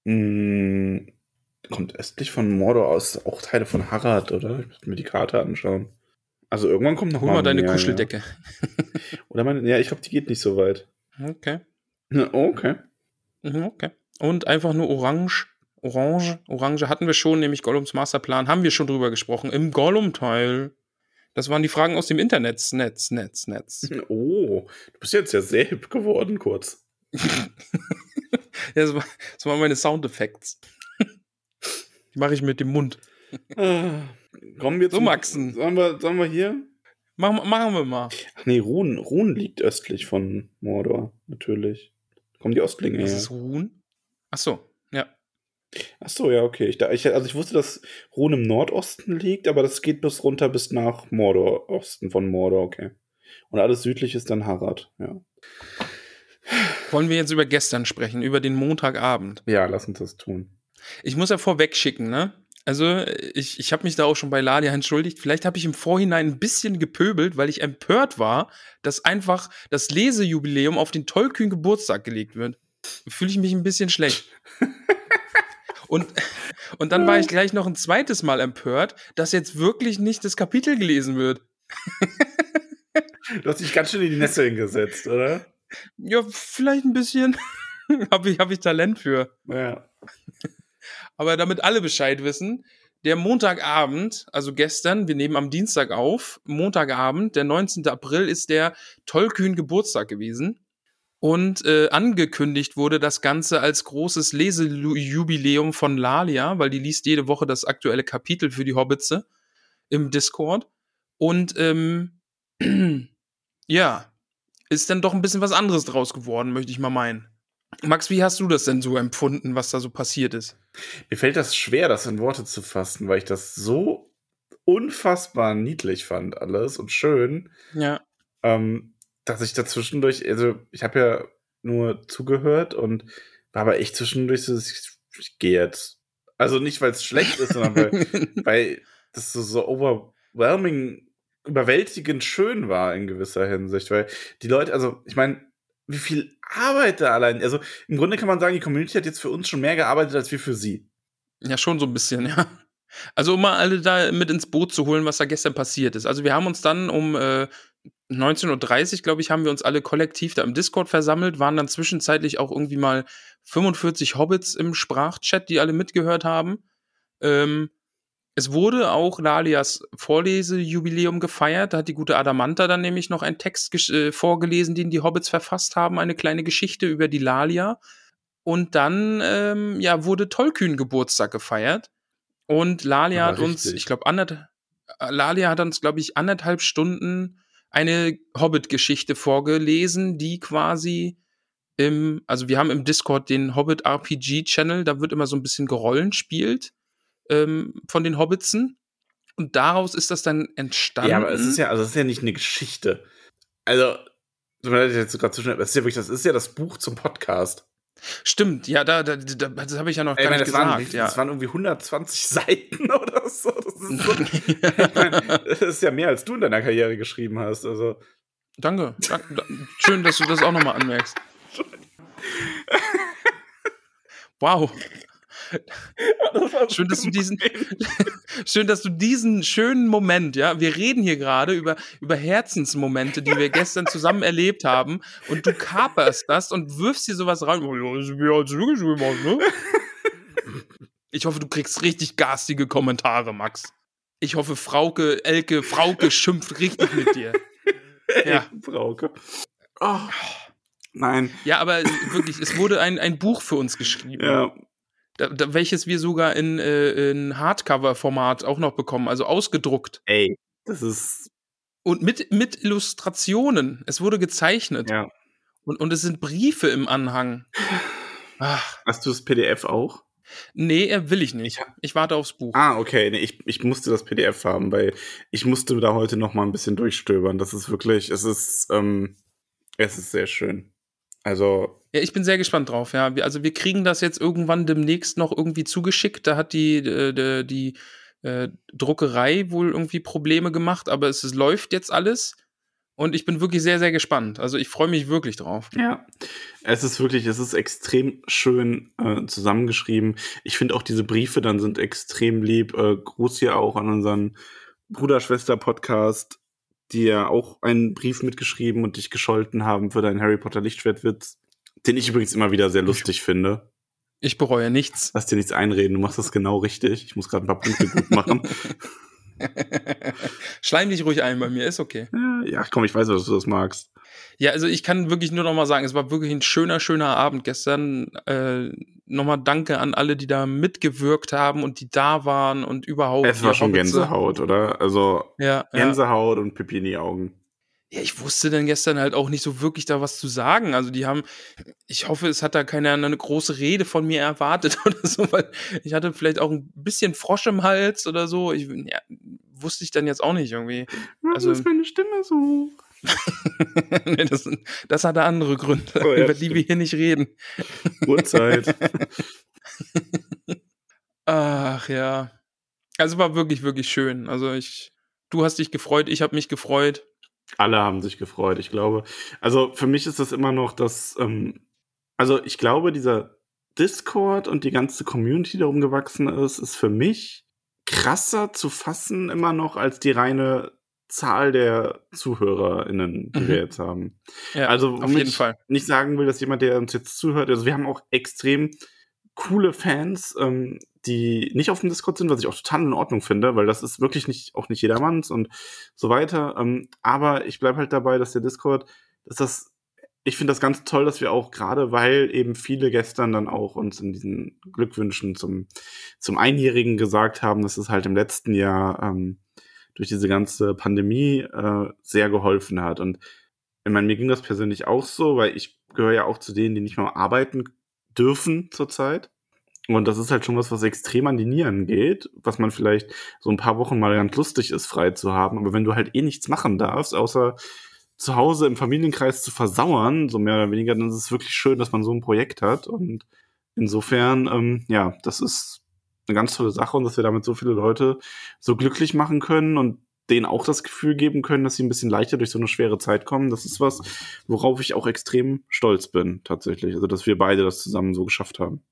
Mm, kommt östlich von Mordor aus auch Teile von Harad, oder? Ich muss mir die Karte anschauen. Also irgendwann kommt noch Hol mal deine Kuscheldecke. Ja. Oder meine, ja, ich glaube, die geht nicht so weit. Okay. Ja, okay. Mhm, okay. Und einfach nur orange. Orange. Orange hatten wir schon, nämlich Gollums Masterplan. Haben wir schon drüber gesprochen. Im Gollum-Teil. Das waren die Fragen aus dem Internet. Netz, Netz, Netz. Oh, du bist jetzt ja sehr hip geworden, kurz. das, war, das waren meine Soundeffekte. die mache ich mit dem Mund. Ah, kommen wir so, Maxen. Sollen wir, sollen wir hier? Machen, machen wir mal. Ach nee, Ruhn, Ruhn liegt östlich von Mordor, natürlich. Kommen die Ostlinge her. ist Ruhn? Ach so. Ach so, ja, okay. Ich, ich, also ich wusste, dass Ruhn im Nordosten liegt, aber das geht bis runter bis nach Mordor, Osten von Mordor, okay. Und alles südlich ist dann Harad, ja. Wollen wir jetzt über gestern sprechen, über den Montagabend? Ja, lass uns das tun. Ich muss ja vorweg schicken, ne? Also, ich, ich habe mich da auch schon bei Ladia entschuldigt. Vielleicht habe ich im Vorhinein ein bisschen gepöbelt, weil ich empört war, dass einfach das Lesejubiläum auf den tollkühnen Geburtstag gelegt wird. Fühle ich mich ein bisschen schlecht. Und, und dann war ich gleich noch ein zweites Mal empört, dass jetzt wirklich nicht das Kapitel gelesen wird. Du hast dich ganz schön in die Nässe hingesetzt, oder? Ja, vielleicht ein bisschen. habe ich, hab ich Talent für. Ja. Aber damit alle Bescheid wissen, der Montagabend, also gestern, wir nehmen am Dienstag auf, Montagabend, der 19. April, ist der tollkühn Geburtstag gewesen. Und äh, angekündigt wurde das Ganze als großes Lesejubiläum von Lalia, weil die liest jede Woche das aktuelle Kapitel für die Hobbitze im Discord. Und ähm, ja, ist dann doch ein bisschen was anderes draus geworden, möchte ich mal meinen. Max, wie hast du das denn so empfunden, was da so passiert ist? Mir fällt das schwer, das in Worte zu fassen, weil ich das so unfassbar niedlich fand, alles und schön. Ja. Ähm, dass ich da zwischendurch, also ich habe ja nur zugehört und war aber echt zwischendurch so, ich, ich gehe jetzt. Also nicht, weil es schlecht ist, sondern weil, weil das so, so overwhelming, überwältigend schön war in gewisser Hinsicht. Weil die Leute, also ich meine, wie viel Arbeit da allein, also im Grunde kann man sagen, die Community hat jetzt für uns schon mehr gearbeitet als wir für sie. Ja, schon so ein bisschen, ja. Also um mal alle da mit ins Boot zu holen, was da gestern passiert ist. Also wir haben uns dann um äh, 19.30 Uhr, glaube ich, haben wir uns alle kollektiv da im Discord versammelt, waren dann zwischenzeitlich auch irgendwie mal 45 Hobbits im Sprachchat, die alle mitgehört haben. Ähm, es wurde auch Lalias Vorlesejubiläum gefeiert. Da hat die gute Adamanta dann nämlich noch einen Text äh, vorgelesen, den die Hobbits verfasst haben, eine kleine Geschichte über die Lalia. Und dann ähm, ja, wurde Tollkühn Geburtstag gefeiert. Und Lalia hat uns, ich glaube, Lalia hat uns, glaube ich, anderthalb Stunden eine Hobbit-Geschichte vorgelesen, die quasi im, also wir haben im Discord den Hobbit RPG Channel, da wird immer so ein bisschen gerollenspielt ähm, von den Hobbitzen. Und daraus ist das dann entstanden. Ja, aber es ist ja, also es ist ja nicht eine Geschichte. Also, das ist ja wirklich, das ist ja das Buch zum Podcast. Stimmt, ja, da, da, da das habe ich ja noch Ich gar meine, nicht das, waren, gesagt. wie- ja. das waren irgendwie 120 Seiten oder so. Das ist, so ich meine, das ist ja mehr, als du in deiner Karriere geschrieben hast. Also, Danke. Dank- da- Schön, dass du das auch nochmal anmerkst. Wow. Schön, dass du diesen, schön, dass du diesen schönen Moment, ja, wir reden hier gerade über, über Herzensmomente, die wir gestern zusammen erlebt haben, und du kaperst das und wirfst dir sowas rein. Oh, das ne? Ich hoffe, du kriegst richtig garstige Kommentare, Max. Ich hoffe, Frauke, Elke, Frauke schimpft richtig mit dir. Ja. Brauke. Oh. Nein. Ja, aber wirklich, es wurde ein, ein Buch für uns geschrieben. Ja. Da, da, welches wir sogar in, äh, in Hardcover-Format auch noch bekommen, also ausgedruckt. Ey, das ist. Und mit, mit Illustrationen. Es wurde gezeichnet. Ja. Und, und es sind Briefe im Anhang. Ach, Hast du das PDF auch? nee, äh, will ich nicht. Ich warte aufs Buch. Ah, okay. Nee, ich, ich musste das PDF haben, weil ich musste da heute noch mal ein bisschen durchstöbern. Das ist wirklich, es ist, ähm, es ist sehr schön. Also, Ja, ich bin sehr gespannt drauf. Ja, wir, also wir kriegen das jetzt irgendwann demnächst noch irgendwie zugeschickt. Da hat die, äh, die, die äh, Druckerei wohl irgendwie Probleme gemacht, aber es, es läuft jetzt alles. Und ich bin wirklich sehr, sehr gespannt. Also ich freue mich wirklich drauf. ja, es ist wirklich, es ist extrem schön äh, zusammengeschrieben. Ich finde auch diese Briefe dann sind extrem lieb. Äh, Gruß hier auch an unseren Bruder-Schwester-Podcast, die ja auch einen Brief mitgeschrieben und dich gescholten haben für deinen Harry Potter Lichtschwertwitz, den ich übrigens immer wieder sehr lustig finde. Ich bereue nichts. Lass dir nichts einreden, du machst das genau richtig. Ich muss gerade ein paar Punkte gut machen. Schleim dich ruhig ein bei mir, ist okay. Ja, ja, komm, ich weiß, dass du das magst. Ja, also ich kann wirklich nur noch mal sagen, es war wirklich ein schöner, schöner Abend gestern. Äh, nochmal danke an alle, die da mitgewirkt haben und die da waren und überhaupt. Es war schon Gänsehaut, oder? Also Ja, ja. Gänsehaut und Pipi in die Augen. Ja, ich wusste dann gestern halt auch nicht so wirklich da was zu sagen. Also die haben, ich hoffe, es hat da keiner eine große Rede von mir erwartet oder so, weil ich hatte vielleicht auch ein bisschen Frosch im Hals oder so. Ich, ja, wusste ich dann jetzt auch nicht irgendwie. Also Also- ist meine Stimme so. nee, das, das hatte andere Gründe, Oh ja, über die wir hier nicht reden. Uhrzeit. Ach ja. Also war wirklich, wirklich schön. Also ich, du hast dich gefreut, ich habe mich gefreut. Alle haben sich gefreut, ich glaube. Also für mich ist das immer noch das, ähm, also ich glaube, dieser Discord und die ganze Community, die darum gewachsen ist, ist für mich krasser zu fassen immer noch als die reine Zahl der ZuhörerInnen, die Mhm. wir jetzt haben. Ja, also, auf jeden ich Fall. nicht sagen will, dass jemand, der uns jetzt zuhört, also wir haben auch extrem coole Fans, ähm, die nicht auf dem Discord sind, was ich auch total in Ordnung finde, weil das ist wirklich nicht, auch nicht jedermanns und so weiter. Ähm, aber ich bleibe halt dabei, dass der Discord, dass das, ich finde das ganz toll, dass wir auch gerade, weil eben viele gestern dann auch uns in diesen Glückwünschen zum, zum Einjährigen gesagt haben, dass es halt im letzten Jahr ähm, durch diese ganze Pandemie äh, sehr geholfen hat. Und ich meine, mir ging das persönlich auch so, weil ich gehöre ja auch zu denen, die nicht mehr arbeiten dürfen zurzeit. Und das ist halt schon was, was extrem an die Nieren geht, was man vielleicht so ein paar Wochen mal ganz lustig ist, frei zu haben. Aber wenn du halt eh nichts machen darfst, außer zu Hause im Familienkreis zu versauern, so mehr oder weniger, dann ist es wirklich schön, dass man so ein Projekt hat. Und insofern, ähm, ja, das ist eine ganz tolle Sache und dass wir damit so viele Leute so glücklich machen können und denen auch das Gefühl geben können, dass sie ein bisschen leichter durch so eine schwere Zeit kommen. Das ist was, worauf ich auch extrem stolz bin, tatsächlich. Also, dass wir beide das zusammen so geschafft haben.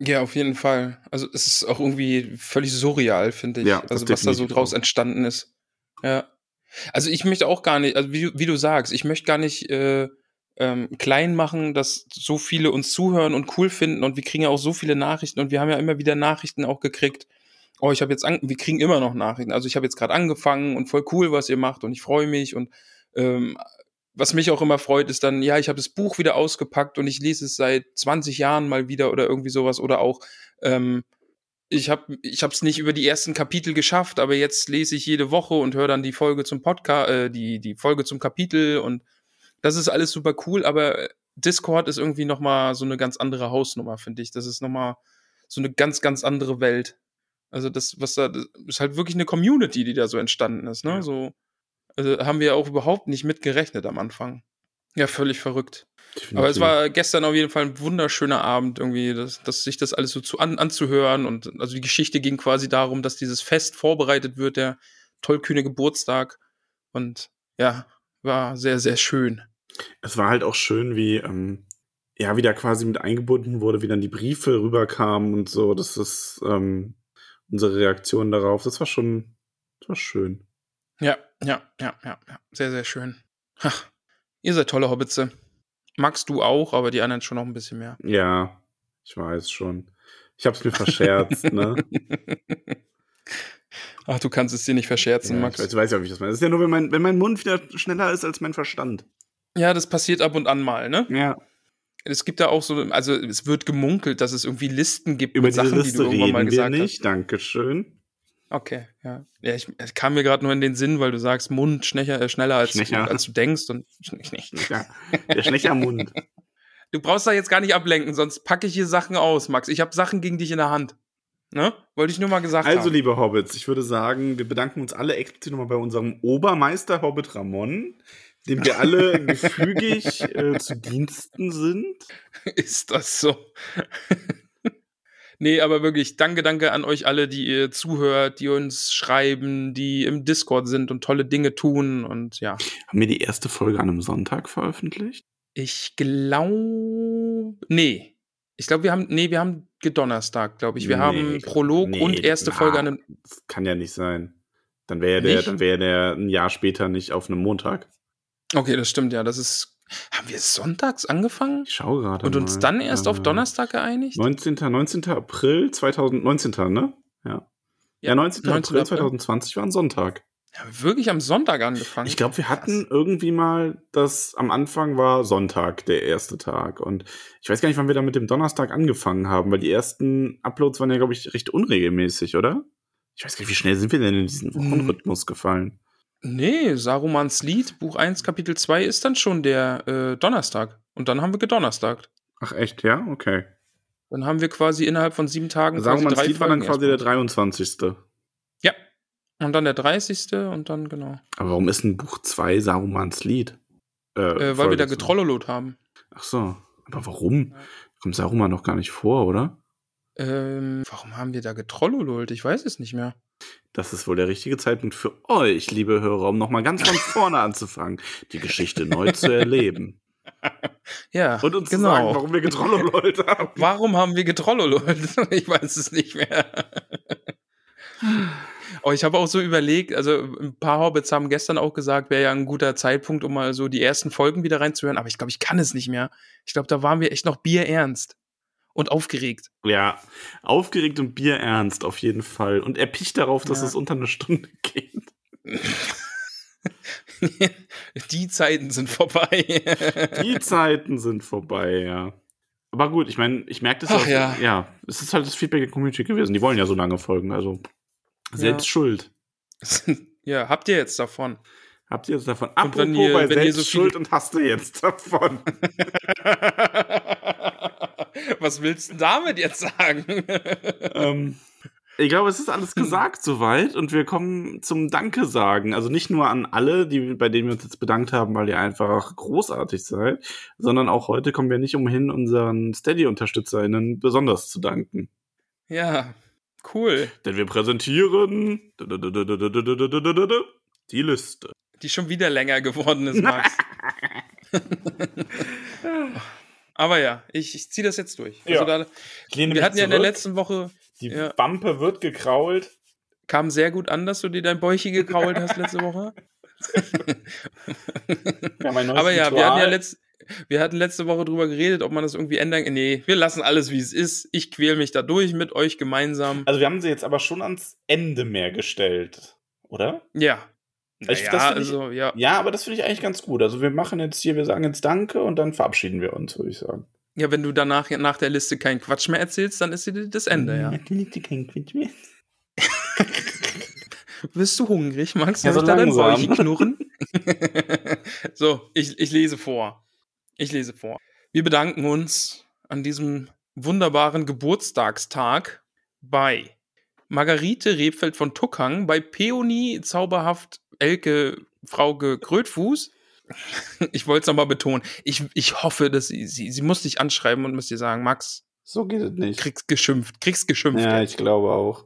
Ja, auf jeden Fall. Also es ist auch irgendwie völlig surreal, finde ich. Ja, also was da so draus entstanden ist. Ja. Also ich möchte auch gar nicht, also wie, du- wie du sagst, ich möchte gar nicht äh, ähm, klein machen, dass so viele uns zuhören und cool finden und wir kriegen ja auch so viele Nachrichten und wir haben ja immer wieder Nachrichten auch gekriegt. Oh, ich habe jetzt, an, wir kriegen immer noch Nachrichten. Also ich habe jetzt gerade angefangen und voll cool, was ihr macht und ich freue mich und ähm, was mich auch immer freut, ist dann, ja, ich habe das Buch wieder ausgepackt und ich lese es seit 20 Jahren mal wieder oder irgendwie sowas oder auch, ähm, ich habe ich habe nicht über die ersten Kapitel geschafft, aber jetzt lese ich jede Woche und höre dann die Folge zum Podcast, äh, die die Folge zum Kapitel und das ist alles super cool, aber Discord ist irgendwie noch mal so eine ganz andere Hausnummer, finde ich. Das ist noch mal so eine ganz ganz andere Welt. Also das was da das ist halt wirklich eine Community, die da so entstanden ist, ne? Ja. So also haben wir auch überhaupt nicht mit gerechnet am Anfang. Ja, völlig verrückt. Aber es war gestern auf jeden Fall ein wunderschöner Abend, irgendwie, dass, dass sich das alles so zu an, anzuhören. Und also die Geschichte ging quasi darum, dass dieses Fest vorbereitet wird, der tollkühne Geburtstag. Und ja, war sehr, sehr schön. es war halt auch schön, wie, ähm, ja, wie da quasi mit eingebunden wurde, wie dann die Briefe rüberkamen und so. Das ist ähm, unsere Reaktion darauf. Das war schon, das war schön. Ja, ja, ja, ja, ja. Sehr, sehr schön. Ach, ihr seid tolle Hobbitze. Magst du auch, aber die anderen schon noch ein bisschen mehr. Ja, ich weiß schon. Ich hab's mir verscherzt, ne? Ach, du kannst es dir nicht verscherzen, Ja, Max. ich weiß, ich weiß ja, wie ich das meine. Das ist ja nur, wenn mein, wenn mein Mund wieder schneller ist als mein Verstand. Ja, das passiert ab und an mal, ne? Ja. Es gibt da auch so, also es wird gemunkelt, dass es irgendwie Listen gibt Über Sachen, die Liste du irgendwann mal wir gesagt hast. nicht. Dankeschön. Okay, ja. Ja, ich, es kam mir gerade nur in den Sinn, weil du sagst, Mund schneller, äh, schneller als, Schnecher. als du denkst. Und schn- Ja, der Schnechermund. du brauchst da jetzt gar nicht ablenken, sonst packe ich hier Sachen aus, Max. Ich habe Sachen gegen dich in der Hand. Ne? Wollte ich nur mal gesagt Also, haben. liebe Hobbits, ich würde sagen, wir bedanken uns alle explizit nochmal bei unserem Obermeister Hobbit Ramon, dem wir alle gefügig äh, zu Diensten sind. Ist das so? nee, aber wirklich, danke, danke an euch alle, die ihr zuhört, die uns schreiben, die im Discord sind und tolle Dinge tun. Und ja, Haben wir die erste Folge an einem Sonntag veröffentlicht? ich glaube. Nee. Ich glaube, wir haben. Nee, wir haben gedonnerstag, glaube ich. Wir Nee, haben Prolog nee, und erste na, Folge an einem. Das kann ja nicht sein. Dann wäre der, Nicht? dann wäre der ein Jahr später nicht auf einem Montag. Okay, das stimmt ja. Das ist. Haben wir sonntags angefangen Ich schaue gerade. und uns mal. dann erst auf Äh, Donnerstag geeinigt? 19. 19. April 2019, ne? Ja. Ja, 19. 19. April April. 2020 war ein Sonntag. Wir wirklich am Sonntag angefangen? Ich glaube, wir Krass. hatten irgendwie mal, das am Anfang war Sonntag, der erste Tag. Und ich weiß gar nicht, wann wir da mit dem Donnerstag angefangen haben, weil die ersten Uploads waren ja, glaube ich, recht unregelmäßig, oder? Ich weiß gar nicht, wie schnell sind wir denn in diesen Hm. Wochenrhythmus gefallen? Nee, Sarumans Lied, Buch 1, Kapitel 2 ist dann schon der äh, Donnerstag. Und dann haben wir gedonnerstagt. Ach echt, ja? Okay. Dann haben wir quasi innerhalb von sieben Tagen quasi mal, Lied war dann Folgen quasi der erstmal. 23. Ja. Und dann der 30. und dann, genau. Aber warum ist ein Buch 2 Sarumans Lied? Äh, Äh, weil wir da getrollolot haben. Ach so. Aber warum? Ja. Kommt Saruman noch gar nicht vor, oder? Ähm, warum haben wir da getrollolot? Ich weiß es nicht mehr. Das ist wohl der richtige Zeitpunkt für euch, liebe Hörer, um nochmal ganz von vorne anzufangen, die Geschichte neu zu erleben. Ja, Und uns genau. zu sagen, warum wir getrollolot haben. Warum haben wir getrollolot? Ich weiß es nicht mehr. Oh, ich habe auch so überlegt, also ein paar Hobbits haben gestern auch gesagt, wäre ja ein guter Zeitpunkt, um mal so die ersten Folgen wieder reinzuhören, aber ich glaube, ich kann es nicht mehr. Ich glaube, da waren wir echt noch bierernst und aufgeregt. Ja, aufgeregt und bierernst auf jeden Fall. Und erpicht darauf, dass Ja. es unter eine Stunde geht. die Zeiten sind vorbei. Die Zeiten sind vorbei, ja. Aber gut, ich meine, ich merke das Ach auch, ja. ja. Es ist halt das Feedback der Community gewesen. Die wollen ja so lange folgen, also selbst Ja. schuld. ja, habt ihr jetzt davon? Habt ihr jetzt davon? Und Apropos ihr- bei selbst so schuld und hast du jetzt davon. Was willst du damit jetzt sagen? ähm, ich glaube, es ist alles gesagt soweit und wir kommen zum Danke sagen. Also nicht nur an alle, die, bei denen wir uns jetzt bedankt haben, weil ihr einfach großartig seid, sondern auch heute kommen wir nicht umhin, unseren Steady-UnterstützerInnen besonders zu danken. ja, cool. Denn wir präsentieren die Liste. Die schon wieder länger geworden ist, Max. Aber ja, ich, ich ziehe das jetzt durch. Also Ja. da, wir hatten ja in der letzten Woche, Die ja. Wampe wird gekrault. kam sehr gut an, dass du dir dein Bäuchi gekrault hast letzte Woche. Ja, Aber ja, wir hatten ja Ritual. letzt, wir hatten letzte Woche drüber geredet, ob man das irgendwie ändern kann. Nee, wir lassen alles, wie es ist. Ich quäl mich da durch mit euch gemeinsam. Also wir haben sie jetzt aber schon ans Ende mehr gestellt, oder? Ja. Ich- Naja, ich- also, ja. Ja, aber das finde ich eigentlich ganz gut. Also wir machen jetzt hier, wir sagen jetzt Danke und dann verabschieden wir uns, würde ich sagen. Ja, wenn du danach nach der Liste keinen Quatsch mehr erzählst, dann ist sie das Ende, ja. Bist du hungrig, Max? Ja, so ich da dein. Bäuchchen knurren? so, ich, ich lese vor. Ich lese vor. Wir bedanken uns an diesem wunderbaren Geburtstagstag bei Margarete Rebfeld von Tuckhang, bei Peony Zauberhaft Elke Frauke Krötfuß. Ich wollte es nochmal betonen. Ich, ich hoffe, dass sie, sie, sie muss dich anschreiben und muss dir sagen, Max, So geht es nicht. kriegst geschimpft, kriegst geschimpft. Ja, ich glaube auch.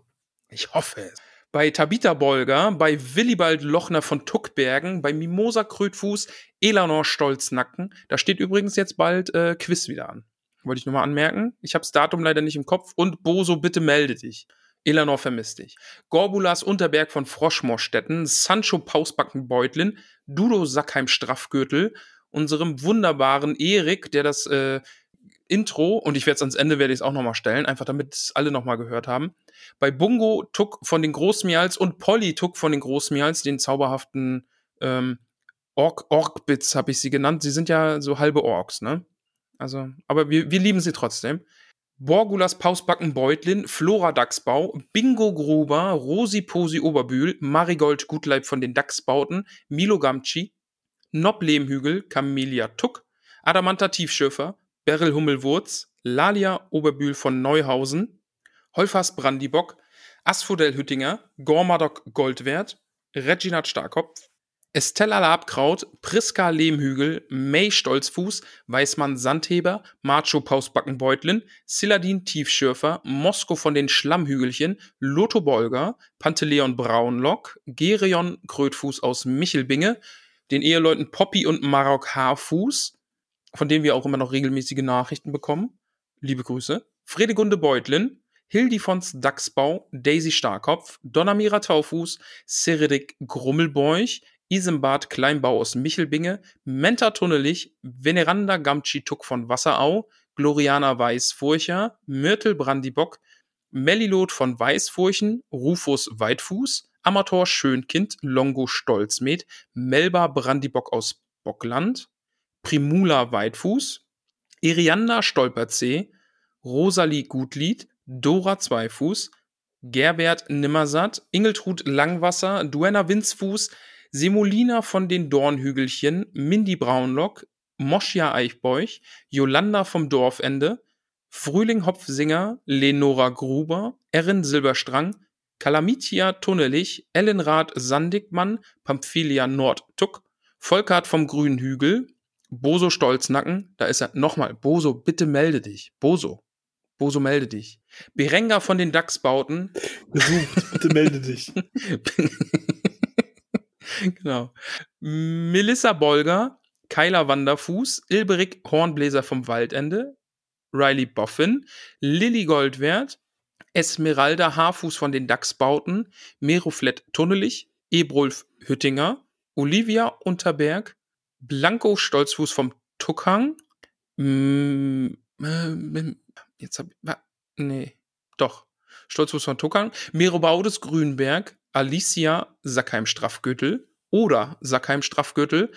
Ich hoffe es. Bei Tabitha Bolger, bei Willibald Lochner von Tuckbergen, bei Mimosa Krötfuß, Elanor Stolznacken. Da steht übrigens jetzt bald äh, Quiz wieder an. Wollte ich nur mal anmerken. Ich habe das Datum leider nicht im Kopf. Und Boso, bitte melde dich. Elanor vermisst dich. Gorbulas Unterberg von Froschmorstetten, Sancho Pausbackenbeutlin, Dudo Sackheim Straffgürtel, unserem wunderbaren Erik, der das äh, Intro, und ich werde es ans Ende, werde ich es auch nochmal stellen, einfach damit es alle nochmal gehört haben. Bei Bungo Tuck von den Großmials und Polly Tuck von den Großmials, den zauberhaften ähm, Ork Orkbits habe ich sie genannt. Sie sind ja so halbe Orks, ne? Also, aber wir, wir lieben sie trotzdem. Borgulas Pausbacken Beutlin, Flora Dachsbau, Bingo Gruber, Rosi Posi Oberbühl, Marigold Gutleib von den Dachsbauten, Milo Gamci, Nob Lehmhügel, Camelia Tuck, Adamanta Tiefschürfer, Beryl Hummelwurz, Lalia Oberbühl von Neuhausen, Holfers Brandibock, Asphodel Hüttinger, Gormadok Goldwert, Reginald Starkopf, Estella Labkraut, Priska Lehmhügel, May Stolzfuß, Weißmann Sandheber, Macho Pausbackenbeutlin, Siladin Tiefschürfer, Mosko von den Schlammhügelchen, Lotto Bolger, Panteleon Braunlock, Gerion Krötfuß aus Michelbinge, den Eheleuten Poppy und Marok Haarfuß, von denen wir auch immer noch regelmäßige Nachrichten bekommen. Liebe Grüße. Fredegunde Beutlin, Hildifons Dachsbau, Daisy Starkopf, Donamira Taufuß, Seredik Grummelbeuch, Isembad Kleinbau aus Michelbinge, Menta Tunnelich, Veneranda Gamci Tuck von Wasserau, Gloriana Weißfurcher, Myrtle Brandibock, Melilot von Weißfurchen, Rufus Weitfuß, Amator Schönkind, Longo Stolzmed, Melba Brandibock aus Bockland, Primula Weitfuß, Irianda Stolperzee, Rosalie Gutlied, Dora Zweifuß, Gerbert Nimmersatt, Ingeltrud Langwasser, Duenna Winzfuß, Semolina von den Dornhügelchen, Mindy Braunlock, Moschia Eichbeuch, Jolanda vom Dorfende, Frühling Hopfsinger, Lenora Gruber, Erin Silberstrang, Kalamitia Tunnelich, Ellenrath Sandigmann, Pamphilia Nordtuck, Volkart vom Grünen Hügel, Boso Stolznacken, da ist er nochmal, Boso, bitte melde dich, Boso, Boso melde dich. Berenga von den Dachsbauten, Gesucht, bitte melde dich. genau. Melissa Bolger, Kyla Wanderfuß, Ilberik Hornbläser vom Waldende, Riley Boffin, Lilly Goldwert, Esmeralda Haarfuß von den Dachsbauten, Meroflett Tunnelich, Ebrulf Hüttinger, Olivia Unterberg, Blanco Stolzfuß vom Tuckhang, mm, äh, jetzt hab nee, doch, Stolzfuß von Tuckhang, Merobaudes Grünberg, Alicia Sackheim Straffgürtel oder Sackheim Straffgürtel,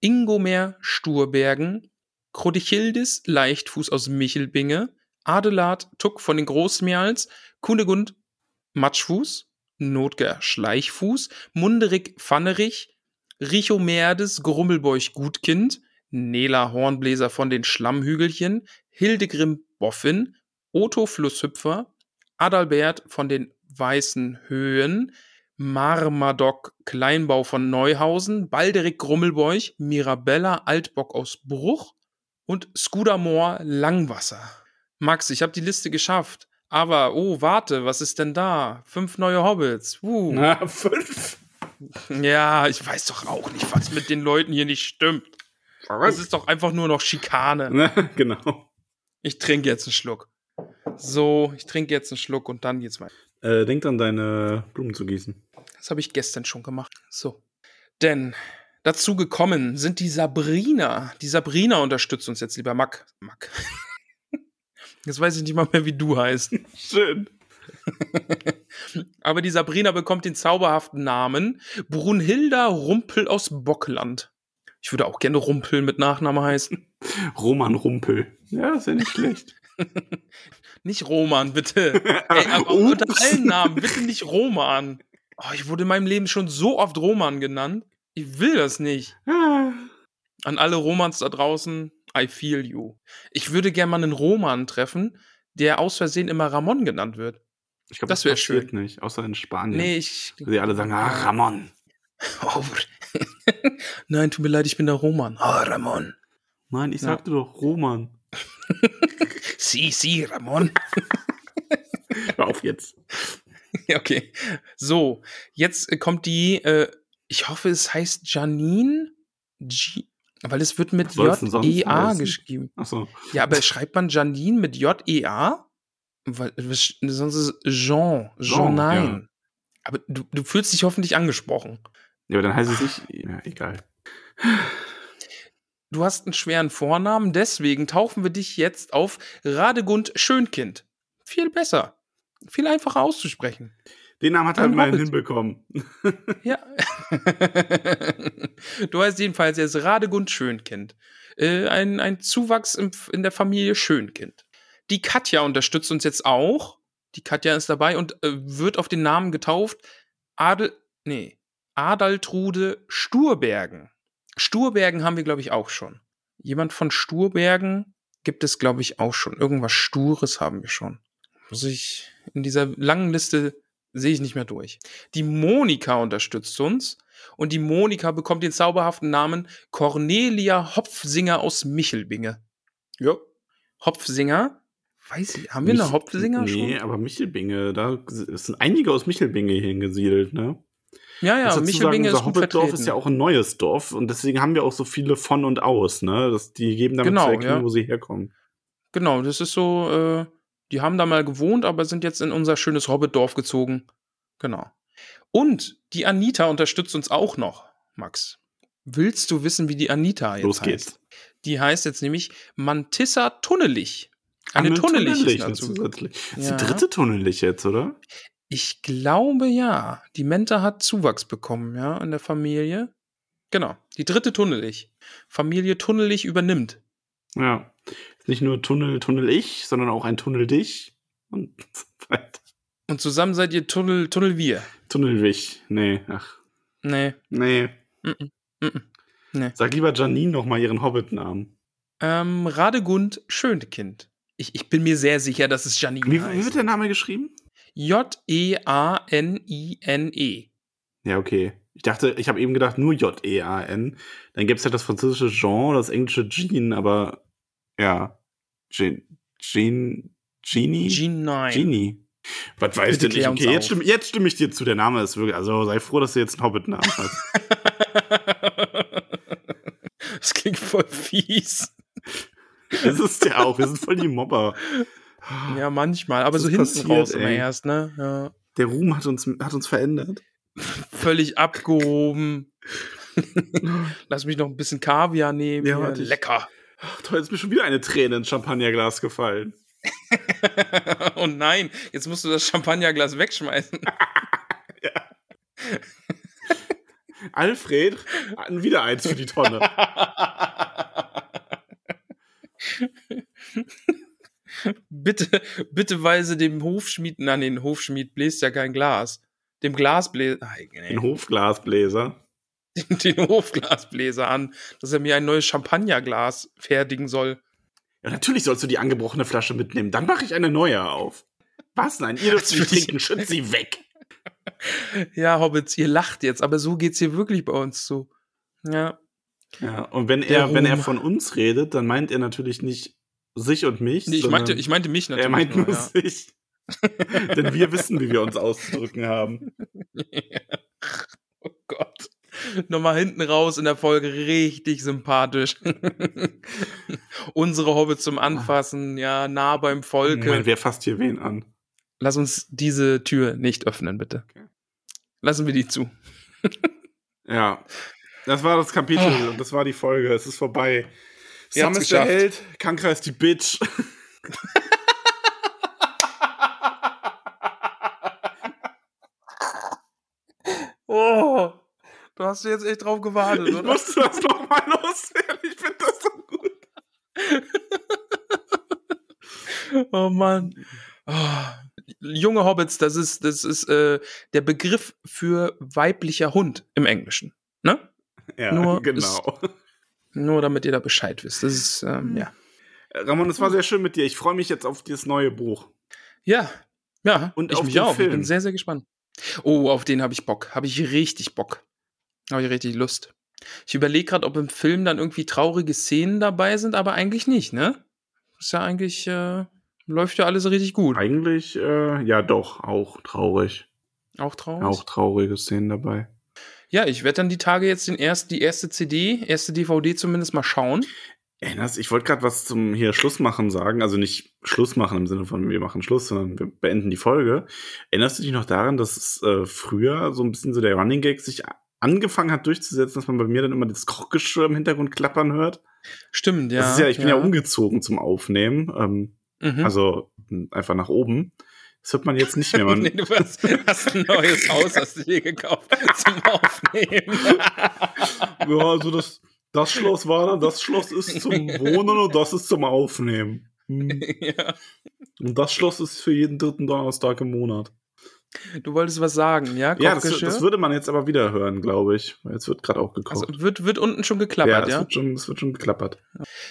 Ingomer Sturbergen, Krodichildis Leichtfuß aus Michelbinge, Adelard Tuck von den Großmeerls, Kunegund Matschfuß, Notger Schleichfuß, Munderig Pfannerich, Richo Merdes Grummelbeuch Gutkind, Nela Hornbläser von den Schlammhügelchen, Hildegrim Boffin, Otto Flusshüpfer, Adalbert von den Weißen Höhen, Marmadoc Kleinbau von Neuhausen, Balderik Grummelbeuch, Mirabella Altbock aus Bruch und Scudamore Langwasser. Max, ich habe die Liste geschafft. Aber, oh, warte, was ist denn da? Fünf neue Hobbits. Uh. Na, fünf. Ja, ich weiß doch auch nicht, was mit den Leuten hier nicht stimmt. Das ist doch einfach nur noch Schikane. Na, genau. Ich trinke jetzt einen Schluck. So, ich trinke jetzt einen Schluck und dann geht's weiter. Äh, denk an deine Blumen zu gießen. Das habe ich gestern schon gemacht. So. Denn dazu gekommen sind die Sabrina. Die Sabrina unterstützt uns jetzt, lieber Mack. Mack. Jetzt weiß ich nicht mal mehr, wie du heißt. Schön. Aber die Sabrina bekommt den zauberhaften Namen Brunhilda Rumpel aus Bockland. Ich würde auch gerne Rumpel mit Nachname heißen. Roman Rumpel. Ja, ist ja nicht schlecht. Nicht Roman, bitte. Ey, aber unter allen Namen, bitte nicht Roman. Oh, ich wurde in meinem Leben schon so oft Roman genannt. Ich will das nicht. Ah. An alle Romans da draußen, I feel you. Ich würde gerne mal einen Roman treffen, der aus Versehen immer Ramon genannt wird. Ich glaube, Das das, wär wär passiert nicht, außer in Spanien. Nee, ich. Sie alle sagen, ah, Ramon. Oh. Nein, tut mir leid, ich bin der Roman. Oh, Ramon. Nein, ich Ja. sagte doch Roman. Si, si, Ramon. Hör auf jetzt. Okay. So, jetzt äh, kommt die, äh, ich hoffe, es heißt Janine. G weil es wird mit J-E-A geschrieben. Achso. Ja, aber schreibt man Janine mit J-E-A? Weil, sonst ist es Jean. Jean, Jean, nein. ja. Aber du, du fühlst dich hoffentlich angesprochen. Ja, aber dann heißt es nicht. Ja, egal. Du hast einen schweren Vornamen, deswegen taufen wir dich jetzt auf Radegund Schönkind. Viel besser. Viel einfacher auszusprechen. Den Namen hat er immerhin hinbekommen. Ja. du heißt jedenfalls jetzt Radegund Schönkind. Äh, ein, ein Zuwachs im, in der Familie Schönkind. Die Katja unterstützt uns jetzt auch. Die Katja ist dabei und äh, wird auf den Namen getauft. Adel, nee, Adaltrude Sturbergen. Sturbergen haben wir, glaube ich, auch schon. Jemand von Sturbergen gibt es, glaube ich, auch schon. Irgendwas Stures haben wir schon. Muss ich in dieser langen Liste sehe ich nicht mehr durch. Die Monika unterstützt uns und die Monika bekommt den zauberhaften Namen Cornelia Hopfsinger aus Michelbinge. Ja. Hopfsinger? Weiß ich, haben wir eine Mich- Hopfsinger Nee, schon? aber Michelbinge, da sind einige aus Michelbinge hier hingesiedelt, ne? Ja, ja, Michelbinge sagen, ist gut Hobbitdorf vertreten. ist ja auch ein neues Dorf und deswegen haben wir auch so viele von und aus, ne? Das, die geben damit Genau, zu erkennen, ja. wo sie herkommen. Genau, das ist so, äh, Die haben da mal gewohnt, aber sind jetzt in unser schönes Hobbitdorf gezogen. Genau. Und die Anita unterstützt uns auch noch, Max. Willst du wissen, wie die Anita jetzt Los heißt? geht's. Die heißt jetzt nämlich Mantissa Tunnelich. Eine, Eine Tunnelich, Tunnelich ist dazu. zusätzlich. Das ist Ja. die dritte Tunnelich jetzt, oder? Ich glaube ja. Die Menta hat Zuwachs bekommen, ja, in der Familie. Genau. Die dritte Tunnelich. Familie Tunnelich übernimmt. Ja. Nicht nur Tunnel, Tunnel ich, sondern auch ein Tunnel dich. Und so weiter. Und zusammen seid ihr Tunnel, Tunnel wir. Tunnel wich. Nee, ach. Nee. Nee. Mm -mm. Nee. Sag lieber Janine noch mal ihren Hobbit-Namen. Ähm, Radegund Schönkind. Ich, ich bin mir sehr sicher, dass es Janine Wie, wie heißt. wird der Name geschrieben? J-E-A-N-I-N-E. Ja, okay. Ich dachte, ich habe eben gedacht, nur J-E-A-N. Dann gäbe es halt das französische Jean, das englische Jean, aber ja. Jean, Jean, Genie? Jean 9. Genie. Was weiß denn ich? Okay, jetzt stimme, jetzt stimme ich dir zu. Der Name ist wirklich, also sei froh, dass du jetzt einen Hobbit-Namen hast. das klingt voll fies. das ist ja auch. Wir sind voll die Mobber. Ja, manchmal. Aber Das so hinten passiert, raus immer ey. erst, ne? Ja. Der Ruhm hat uns, hat uns verändert. Völlig abgehoben. Lass mich noch ein bisschen Kaviar nehmen. Ja, Lecker. Ach, toll, jetzt ist mir schon wieder eine Träne ins Champagnerglas gefallen. oh nein, jetzt musst du das Champagnerglas wegschmeißen. Alfred, wieder eins für die Tonne. bitte, bitte weise dem Hofschmied, nein, den Hofschmied bläst ja kein Glas. Dem Glasbläser, Den Hofglasbläser. Den, den Hofglasbläser an, dass er mir ein neues Champagnerglas fertigen soll. Ja, natürlich sollst du die angebrochene Flasche mitnehmen. Dann mache ich eine neue auf. Was? Nein, ihr dürft nicht trinken. Schützt sie weg. Ja, Hobbits, ihr lacht jetzt, aber so geht's hier wirklich bei uns zu. Ja. Ja, und wenn Der er, wenn er von uns redet, dann meint er natürlich nicht sich und mich. Nee, ich meinte, ich meinte mich natürlich. er meint nur ja. sich. Denn wir wissen, wie wir uns auszudrücken haben. oh Gott. Nochmal hinten raus in der Folge richtig sympathisch. Unsere Hobbits zum Anfassen, ja, nah beim Volke. Moment, wer fasst hier wen an? Lass uns diese Tür nicht öffnen, bitte. Okay. Lassen wir die zu. Ja. Das war das Kapitel Oh. und das war die Folge. Es ist vorbei. Ihr Sam ist der geschafft. Held, Kankra ist die Bitch. Oh, du hast jetzt echt drauf gewartet, Ich musste das nochmal loswerden. Ich finde das so gut. Oh Mann. Oh. Junge Hobbits, das ist, das ist äh, der Begriff für weiblicher Hund im Englischen. Ne? Ja, Nur genau. Nur damit ihr da Bescheid wisst. Das ist, ähm, ja. Ramon, es war sehr schön mit dir. Ich freue mich jetzt auf dieses neue Buch. Ja, ja. Und ich auf mich den auch. Ich Film. bin sehr, sehr gespannt. Oh, auf den habe ich Bock. Habe ich richtig Bock. Habe ich richtig Lust. Ich überlege gerade, ob im Film dann irgendwie traurige Szenen dabei sind, aber eigentlich nicht, ne? Ist ja eigentlich, äh, läuft ja alles richtig gut. Eigentlich, äh, ja doch, auch traurig. Auch traurig. Auch traurige Szenen dabei. Ja, ich werde dann die Tage jetzt den erst, die erste CD, erste DVD zumindest mal schauen. Erinnerst, ich wollte gerade was zum hier Schluss machen sagen. Also nicht Schluss machen im Sinne von wir machen Schluss, sondern wir beenden die Folge. Erinnerst du dich noch daran, dass es äh, früher so ein bisschen so der Running Gag sich angefangen hat durchzusetzen, dass man bei mir dann immer das Kochgeschirr im Hintergrund klappern hört? Stimmt, ja. das ist ja, ich bin ja, umgezogen zum Aufnehmen. Ähm, Mhm. Also mh, einfach nach oben. Das hört man jetzt nicht mehr. Man, nee, du hast, hast ein neues Haus, hast du dir gekauft zum Aufnehmen. ja, also das, das Schloss war dann, das Schloss ist zum Wohnen und das ist zum Aufnehmen. Hm. ja. Und das Schloss ist für jeden dritten Donnerstag im Monat. Du wolltest was sagen, ja? Ja, das, das würde man jetzt aber wieder hören, glaube ich. Jetzt wird gerade auch gekocht. also wird, wird unten schon ja, geklappert, es ja? Wird schon, es wird schon geklappert.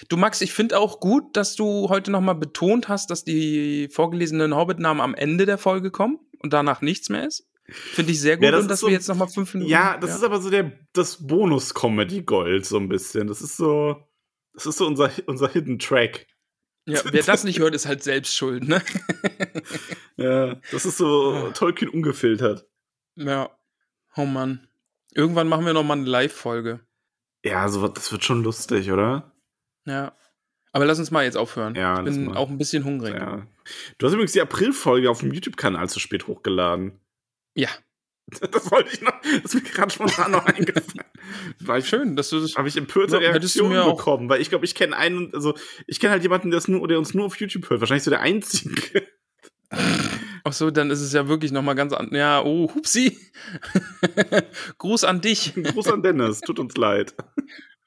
Du Max, ich finde auch gut, dass du heute nochmal betont hast, dass die vorgelesenen Hobbit-Namen am Ende der Folge kommen und danach nichts mehr ist. Finde ich sehr gut Ja, das und dass so- wir jetzt nochmal fünf Minuten. Ja, das ist aber so der, das Bonus-Comedy-Gold, so ein bisschen. Das ist so, das ist so unser, unser Hidden Track. Ja, wer das nicht hört, ist halt selbst schuld, ne? Ja, das ist so Tolkien ungefiltert. Ja. Oh Mann. Irgendwann machen wir nochmal eine Live-Folge. Ja, so, das wird schon lustig, oder? Ja. Aber lass uns mal jetzt aufhören. Ja, ich lass bin mal. auch ein bisschen hungrig. Ja. Ja. Du hast übrigens die April-Folge auf dem YouTube-Kanal zu spät hochgeladen. Das wollte ich noch, das ist mir gerade spontan noch eingefallen. War ich Schön, dass du das. Habe ich empörte du Reaktionen bekommen, weil ich glaube, ich kenne einen, also ich kenne halt jemanden, der, es nur, der uns nur auf YouTube hört. Wahrscheinlich so der einzige. Ach so, dann ist es ja wirklich noch mal ganz an. Ja, oh, hupsi. Gruß an dich. Gruß an Dennis, tut uns leid.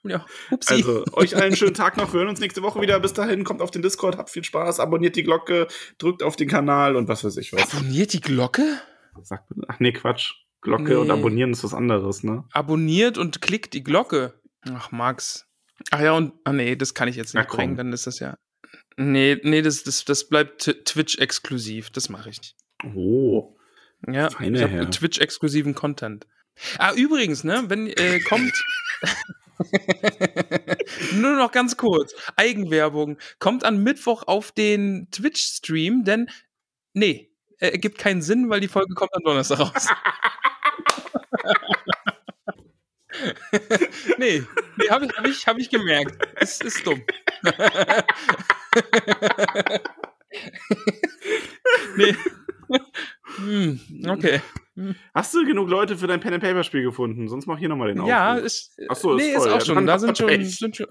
Ja, hupsi. Also, euch allen schönen Tag noch. Wir hören uns nächste Woche wieder. Bis dahin, kommt auf den Discord, habt viel Spaß, abonniert die Glocke, drückt auf den Kanal und was weiß ich was. Abonniert die Glocke? Sagt man, ach nee, Quatsch. Glocke Nee. und abonnieren ist was anderes, ne? Abonniert und klickt die Glocke. Ach, Max. Ach ja, und. Ah, nee, das kann ich jetzt nicht bringen, dann ist das ja. Nee, nee, das, das, das bleibt Twitch-exklusiv. Das mache ich nicht. Oh. Ja, Feine ich habe. Twitch-exklusiven Content. Ah, übrigens, ne, wenn äh, kommt. Nur noch ganz kurz. Eigenwerbung. Kommt an Mittwoch auf den Twitch-Stream, denn. Nee, äh, ergibt keinen Sinn, weil die Folge kommt am Donnerstag raus. nee, nee habe ich, hab ich, hab ich gemerkt. Es ist dumm. nee. Hm, okay. Hast du genug Leute für dein Pen and Paper Spiel gefunden? Sonst mach hier nochmal den Ja, Aufruf. ist, Ach so, ist nee, voll, ist auch ja, schon. Da sind schon, sind schon.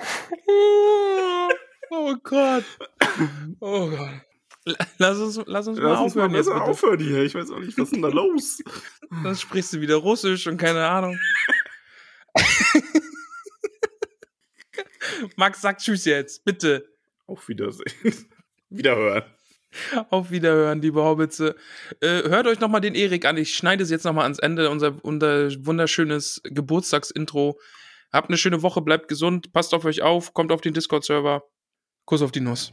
oh Gott. Oh Gott. Lass uns, lass uns mal Lass uns mal aufhören jetzt besser bitte. aufhören hier. Ich weiß auch nicht, was ist denn da los? Dann sprichst du wieder Russisch und keine Ahnung. Max, sag Tschüss jetzt, bitte. Auf Wiedersehen. Wiederhören. Auf Wiederhören, liebe Hobbitze. Äh, hört euch nochmal den Erik an. Ich schneide es jetzt nochmal ans Ende, unser, unser wunderschönes Geburtstagsintro. Habt eine schöne Woche, bleibt gesund, passt auf euch auf, kommt auf den Discord-Server. Kuss auf die Nuss.